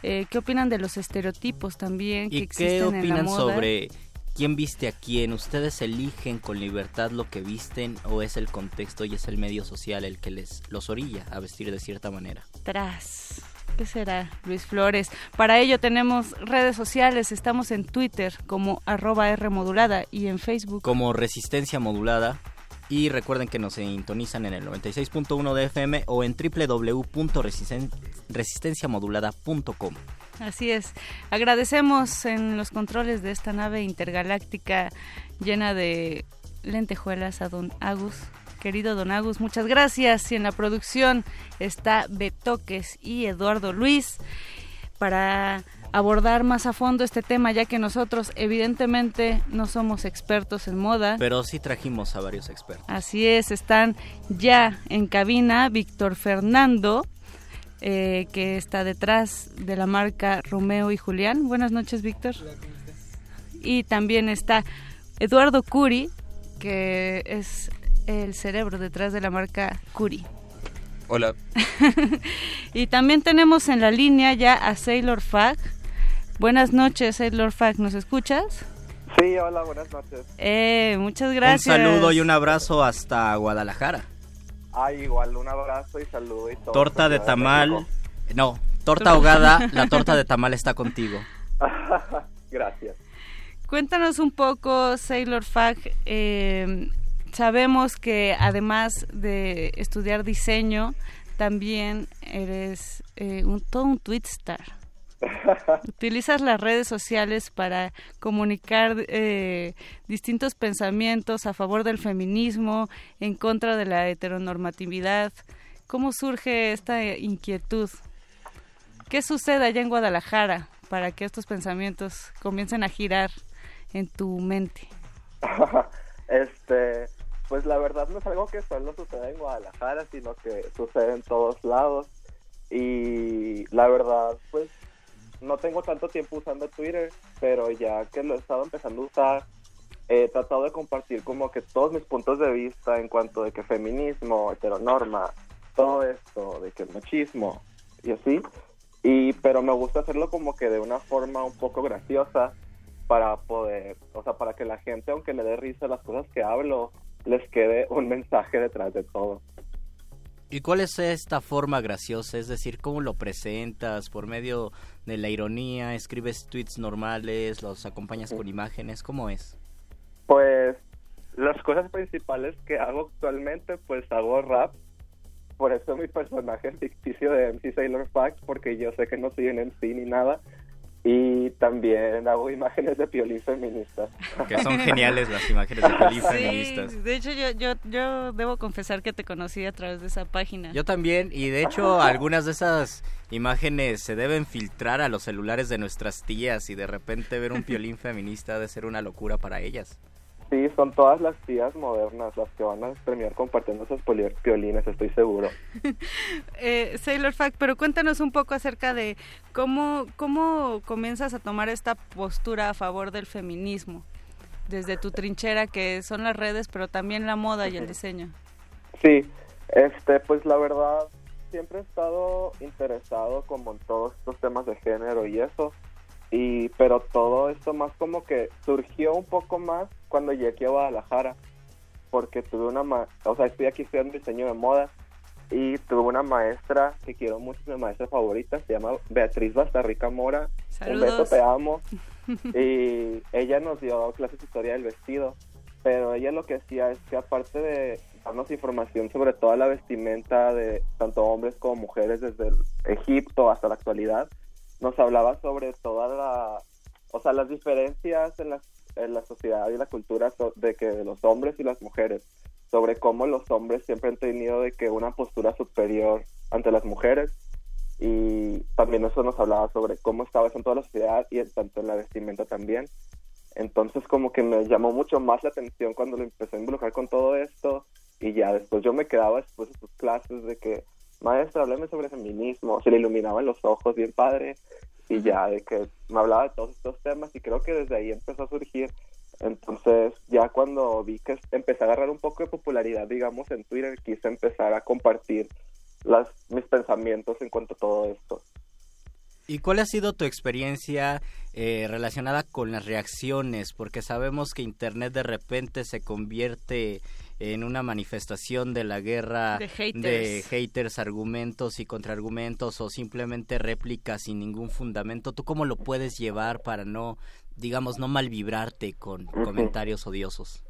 eh, qué opinan de los estereotipos también que ¿Y existen qué en la moda. sobre quién viste a quién? ¿Ustedes eligen con libertad lo que visten o es el contexto y es el medio social el que les los orilla a vestir de cierta manera? Tras. ¿Qué será, Luis Flores? Para ello tenemos redes sociales, estamos en Twitter como arroba R modulada y en Facebook. Como resistencia modulada y recuerden que nos sintonizan en el 96.1 de FM o en www.resistenciamodulada.com. Así es. Agradecemos en los controles de esta nave intergaláctica llena de lentejuelas a don Agus. Querido don Agus, muchas gracias. Y en la producción está Betoques y Eduardo Luis para abordar más a fondo este tema, ya que nosotros evidentemente no somos expertos en moda. Pero sí trajimos a varios expertos. Así es, están ya en cabina Víctor Fernando, eh, que está detrás de la marca Romeo y Julián. Buenas noches, Víctor. Y también está Eduardo Curi, que es el cerebro detrás de la marca Curi. Hola. y también tenemos en la línea ya a Sailor Fag. Buenas noches, Sailor Fag, ¿nos escuchas? Sí, hola, buenas noches. Eh, muchas gracias. Un saludo y un abrazo hasta Guadalajara. Ah, igual, un abrazo y saludo y todo. Torta de tamal. México. No, torta ahogada. La torta de tamal está contigo. Gracias. Cuéntanos un poco, Sailor Fag. eh, sabemos que además de estudiar diseño, también eres eh, un, todo un twitstar. Utilizas las redes sociales para comunicar eh, distintos pensamientos a favor del feminismo, en contra de la heteronormatividad. ¿Cómo surge esta inquietud? ¿Qué sucede allá en Guadalajara para que estos pensamientos comiencen a girar en tu mente? este, pues la verdad no es algo que solo sucede en Guadalajara, sino que sucede en todos lados. Y la verdad, pues no tengo tanto tiempo usando Twitter, pero ya que lo he estado empezando a usar, he tratado de compartir como que todos mis puntos de vista en cuanto de que feminismo, heteronorma, todo esto, de que machismo y así. Y, pero me gusta hacerlo como que de una forma un poco graciosa para poder, o sea, para que la gente, aunque le dé risa las cosas que hablo, les quede un mensaje detrás de todo. ¿Y cuál es esta forma graciosa? Es decir, ¿cómo lo presentas? ¿Por medio de la ironía? ¿Escribes tweets normales? ¿Los acompañas con imágenes? ¿Cómo es? Pues las cosas principales que hago actualmente, pues hago rap. Por eso mi personaje es ficticio de MC Sailor Fax, porque yo sé que no soy un MC ni nada. Y también hago imágenes de piolín feministas. Que son geniales las imágenes de piolín Sí, feministas. de hecho yo, yo, yo debo confesar que te conocí a través de esa página. Yo también, y de hecho algunas de esas imágenes se deben filtrar a los celulares de nuestras tías y de repente ver un piolín feminista ha de ser una locura para ellas. Sí, son todas las tías modernas las que van a premiar compartiendo poli- piolines, estoy seguro. Eh, Sailor Fact, pero cuéntanos un poco acerca de cómo, cómo comienzas a tomar esta postura a favor del feminismo, desde tu trinchera que son las redes, pero también la moda y el diseño. Sí, este, pues la verdad, siempre he estado interesado como en todos estos temas de género y eso, y pero todo esto más como que surgió un poco más cuando llegué aquí a Guadalajara, porque tuve una, ma o sea, estoy aquí estudiando diseño de moda y tuve una maestra que quiero mucho, mi maestra favorita, se llama Beatriz Bastarrica Mora. Un beso, Saludos. te amo. y ella nos dio clases de historia del vestido, pero ella lo que hacía es que aparte de darnos información sobre toda la vestimenta de tanto hombres como mujeres desde el Egipto hasta la actualidad, nos hablaba sobre toda la, o sea, las diferencias en la, en la sociedad y la cultura de que los hombres y las mujeres, sobre cómo los hombres siempre han tenido de que una postura superior ante las mujeres y también eso nos hablaba sobre cómo estaba eso en toda la sociedad y en- tanto en la vestimenta también. Entonces como que me llamó mucho más la atención cuando lo empecé a involucrar con todo esto y ya después yo me quedaba después de sus clases de que, maestra, háblame sobre feminismo, se le iluminaban los ojos bien padre y ya de que me hablaba de todos estos temas y creo que desde ahí empezó a surgir. Entonces ya cuando vi que empecé a agarrar un poco de popularidad, digamos, en Twitter, quise empezar a compartir las, mis pensamientos en cuanto a todo esto. ¿Y cuál ha sido tu experiencia eh, relacionada con las reacciones? Porque sabemos que Internet de repente se convierte en una manifestación de la guerra De haters. de haters, argumentos y contraargumentos o simplemente réplicas sin ningún fundamento. ¿Tú cómo lo puedes llevar para no, digamos, no malvibrarte con comentarios odiosos?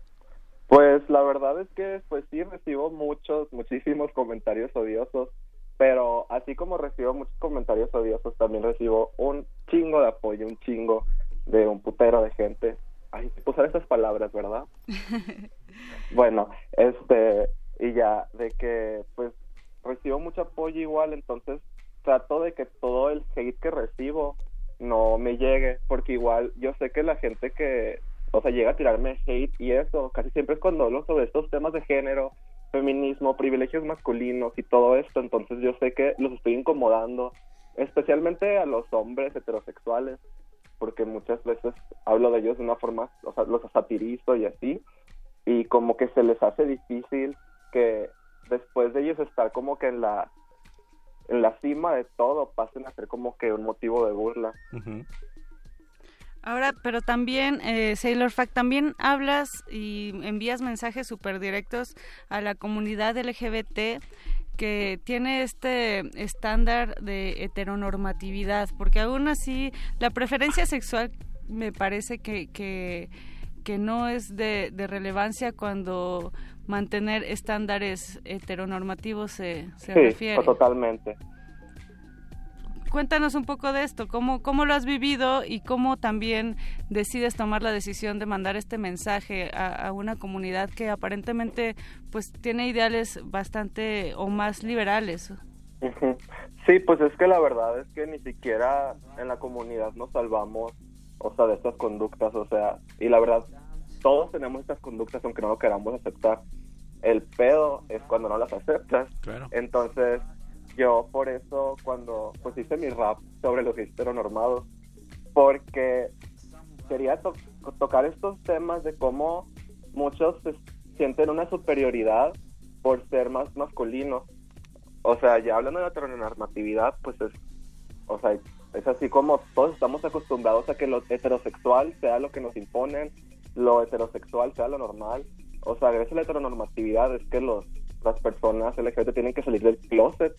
Pues la verdad es que pues sí recibo muchos, muchísimos comentarios odiosos, pero así como recibo muchos comentarios odiosos, también recibo un chingo de apoyo, un chingo de un putero de gente. Ay, usar esas palabras, ¿verdad? Bueno, este, y ya, de que pues recibo mucho apoyo igual, entonces trato de que todo el hate que recibo no me llegue, porque igual yo sé que la gente que, o sea, llega a tirarme hate y eso, casi siempre es cuando hablo sobre estos temas de género, feminismo, privilegios masculinos y todo esto, entonces yo sé que los estoy incomodando, especialmente a los hombres heterosexuales, porque muchas veces hablo de ellos de una forma, o sea, los satirizo y así, y como que se les hace difícil que después de ellos estar como que en la en la cima de todo pasen a ser como que un motivo de burla. Ahora, pero también, eh, Sailor Fact, también hablas y envías mensajes súper directos a la comunidad LGBT que tiene este estándar de heteronormatividad, porque aún así la preferencia sexual me parece que, que, que no es de, de relevancia cuando mantener estándares heteronormativos se, se sí, refiere. totalmente. Cuéntanos un poco de esto, cómo, cómo lo has vivido y cómo también decides tomar la decisión de mandar este mensaje a, a una comunidad que aparentemente pues tiene ideales bastante o más liberales. Sí, pues es que la verdad es que ni siquiera en la comunidad nos salvamos, o sea, de estas conductas, o sea, y la verdad, todos tenemos estas conductas aunque no lo queramos aceptar. El pedo es cuando no las aceptas. Claro. Entonces, yo por eso cuando pues hice mi rap sobre los heteronormados, porque quería to- tocar estos temas de cómo muchos sienten una superioridad por ser más masculinos. O sea, ya hablando de heteronormatividad, pues es, o sea, es así como todos estamos acostumbrados a que lo heterosexual sea lo que nos imponen, lo heterosexual sea lo normal. O sea, gracias a la heteronormatividad es que los, las personas LGBT tienen que salir del closet,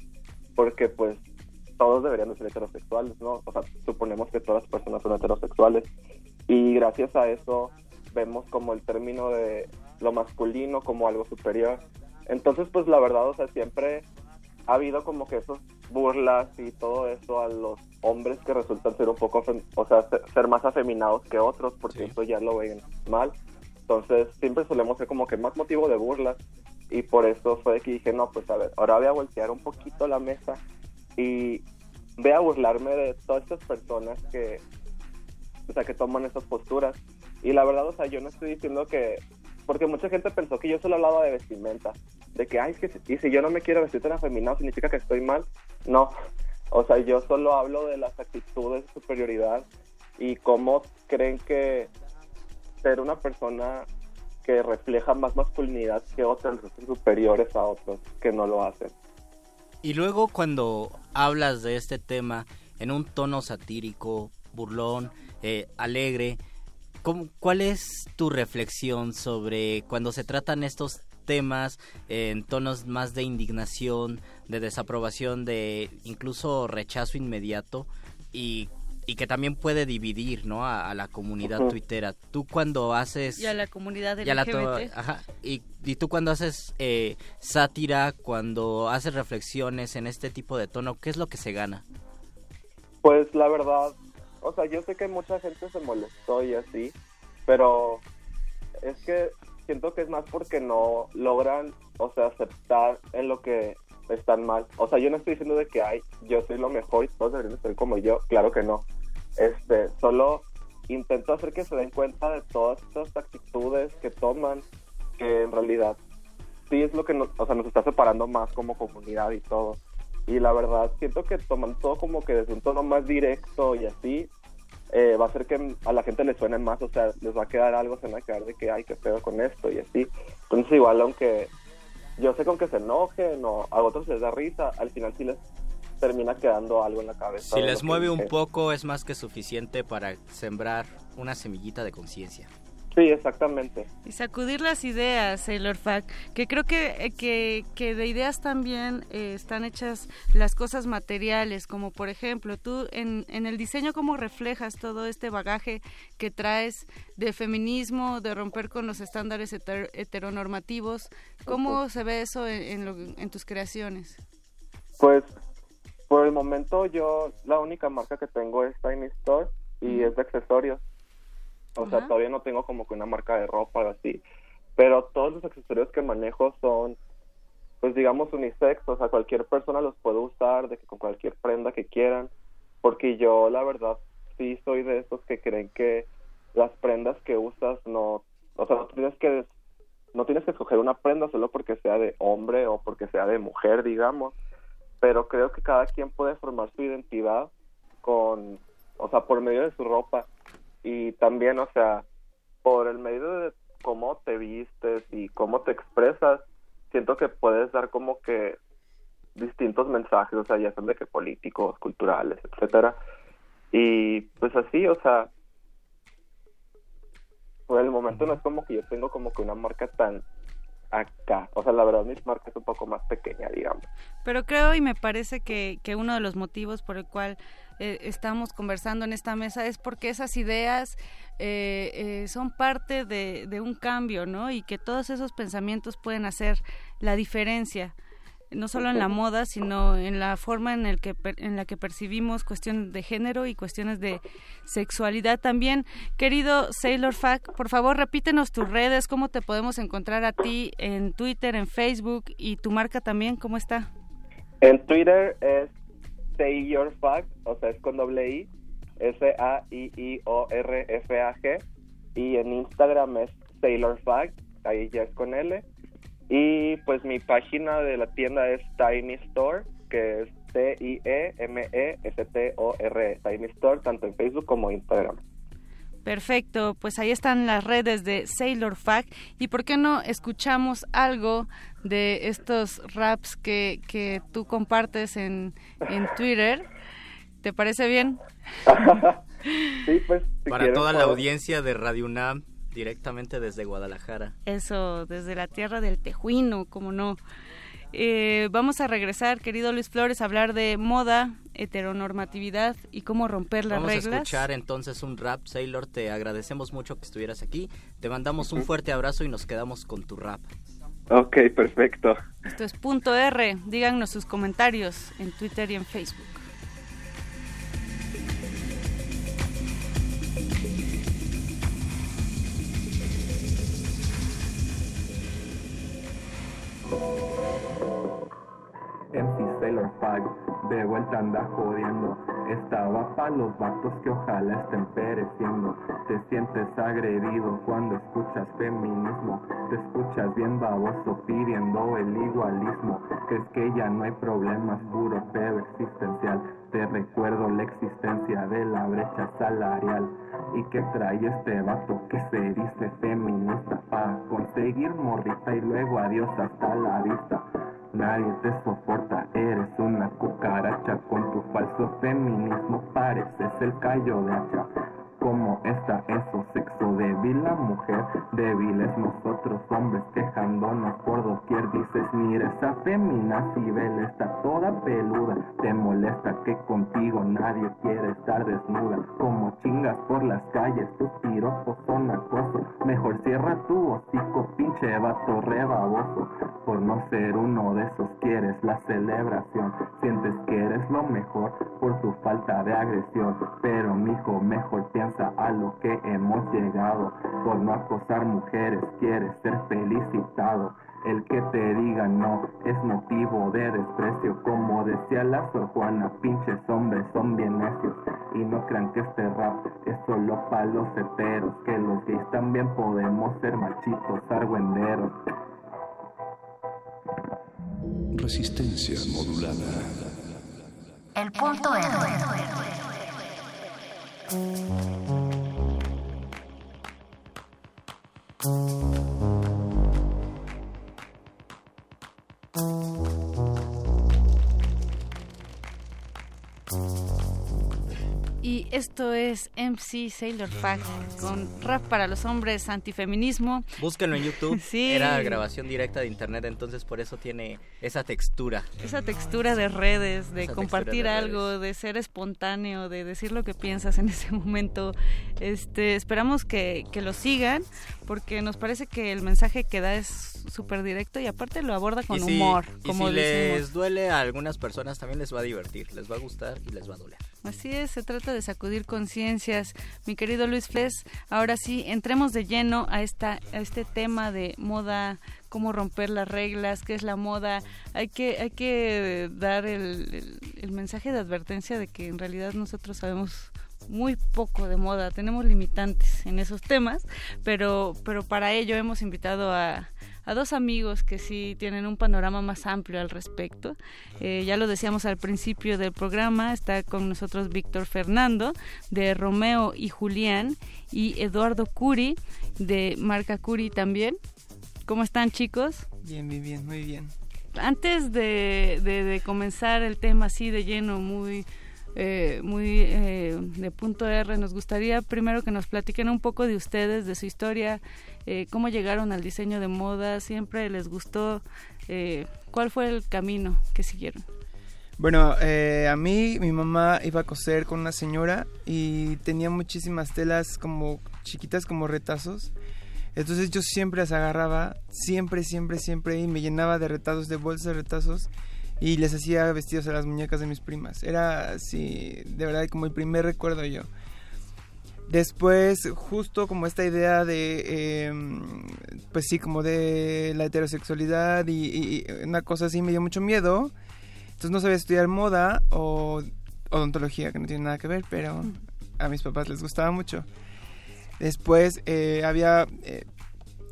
porque pues todos deberían de ser heterosexuales, ¿no? O sea, suponemos que todas las personas son heterosexuales. Y gracias a eso vemos como el término de lo masculino como algo superior. Entonces, pues la verdad, o sea, siempre ha habido como que esos burlas y todo eso a los hombres que resultan ser un poco, o sea, ser, ser más afeminados que otros, porque eso ya lo ven mal. Entonces, siempre solemos ser como que más motivo de burlas. Y por eso fue que dije, no, pues a ver, ahora voy a voltear un poquito la mesa y voy a burlarme de todas estas personas que, o sea, que toman estas posturas. Y la verdad, o sea, yo no estoy diciendo que, porque mucha gente pensó que yo solo hablaba de vestimenta, de que, ay, es que, y si yo no me quiero vestir tan afeminado, significa que estoy mal. No, o sea, yo solo hablo de las actitudes de superioridad y cómo creen que ser una persona que refleja más masculinidad que otras superiores a otros que no lo hacen. Y luego cuando hablas de este tema en un tono satírico, burlón, eh, alegre, ¿cómo- ¿cuál es tu reflexión sobre cuando se tratan estos temas en tonos más de indignación, de desaprobación, de incluso rechazo inmediato y, y que también puede dividir ¿no? a, a la comunidad Ujú. tuitera? Tú cuando haces... Y a la comunidad y a la to- LGBT. ajá, y, y tú cuando haces eh, sátira, cuando haces reflexiones en este tipo de tono, ¿qué es lo que se gana? Pues la verdad, o sea, yo sé que mucha gente se molestó y así, pero es que siento que es más porque no logran, o sea, aceptar en lo que están mal. O sea, yo no estoy diciendo de que, ay, yo soy lo mejor y todos deberían ser como yo, claro que no. Este, solo intento hacer que se den cuenta de todas estas actitudes que toman, que en realidad sí es lo que nos, o sea, nos está separando más como comunidad y todo. Y la verdad, siento que toman todo como que desde un tono más directo y así, eh, va a hacer que a la gente le suene más, o sea, les va a quedar algo, se van a quedar de que, ay, qué pedo con esto y así. Entonces, igual, aunque yo sé con que se enojen o a otros les da risa, al final sí les termina quedando algo en la cabeza. Si les mueve un poco es más que suficiente para sembrar una semillita de conciencia. Sí, exactamente. Y sacudir las ideas, Sailor Fact, que creo que, eh, que, que de ideas también eh, están hechas las cosas materiales, como por ejemplo, tú en, en el diseño, ¿cómo reflejas todo este bagaje que traes de feminismo, de romper con los estándares heter- heteronormativos? ¿Cómo se ve eso en, en, lo- en tus creaciones? Pues por el momento yo la única marca que tengo es Tiny Store y es de accesorios. O sea, todavía no tengo como que una marca de ropa o así. Pero todos los accesorios que manejo son, pues digamos, unisex. O sea, cualquier persona los puede usar de que con cualquier prenda que quieran. Porque yo, la verdad, sí soy de esos que creen que las prendas que usas no, o sea, no tienes que no tienes que escoger una prenda solo porque sea de hombre o porque sea de mujer, digamos, pero creo que cada quien puede formar su identidad con, o sea, por medio de su ropa y también, o sea, por el medio de cómo te vistes y cómo te expresas, siento que puedes dar como que distintos mensajes, o sea, ya sean de que políticos, culturales, etcétera. Y pues así, o sea, por el momento no es como que yo tengo como que una marca tan acá. O sea, la verdad mi marca es un poco más pequeña, digamos. Pero creo y me parece que, que uno de los motivos por el cual eh, estamos conversando en esta mesa es porque esas ideas eh, eh, son parte de, de un cambio, ¿no? Y que todos esos pensamientos pueden hacer la diferencia no solo en la moda, sino en la forma en, el que, en la que percibimos cuestiones de género y cuestiones de sexualidad también. Querido Sailor Fac, por favor repítenos tus redes, cómo te podemos encontrar a ti en Twitter, en Facebook y tu marca también, ¿cómo está? En Twitter es Say Your Fact, o sea, es con doble I, S-A-I-I-O-R-F-A-G, y en Instagram es Sailor Fact, ahí ya es con L, y pues mi página de la tienda es Tiny Store, que es E T-I-E-M-E-S-T-O-R, Tiny Store, tanto en Facebook como Instagram. Perfecto, pues ahí están las redes de Sailor Fact y por qué no escuchamos algo de estos raps que, que tú compartes en, en Twitter. ¿Te parece bien? sí, pues Para quieren, toda la audiencia de Radio UNAM, directamente desde Guadalajara. Eso, desde la tierra del Tejuino, como no. Eh, vamos a regresar, querido Luis Flores, a hablar de moda, heteronormatividad y cómo romper las Vamos a reglas. escuchar entonces un rap, Sailor. Te agradecemos mucho que estuvieras aquí. Te mandamos un fuerte abrazo y nos quedamos con tu rap. Ok, perfecto. Esto es punto R. Díganos sus comentarios en Twitter y en Facebook. MC Sailor Fag, de vuelta anda jodiendo. Estaba pa' los vatos que ojalá estén pereciendo. Te sientes agredido cuando escuchas feminismo. Te escuchas bien baboso pidiendo el igualismo. Es que ya no hay problemas, puro pedo existencial. Te recuerdo la existencia de la brecha salarial. ¿Y que trae este vato que se dice feminista? Pa' conseguir morrita y luego adiós hasta la vista. Nadie te soporta, eres una cucaracha con tu falso feminismo, pareces el callo de hacha. Como está eso, sexo débil la mujer, débiles nosotros hombres quejándonos por doquier. Dices, mira esa femina Cibel está toda peluda, te molesta que contigo nadie quiere estar desnuda. Como chingas por las calles, tus piropos son acoso. Mejor cierra tu hocico, pinche vato rebaboso. Por no ser uno de esos quieres la celebración. Sientes que eres lo mejor por tu falta de agresión. Pero mijo, mejor piensa a lo que hemos llegado. Por no acosar mujeres, quieres ser felicitado. El que te diga no es motivo de desprecio. Como decía la Sor Juana, pinches hombres son bien necios. Y no crean que este rap es solo para los heteros. Que los gays también podemos ser machitos argüenderos. Resistencia modulada. El punto R. Y esto es MC Sailor Fact con rap para los hombres, antifeminismo. Búsquenlo en YouTube. Sí. Era grabación directa de internet, entonces por eso tiene esa textura. Esa textura de redes, de Esa compartir de algo, de ser espontáneo, de decir lo que piensas en ese momento. Este, esperamos que, que lo sigan, porque nos parece que el mensaje que da es súper directo y aparte lo aborda con y si, humor, y como si decimos. les duele a algunas personas, también les va a divertir, les va a gustar y les va a doler. Así es, se trata de sacudir conciencias. Mi querido Luis Fles, ahora sí, entremos de lleno a, esta, a este tema de moda, cómo romper las reglas, qué es la moda. Hay que, hay que dar el, mensaje de advertencia de que en realidad nosotros sabemos muy poco de moda, tenemos limitantes en esos temas, pero, pero para ello hemos invitado a, a dos amigos que sí tienen un panorama más amplio al respecto. Eh, ya lo decíamos al principio del programa, está con nosotros Víctor Fernando de Romeo y Julián y Eduardo Curi de Marca Curi también. ¿Cómo están chicos? Bien, bien, bien, muy bien. Antes de, de- de comenzar el tema así de lleno, muy, eh, muy eh, de punto R, nos gustaría primero que nos platiquen un poco de ustedes, de su historia, eh, cómo llegaron al diseño de moda, siempre les gustó, eh, cuál fue el camino que siguieron. Bueno, eh, a mí mi mamá iba a coser con una señora y tenía muchísimas telas como chiquitas como retazos. Entonces yo siempre las agarraba, siempre, siempre, siempre, y me llenaba de retazos, de bolsas de retazos, y les hacía vestidos a las muñecas de mis primas. Era así, de verdad, como el primer recuerdo yo. Después, justo como esta idea de, eh, pues sí, como de la heterosexualidad y, y- una cosa así me dio mucho miedo. Entonces no sabía estudiar moda o odontología, que no tiene nada que ver, pero a mis papás les gustaba mucho. Después eh, había... eh,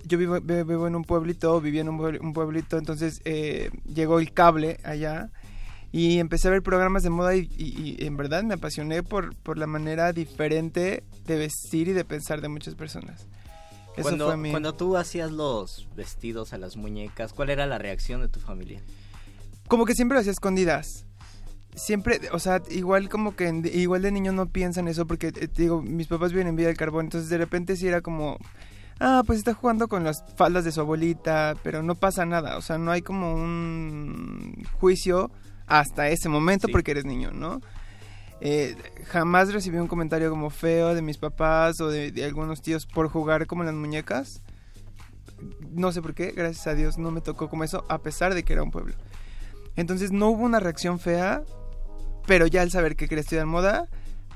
yo vivo, vi- vivo en un pueblito, vivía en un, puebl- un pueblito, entonces eh, llegó el cable allá y empecé a ver programas de moda y, y- y en verdad me apasioné por, por la manera diferente de vestir y de pensar de muchas personas. Eso Cuando, fue mi... cuando tú hacías los vestidos a las muñecas, ¿cuál era la reacción de tu familia? como que siempre lo hacía escondidas. Siempre, o sea, igual como que igual de niño no piensan eso porque eh, digo, mis papás viven en Villa del Carbón, entonces de repente sí era como ah, pues está jugando con las faldas de su abuelita, pero no pasa nada, o sea, no hay como un juicio hasta ese momento Sí. porque eres niño, ¿no? Eh, jamás recibí un comentario como feo de mis papás o de, de algunos tíos por jugar como las muñecas. No sé por qué, gracias a Dios no me tocó como eso, a pesar de que era un pueblo. Entonces no hubo una reacción fea, pero ya al saber que quería estudiar moda,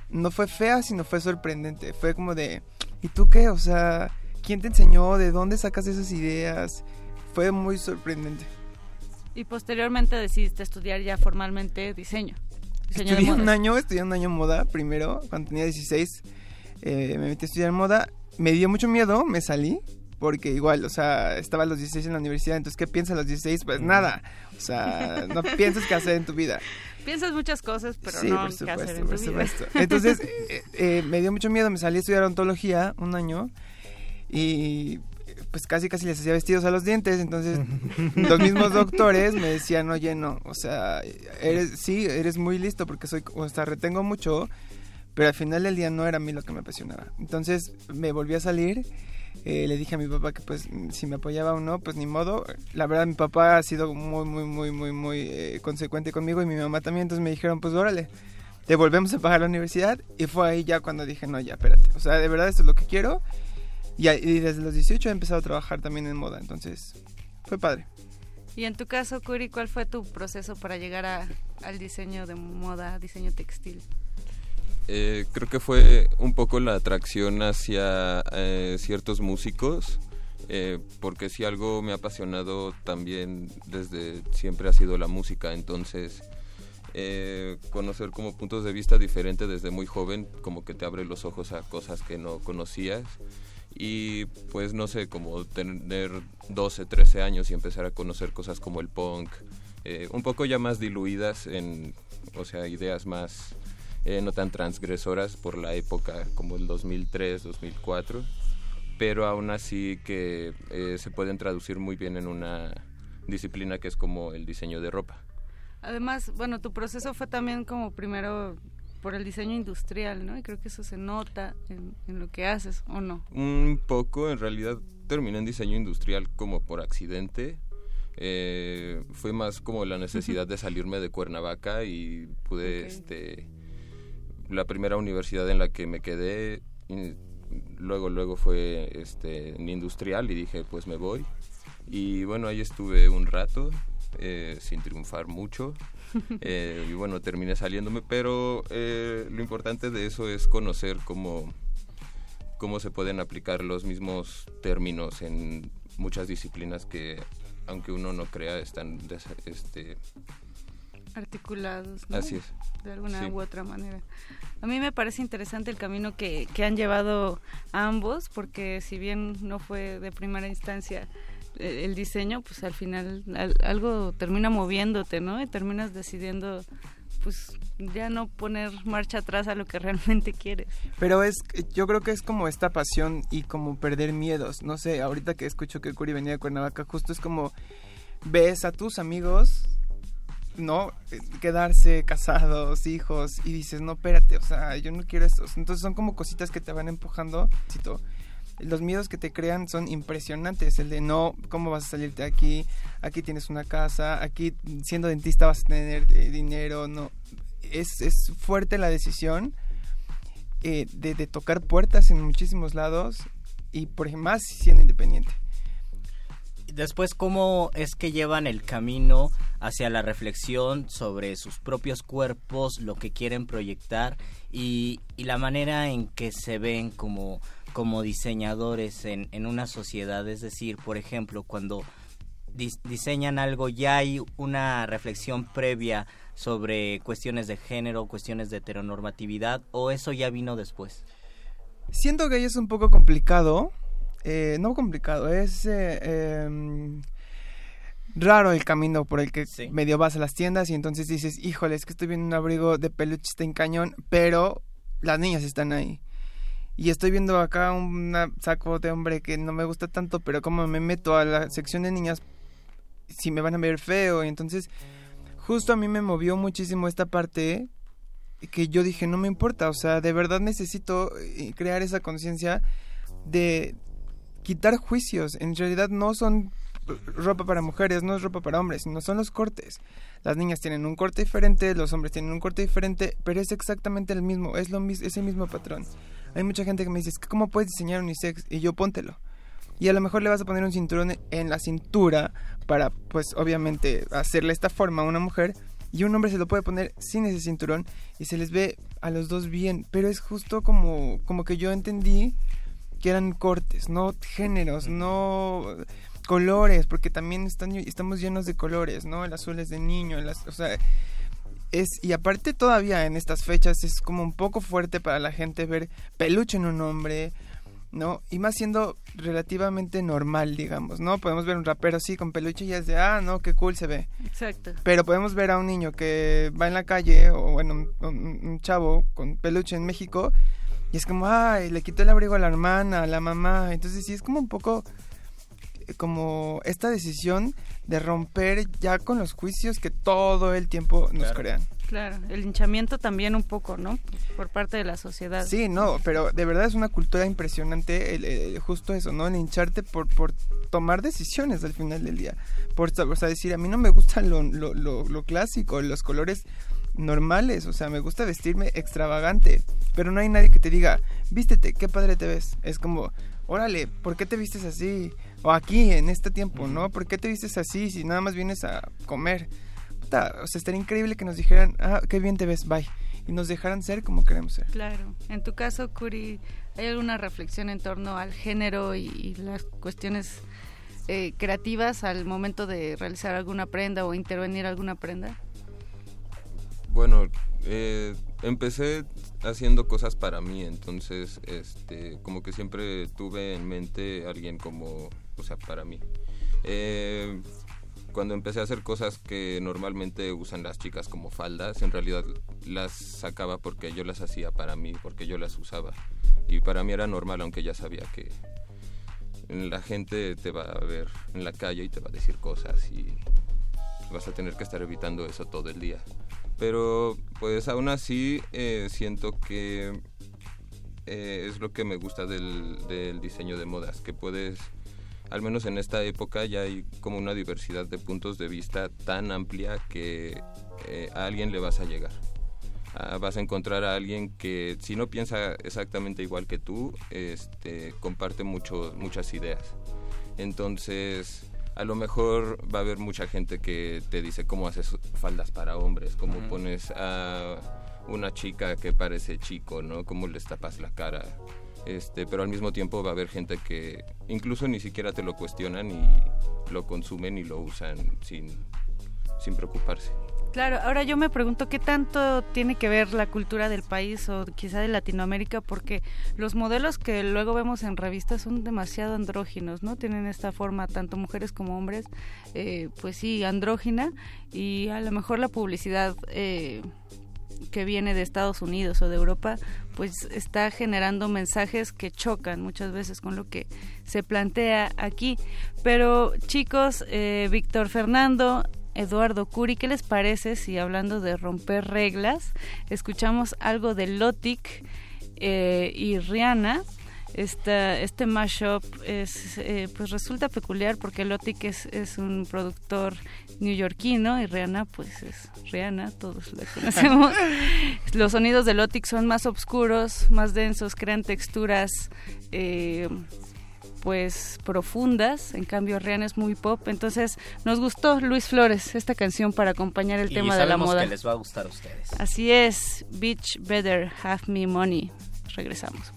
no fue fea, sino fue sorprendente. Fue como de, ¿y tú qué? O sea, ¿quién te enseñó? ¿De dónde sacas esas ideas? Fue muy sorprendente. Y posteriormente decidiste estudiar ya formalmente diseño. diseño Estudié un año, estudié un año moda primero, cuando tenía 16. eh, me metí a estudiar moda. Me dio mucho miedo, me salí. Porque igual, o sea, estaba a los 16 en la universidad, entonces, ¿qué piensas a los 16? Pues nada. O sea, no piensas qué hacer en tu vida. Piensas muchas cosas, pero sí, no por qué supuesto, hacer en por tu vida. supuesto. Entonces, eh, eh, me dio mucho miedo, me salí a estudiar odontología un año y pues casi casi les hacía vestidos a los dientes, entonces los mismos doctores me decían, oye, no, o sea, eres, sí, eres muy listo porque soy, o sea, retengo mucho, pero al final del día no era a mí lo que me apasionaba. Entonces me volví a salir, eh, le dije a mi papá que pues si me apoyaba o no, pues ni modo. La verdad mi papá ha sido muy, muy, muy, muy, muy eh, consecuente conmigo y mi mamá también, entonces me dijeron, pues órale, te volvemos a pagar la universidad y fue ahí ya cuando dije, no, ya, espérate, o sea, de verdad esto es lo que quiero. Y, y desde los 18 he empezado a trabajar también en moda, entonces fue padre. Y en tu caso, Curi, ¿cuál fue tu proceso para llegar a- al diseño de moda, diseño textil? Eh, creo que fue un poco la atracción hacia eh, ciertos músicos, eh, porque si algo me ha apasionado también desde siempre ha sido la música, entonces eh, conocer como puntos de vista diferentes desde muy joven, como que te abre los ojos a cosas que no conocías y pues no sé, como tener 12, 13 años y empezar a conocer cosas como el punk, eh, un poco ya más diluidas en, o sea, ideas más eh, no tan transgresoras por la época como el 2003, 2004, pero aún así que eh, se pueden traducir muy bien en una disciplina que es como el diseño de ropa. Además, bueno, tu proceso fue también como primero por el diseño industrial, ¿no? Y creo que eso se nota en, en lo que haces, ¿o no? Un poco, en realidad terminé en diseño industrial como por accidente. Eh, fue más como la necesidad de salirme de Cuernavaca y pude, este, la primera universidad en la que me quedé, y luego, luego fue, este, en industrial y dije, pues me voy. Y bueno, ahí estuve un rato, eh, sin triunfar mucho. Eh, y bueno, terminé saliéndome, pero eh, lo importante de eso es conocer cómo, cómo se pueden aplicar los mismos términos en muchas disciplinas que, aunque uno no crea, están este, articulados, ¿no? Así es. De alguna Sí. u otra manera. A mí me parece interesante el camino que, que han llevado ambos, porque si bien no fue de primera instancia el diseño, pues al final al- algo termina moviéndote, ¿no? Y terminas decidiendo, pues ya no poner marcha atrás a lo que realmente quieres. Pero es, yo creo que es como esta pasión y como perder miedos. No sé, ahorita que escucho que Curi venía de Cuernavaca, justo es como ves a tus amigos, ¿no? Eh, Quedarse casados, hijos, y dices, no, espérate, o sea, yo no quiero eso. Entonces son como cositas que te van empujando. Los miedos que te crean son impresionantes. El de no, ¿cómo vas a salirte aquí? Aquí tienes una casa, aquí siendo dentista vas a tener eh, dinero, no. Es, es fuerte la decisión eh, de, tocar puertas en muchísimos lados y por más siendo independiente. Después, ¿cómo es que llevan el camino hacia la reflexión sobre sus propios cuerpos, lo que quieren proyectar y la manera en que se ven como, como diseñadores en, en una sociedad? Es decir, por ejemplo, cuando dis- diseñan algo, ya hay una reflexión previa sobre cuestiones de género, cuestiones de heteronormatividad, o eso ya vino después? Siento que ahí es un poco complicado, eh, no complicado, es eh, em, raro el camino por el que medio vas a las tiendas y entonces dices, híjole, es que estoy viendo un abrigo de peluche está en cañón, pero las niñas están ahí. Y estoy viendo acá un saco de hombre que no me gusta tanto, pero como me meto a la sección de niñas, si me van a ver feo. Y entonces, justo a mí me movió muchísimo esta parte que yo dije, no me importa, o sea, de verdad necesito eh, crear esa conciencia de quitar juicios. En realidad no son ropa para mujeres, no es ropa para hombres, sino son los cortes. Las niñas tienen un corte diferente, los hombres tienen un corte diferente, pero es exactamente el mismo, es lo mis- ese mismo patrón. Hay mucha gente que me dice, "Es que ¿cómo puedes diseñar unisex? Y yo póntelo. Y a lo mejor le vas a poner un cinturón en la cintura para, pues, obviamente, hacerle esta forma a una mujer. Y un hombre se lo puede poner sin ese cinturón y se les ve a los dos bien. Pero es justo como, como que yo entendí que eran cortes, no géneros, no colores, porque también están, estamos llenos de colores, ¿no? El azul es de niño, el az- o sea, es, y aparte todavía en estas fechas es como un poco fuerte para la gente ver peluche en un hombre, ¿no? Y más siendo relativamente normal, digamos, ¿no? Podemos ver un rapero así con peluche y es de, ah, no, qué cool se ve. Exacto. Pero podemos ver a un niño que va en la calle, o bueno, un, un- un chavo con peluche en México, y es como, ay, le quitó el abrigo a la hermana, a la mamá. Entonces sí, es como un poco como esta decisión de romper ya con los juicios que todo el tiempo nos crean. Claro, el hinchamiento también un poco, ¿no? Por parte de la sociedad. Sí, no, pero de verdad es una cultura impresionante el, el- justo eso, ¿no? El hincharte por, por tomar decisiones al final del día. Por o sea, decir, a mí no me gusta lo, lo, lo, lo clásico, los colores normales, o sea, me gusta vestirme extravagante, pero no hay nadie que te diga, vístete, qué padre te ves. Es como, órale, ¿por qué te vistes así? O aquí, en este tiempo, ¿no? ¿Por qué te vistes así si nada más vienes a comer? Puta, o sea, estaría increíble que nos dijeran, ah, qué bien te ves, bye. Y nos dejaran ser como queremos ser. Claro. En tu caso, Curi, ¿hay alguna reflexión en torno al género y, y las cuestiones eh, creativas al momento de realizar alguna prenda o intervenir alguna prenda? Bueno, eh, empecé haciendo cosas para mí, entonces, este, como que siempre tuve en mente alguien como, o sea, para mí. Eh, cuando empecé a hacer cosas que normalmente usan las chicas como faldas, en realidad las sacaba porque yo las hacía para mí, porque yo las usaba. Y para mí era normal, aunque ya sabía que la gente te va a ver en la calle y te va a decir cosas y vas a tener que estar evitando eso todo el día. Pero pues aún así eh, siento que eh, es lo que me gusta del, del diseño de modas, que puedes, al menos en esta época ya hay como una diversidad de puntos de vista tan amplia que eh, a alguien le vas a llegar. Ah, vas a encontrar a alguien que si no piensa exactamente igual que tú, este, comparte mucho, muchas ideas. Entonces, a lo mejor va a haber mucha gente que te dice cómo haces faldas para hombres, cómo pones a una chica que parece chico, ¿no? Cómo les tapas la cara. Este, pero al mismo tiempo va a haber gente que incluso ni siquiera te lo cuestionan y lo consumen y lo usan sin, sin preocuparse. Claro, ahora yo me pregunto qué tanto tiene que ver la cultura del país o quizá de Latinoamérica, porque los modelos que luego vemos en revistas son demasiado andróginos, ¿no? Tienen esta forma, tanto mujeres como hombres, eh, pues sí, andrógina, y a lo mejor la publicidad eh, que viene de Estados Unidos o de Europa, pues está generando mensajes que chocan muchas veces con lo que se plantea aquí. Pero chicos, eh, Víctor Fernando, Eduardo Curi, ¿qué les parece si hablando de romper reglas, escuchamos algo de Lotic eh, y Rihanna? Esta, este mashup es, eh, pues resulta peculiar porque Lotic es, es un productor neoyorquino y Rihanna pues es Rihanna, todos la conocemos. Los sonidos de Lotic son más oscuros, más densos, crean texturas eh, pues profundas, en cambio Rihanna es muy pop, entonces nos gustó Luis Flores esta canción para acompañar el y tema de la moda. que les va a gustar a ustedes. Así es, Bitch Better Have Me Money. Regresamos,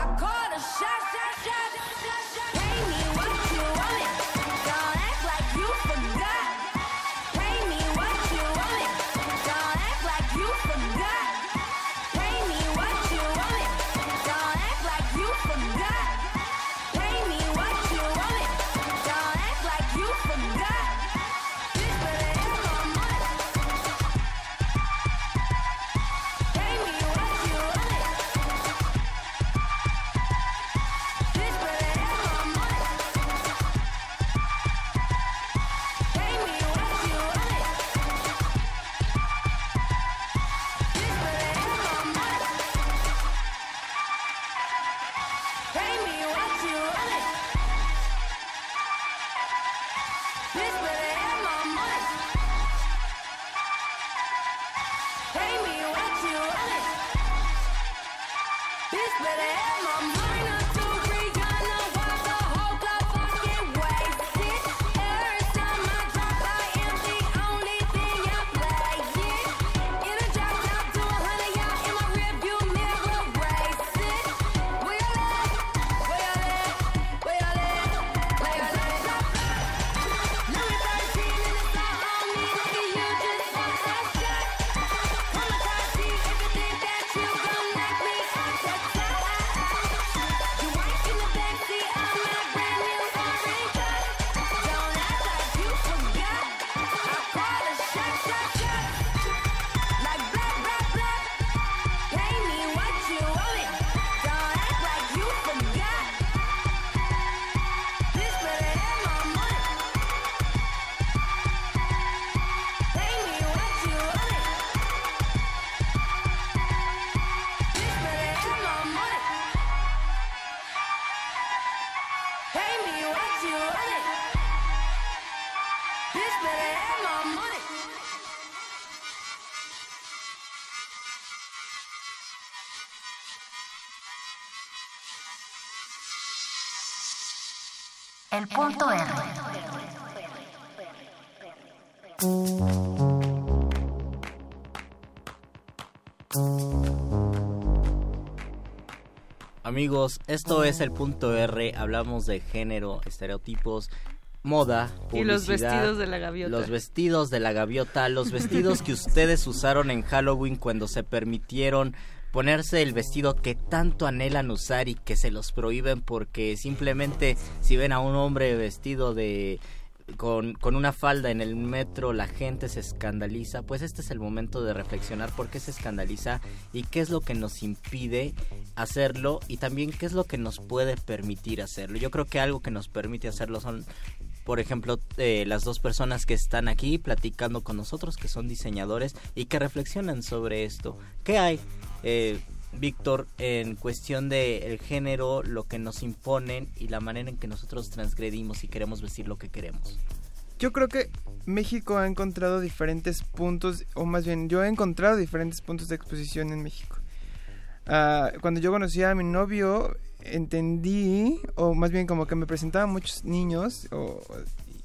I called a shot, shot, shot. el punto R. Amigos, esto es el punto R. Hablamos de género, estereotipos, moda, y los vestidos de la gaviota. Los vestidos de la gaviota, los vestidos que ustedes usaron en Halloween cuando se permitieron ponerse el vestido que tanto anhelan usar y que se los prohíben porque simplemente si ven a un hombre vestido de con, con una falda en el metro la gente se escandaliza, pues este es el momento de reflexionar por qué se escandaliza y qué es lo que nos impide hacerlo y también qué es lo que nos puede permitir hacerlo. Yo creo que algo que nos permite hacerlo son, por ejemplo, eh, las dos personas que están aquí platicando con nosotros, que son diseñadores y que reflexionan sobre esto. ¿Qué hay? eh, Víctor, en cuestión de el género, lo que nos imponen y la manera en que nosotros transgredimos y queremos vestir lo que queremos. Yo creo que México ha encontrado diferentes puntos, o más bien yo he encontrado diferentes puntos de exposición en México. Ah, cuando yo conocí a mi novio, entendí, o más bien como que me presentaban muchos niños o-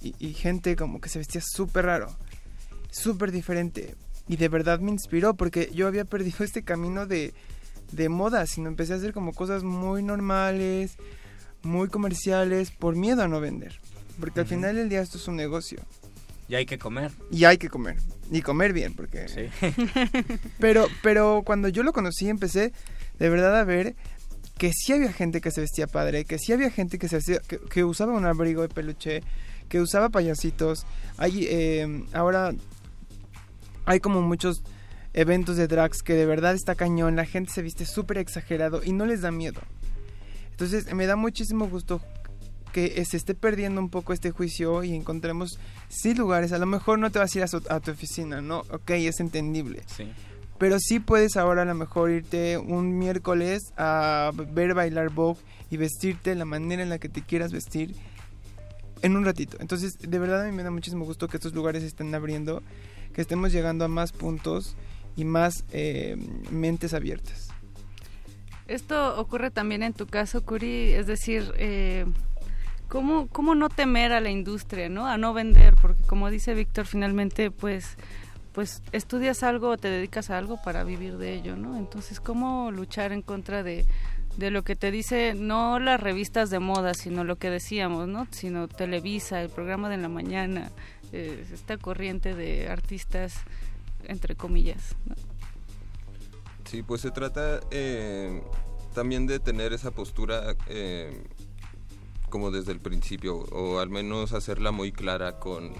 y, y gente como que se vestía súper raro, súper diferente. Y de verdad me inspiró porque yo había perdido este camino de, de moda, sino empecé a hacer como cosas muy normales, muy comerciales, por miedo a no vender. Porque al Ujú. final del día esto es un negocio. Y hay que comer. Y hay que comer. Y comer bien, porque... pero, pero cuando yo lo conocí empecé de verdad a ver que sí había gente que se vestía padre, que sí había gente que se que, usaba un abrigo de peluche, que usaba payasitos. Hay, eh, ahora hay como muchos eventos de drags que de verdad está cañón, la gente se viste súper exagerado y no les da miedo. Entonces me da muchísimo gusto que se esté perdiendo un poco este juicio y encontremos sí lugares. A lo mejor no te vas a ir a, su- a tu oficina, ¿no? Ok, es entendible. Sí. Pero sí puedes ahora a lo mejor irte un miércoles a ver bailar Vogue y vestirte la manera en la que te quieras vestir en un ratito. Entonces, de verdad a mí me da muchísimo gusto que estos lugares estén abriendo, que estemos llegando a más puntos y más eh, mentes abiertas. Esto ocurre también en tu caso, Curi, es decir, eh, ¿cómo, ¿cómo no temer a la industria, ¿no? A no vender, porque como dice Víctor, finalmente, pues, pues estudias algo o te dedicas a algo para vivir de ello, ¿no? Entonces, ¿cómo luchar en contra de, de lo que te dice, no las revistas de moda, sino lo que decíamos, ¿no? Sino Televisa, el programa de la mañana, eh, esta corriente de artistas, entre comillas, ¿no? Sí, pues se trata eh, también de tener esa postura eh, como desde el principio, o al menos hacerla muy clara con...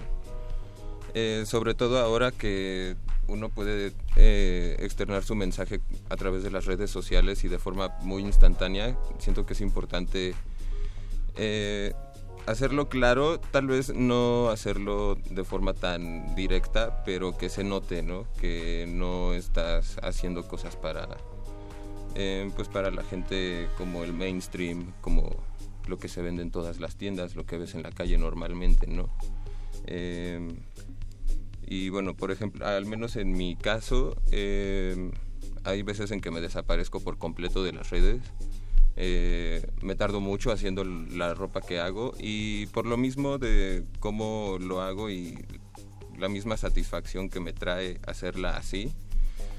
eh, sobre todo ahora que uno puede eh, externar su mensaje a través de las redes sociales y de forma muy instantánea, siento que es importante eh, hacerlo claro, tal vez no hacerlo de forma tan directa, pero que se note, ¿no? Que no estás haciendo cosas para, pues para la gente como el mainstream, como lo que se vende en todas las tiendas, lo que ves en la calle normalmente, ¿no? Y bueno, por ejemplo, al menos en mi caso, eh, hay veces en que me desaparezco por completo de las redes. Eh, me tardo mucho haciendo la ropa que hago y por lo mismo de cómo lo hago y la misma satisfacción que me trae hacerla así,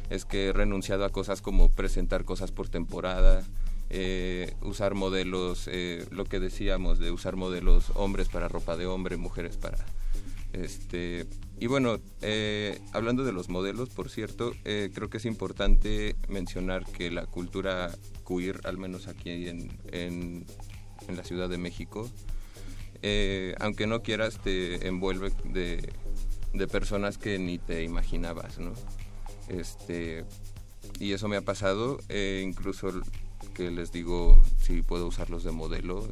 es que he renunciado a cosas como presentar cosas por temporada, eh, usar modelos, eh, lo que decíamos de usar modelos hombres para ropa de hombre, mujeres para... Este, y bueno, eh, hablando de los modelos, por cierto, eh, creo que es importante mencionar que la cultura queer, al menos aquí en, en, la Ciudad de México, eh, aunque no quieras, te envuelve de, de personas que ni te imaginabas, ¿no? Este, y eso me ha pasado, incluso que les digo si puedo usarlos de modelo.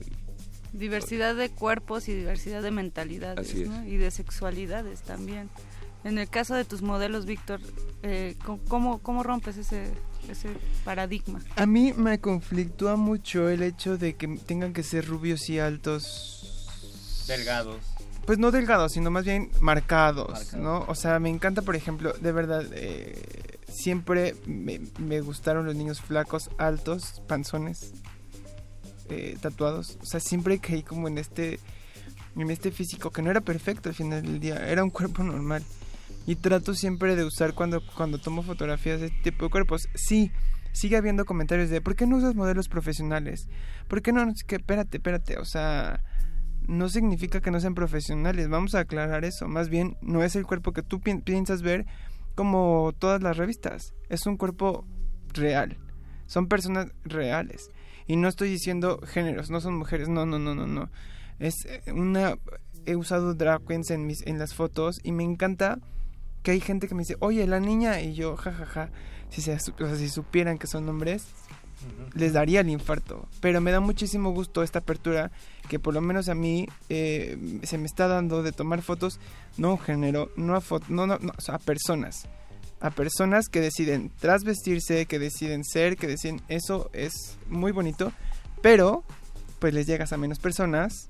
Diversidad de cuerpos y diversidad de mentalidades Así es. ¿no? y de sexualidades también. En el caso de tus modelos, Víctor, eh, ¿cómo- ¿cómo, ¿cómo rompes ese, ese paradigma? A mí me conflictúa mucho el hecho de que tengan que ser rubios y altos. Delgados. Pues no delgados, sino más bien marcados, Marcados. ¿no? O sea, me encanta, por ejemplo, de verdad, eh, siempre me, me gustaron los niños flacos, altos, panzones, eh, tatuados. O sea, siempre caí como en este, en este físico que no era perfecto al final del día, era un cuerpo normal. Y trato siempre de usar cuando, cuando tomo fotografías de este tipo de cuerpos. Sí, sigue habiendo comentarios de ¿por qué no usas modelos profesionales? ¿Por qué no? Que espérate, espérate, o sea, no significa que no sean profesionales, vamos a aclarar eso, más bien no es el cuerpo que tú pi- piensas ver como todas las revistas, es un cuerpo real, son personas reales. Y no estoy diciendo géneros, no son mujeres, no, no, no, no, no. Es eh, una... He usado drag queens en, mis, en las fotos y me encanta que hay gente que me dice, oye, la niña, y yo, jajaja, si, se, o sea, si supieran que son hombres, les daría el infarto. Pero me da muchísimo gusto esta apertura que por lo menos a mí eh, se me está dando de tomar fotos, no a un género, no a, no, no, no, o sea, a personas. A personas que deciden trasvestirse, que deciden ser, que deciden... Eso es muy bonito, pero pues les llegas a menos personas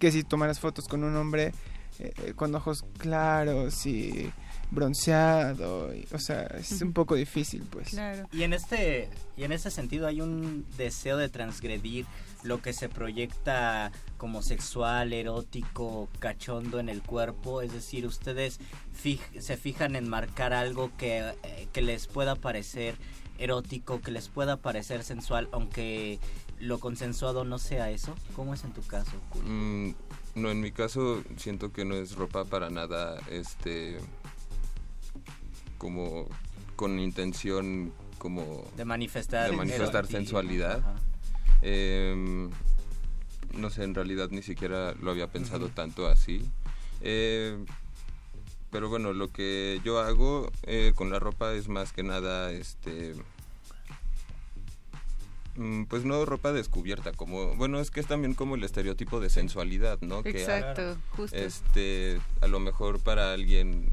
que si tomaras fotos con un hombre eh, eh, con ojos claros y bronceado, y- o sea, es un poco difícil, pues. Y en este y en ese sentido hay un deseo de transgredir lo que se proyecta como sexual, erótico, cachondo en el cuerpo, es decir, ustedes fij- se fijan en marcar algo que, eh, que les pueda parecer erótico, que les pueda parecer sensual, aunque lo consensuado no sea eso. ¿Cómo es en tu caso? Mm, no, en mi caso siento que no es ropa para nada, este, como con intención como De manifestar de manifestar sensualidad. ajá. Em, no sé, en realidad ni siquiera lo había pensado tanto así. Eh, pero bueno, lo que yo hago eh, con la ropa es más que nada, este, mm, pues no ropa descubierta, como, bueno, es que es también como el estereotipo de sensualidad, ¿no? Que Exacto, justo. Este, a lo mejor para alguien,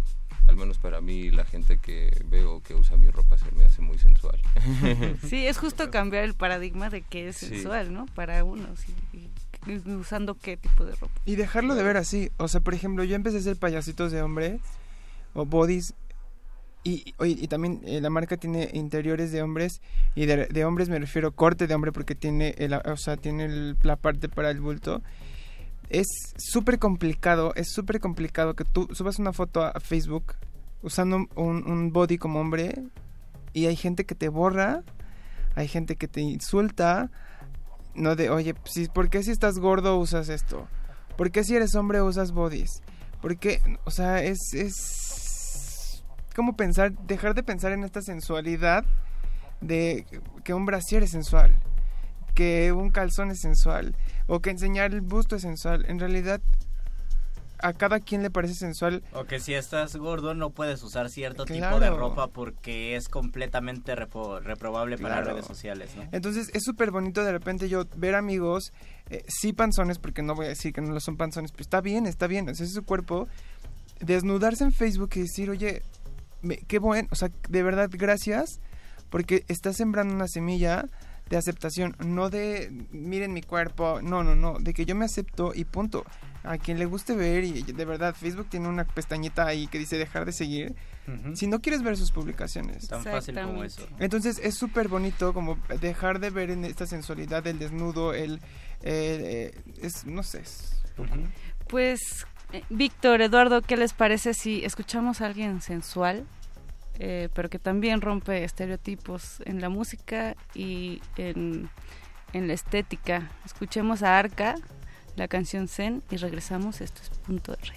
al menos para mí, la gente que veo que usa mi ropa se me hace muy sensual. Sí, es justo cambiar el paradigma de que es Sí. sensual, ¿no? Para unos. Y, y- y usando qué tipo de ropa. Y dejarlo de ver así. O sea, por ejemplo, yo empecé a hacer payasitos de hombre o bodies. Y, oye, y también eh, la marca tiene interiores de hombres. Y de, de hombres me refiero corte de hombre porque tiene, el, o sea, tiene el- la parte para el bulto. Es súper complicado, es súper complicado que tú subas una foto a, Facebook usando un body como hombre. Y hay gente que te borra, hay gente que te insulta. No de, oye, si, ¿por qué si estás gordo usas esto? ¿Por qué si eres hombre usas bodies? ¿Por qué? O sea, es... es como pensar, dejar de pensar en esta sensualidad de que un brasier es sensual, que un calzón es sensual, o que enseñar el busto es sensual. En realidad, a cada quien le parece sensual O que si estás gordo no puedes usar cierto tipo Claro. de ropa porque es completamente repro- reprobable para Claro. redes sociales, ¿no? Entonces es súper bonito de repente yo ver amigos, eh, sí panzones, porque no voy a decir que no lo son panzones, pero está bien, está bien, ese es su cuerpo, desnudarse en Facebook y decir, oye, me- qué bueno, o sea, de verdad, gracias, porque estás sembrando una semilla de aceptación, no de, miren mi cuerpo, no, no, no, de que yo me acepto y punto. A quien le guste ver, y de verdad, Facebook tiene una pestañita ahí que dice dejar de seguir. Si no quieres ver sus publicaciones. Tan fácil como eso. Entonces es súper bonito como dejar de ver en esta sensualidad el desnudo, el... eh, eh, es, no sé. es- Pues, eh, Víctor, Eduardo, ¿qué les parece si escuchamos a alguien sensual, eh, pero que también rompe estereotipos en la música y en, en la estética? Escuchemos a Arca, la canción Zen, y regresamos. Esto es Punto R.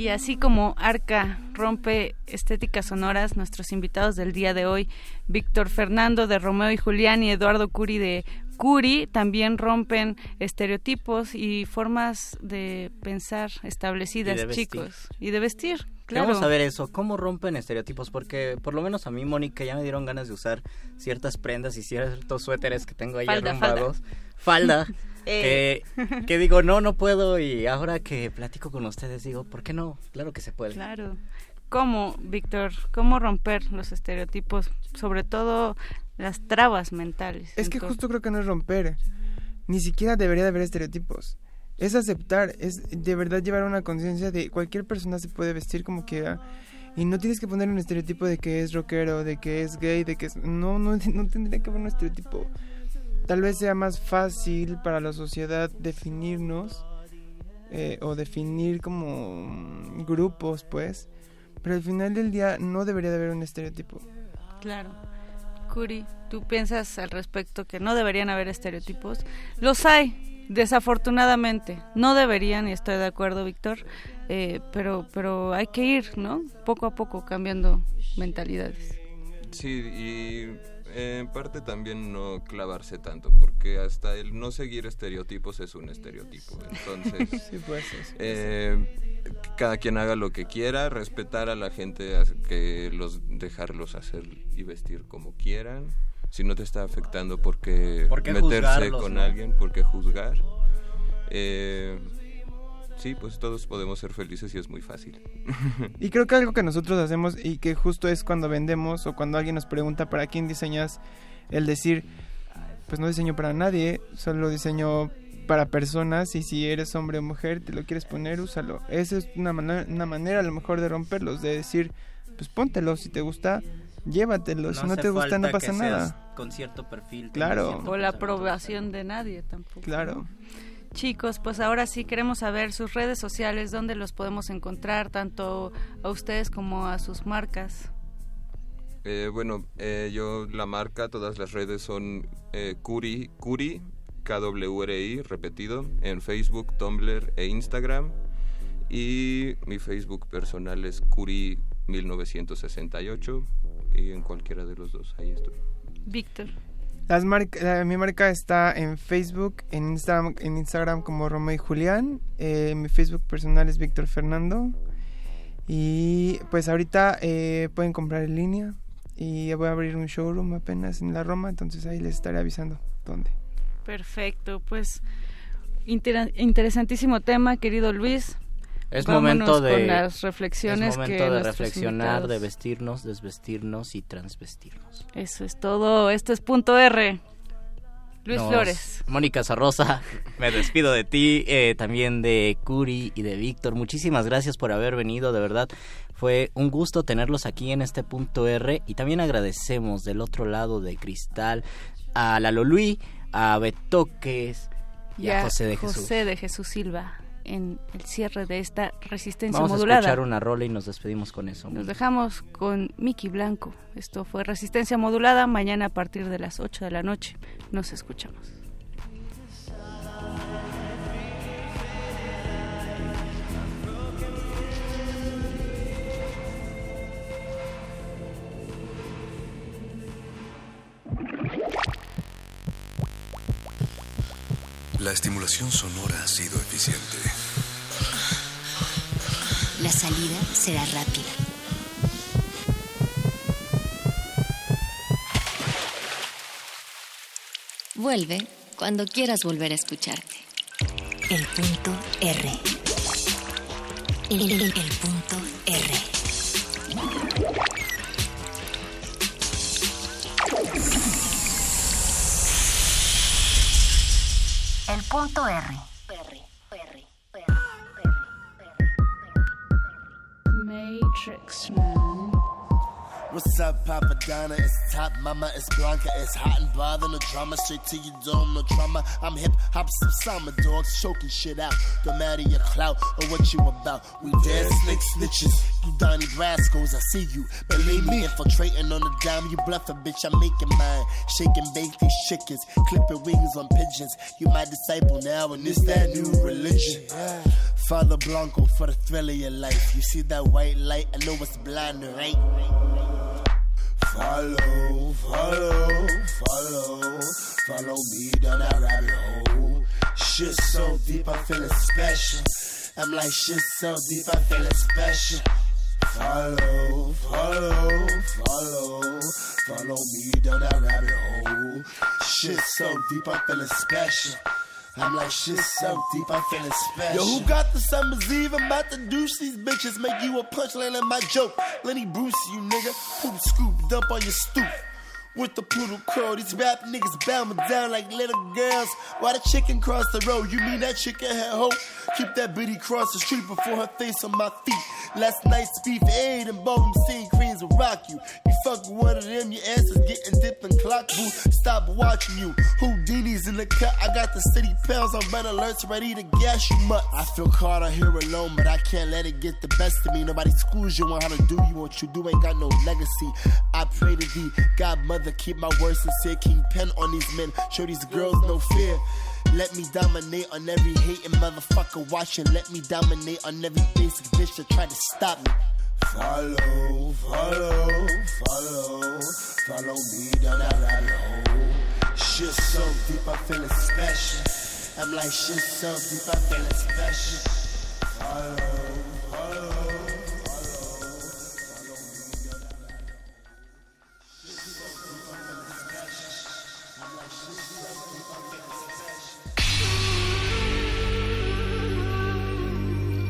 Y así como Arca rompe estéticas sonoras, nuestros invitados del día de hoy, Víctor Fernando de Romeo y Julián y Eduardo Curi de Curi, también rompen estereotipos y formas de pensar establecidas, Y de vestir. chicos. Y de vestir, claro. Vamos a ver eso, cómo rompen estereotipos, porque por lo menos a mí, Mónica, ya me dieron ganas de usar ciertas prendas y ciertos suéteres que tengo ahí Falda, arrumbados. Falda. Eh. que, que digo, no, no puedo y ahora que platico con ustedes digo, ¿por qué no? Claro que se puede. Claro. ¿Cómo, Víctor? ¿Cómo romper los estereotipos? Sobre todo las trabas mentales. Es que Entonces, justo creo que no es romper. Ni siquiera debería de haber estereotipos. Es aceptar, es de verdad llevar una conciencia de cualquier persona se puede vestir como quiera. Y no tienes que poner un estereotipo de que es rockero, de que es gay, de que es... No, no, no tendría que haber un estereotipo. Tal vez sea más fácil para la sociedad definirnos eh, o definir como mm, grupos, pues. Pero al final del día no debería de haber un estereotipo. Claro. Curi, ¿tú piensas al respecto que no deberían haber estereotipos? Los hay, desafortunadamente. No deberían, y estoy de acuerdo, Víctor, eh, pero, pero hay que ir, ¿no? Poco a poco cambiando mentalidades. Sí, y en parte también no clavarse tanto, porque hasta el no seguir estereotipos es un estereotipo. Entonces, Sí, pues, sí, sí. eh, cada quien haga lo que quiera, respetar a la gente, que los dejarlos hacer y vestir como quieran. Si no te está afectando, ¿por qué ¿Por qué meterse con no? alguien? ¿Por qué juzgar? Eh, sí, pues todos podemos ser felices y es muy fácil. Y creo que algo que nosotros hacemos y que justo es cuando vendemos o cuando alguien nos pregunta para quién diseñas, el decir, pues no diseño para nadie, solo diseño para personas y si eres hombre o mujer, te lo quieres poner, úsalo. Esa es una, manera una manera a lo mejor de romperlos, de decir, pues póntelo, si te gusta, llévatelo, si no te gusta no pasa que nada. seas Con cierto perfil. Claro. O la aprobación de nadie tampoco. Claro. ¿no? Chicos, pues ahora sí queremos saber sus redes sociales, dónde los podemos encontrar, tanto a ustedes como a sus marcas. Eh, bueno, eh, yo la marca, todas las redes son eh, Curi, Curi, KWRI, repetido, en Facebook, Tumblr e Instagram. Y mi Facebook personal es Curi1968 y en cualquiera de los dos, ahí estoy. Víctor. Mi marca está en Facebook, en Instagram, en Instagram como Romeo y Julián. eh, mi Facebook personal es Víctor Fernando. Y pues ahorita eh, pueden comprar en línea. Y voy a abrir un showroom apenas en la Roma, entonces ahí les estaré avisando dónde. Perfecto, pues interesantísimo tema, querido Luis. Es Vámonos momento de con las reflexiones es momento que de reflexionar, de vestirnos, desvestirnos y transvestirnos. Eso es todo. Esto es punto R. Luis Nos- Flores. Mónica Zarrosa, me despido de ti, eh, también de Curi y de Víctor. Muchísimas gracias por haber venido, de verdad. Fue un gusto tenerlos aquí en este punto R y también agradecemos del otro lado de Cristal a Lalo Luis, a Betoques y a José de Jesús. José de Jesús Silva en el cierre de esta resistencia Vamos a modulada. escuchar una rola y nos despedimos con eso. Nos dejamos con Miki Blanco. Esto fue Resistencia Modulada. Mañana a partir de las 8 de la noche nos escuchamos. La estimulación sonora ha sido eficiente. La salida será rápida. Vuelve cuando quieras volver a escucharte. El punto R. El, el- punto R. El punto R. Matrix Man. What's up, Papa Donna? It's Top Mama, it's Blanca, it's hot and bothered. No drama, straight to your dome, no trauma. I'm hip hop, some summer dogs, choking shit out. Don't matter your clout or what you about. We dead slick snitches, you Donnie Brascos, I see you. Believe me, infiltrating on the dime, you bluffing, bitch, I'm making mine. Shaking, bake chickens, clipping wings on pigeons. You my disciple now, and it's that new religion. Father Blanco for the thrill of your life. You see that white light, I know it's blind, right? Follow, follow, follow, follow me down that rabbit hole. Shit so deep, I'm feeling special. I'm like shit so deep, I'm feeling special. Follow, follow, follow, follow me down that rabbit hole. Shit so deep, I'm feeling special. I'm like shit so deep, I'm feeling special. Yo, who got the summer's eve? I'm about to douche these bitches, make you a punchline in my joke. Lenny Bruce, you nigga, poop scoop, dump on your stoop. With the poodle curl, these rap niggas bow me down like little girls. Why the chicken cross the road? You mean that chicken had hope? Keep that bitty cross the street before her face on my feet. Last night's beef aid and ballroom scene queens will rock you. You fuck one of them, your ass is getting dipped in clock boo. Stop watching you. Houdini's in the cut. I got the city pounds on red alerts ready to gas you mutt. I feel caught out here alone, but I can't let it get the best of me. Nobody schools you on how to do you. What you do ain't got no legacy. I pray to thee, Godmother, keep my words sincere. King pen on these men. Show these girls no fear. Let me dominate on every hating motherfucker watching. Let me dominate on every basic bitch that try to stop me. Follow, follow, follow, follow me down that rabbit hole. Shit so deep, I'm feeling special. I'm like shit so deep, I'm feeling special. Follow, follow.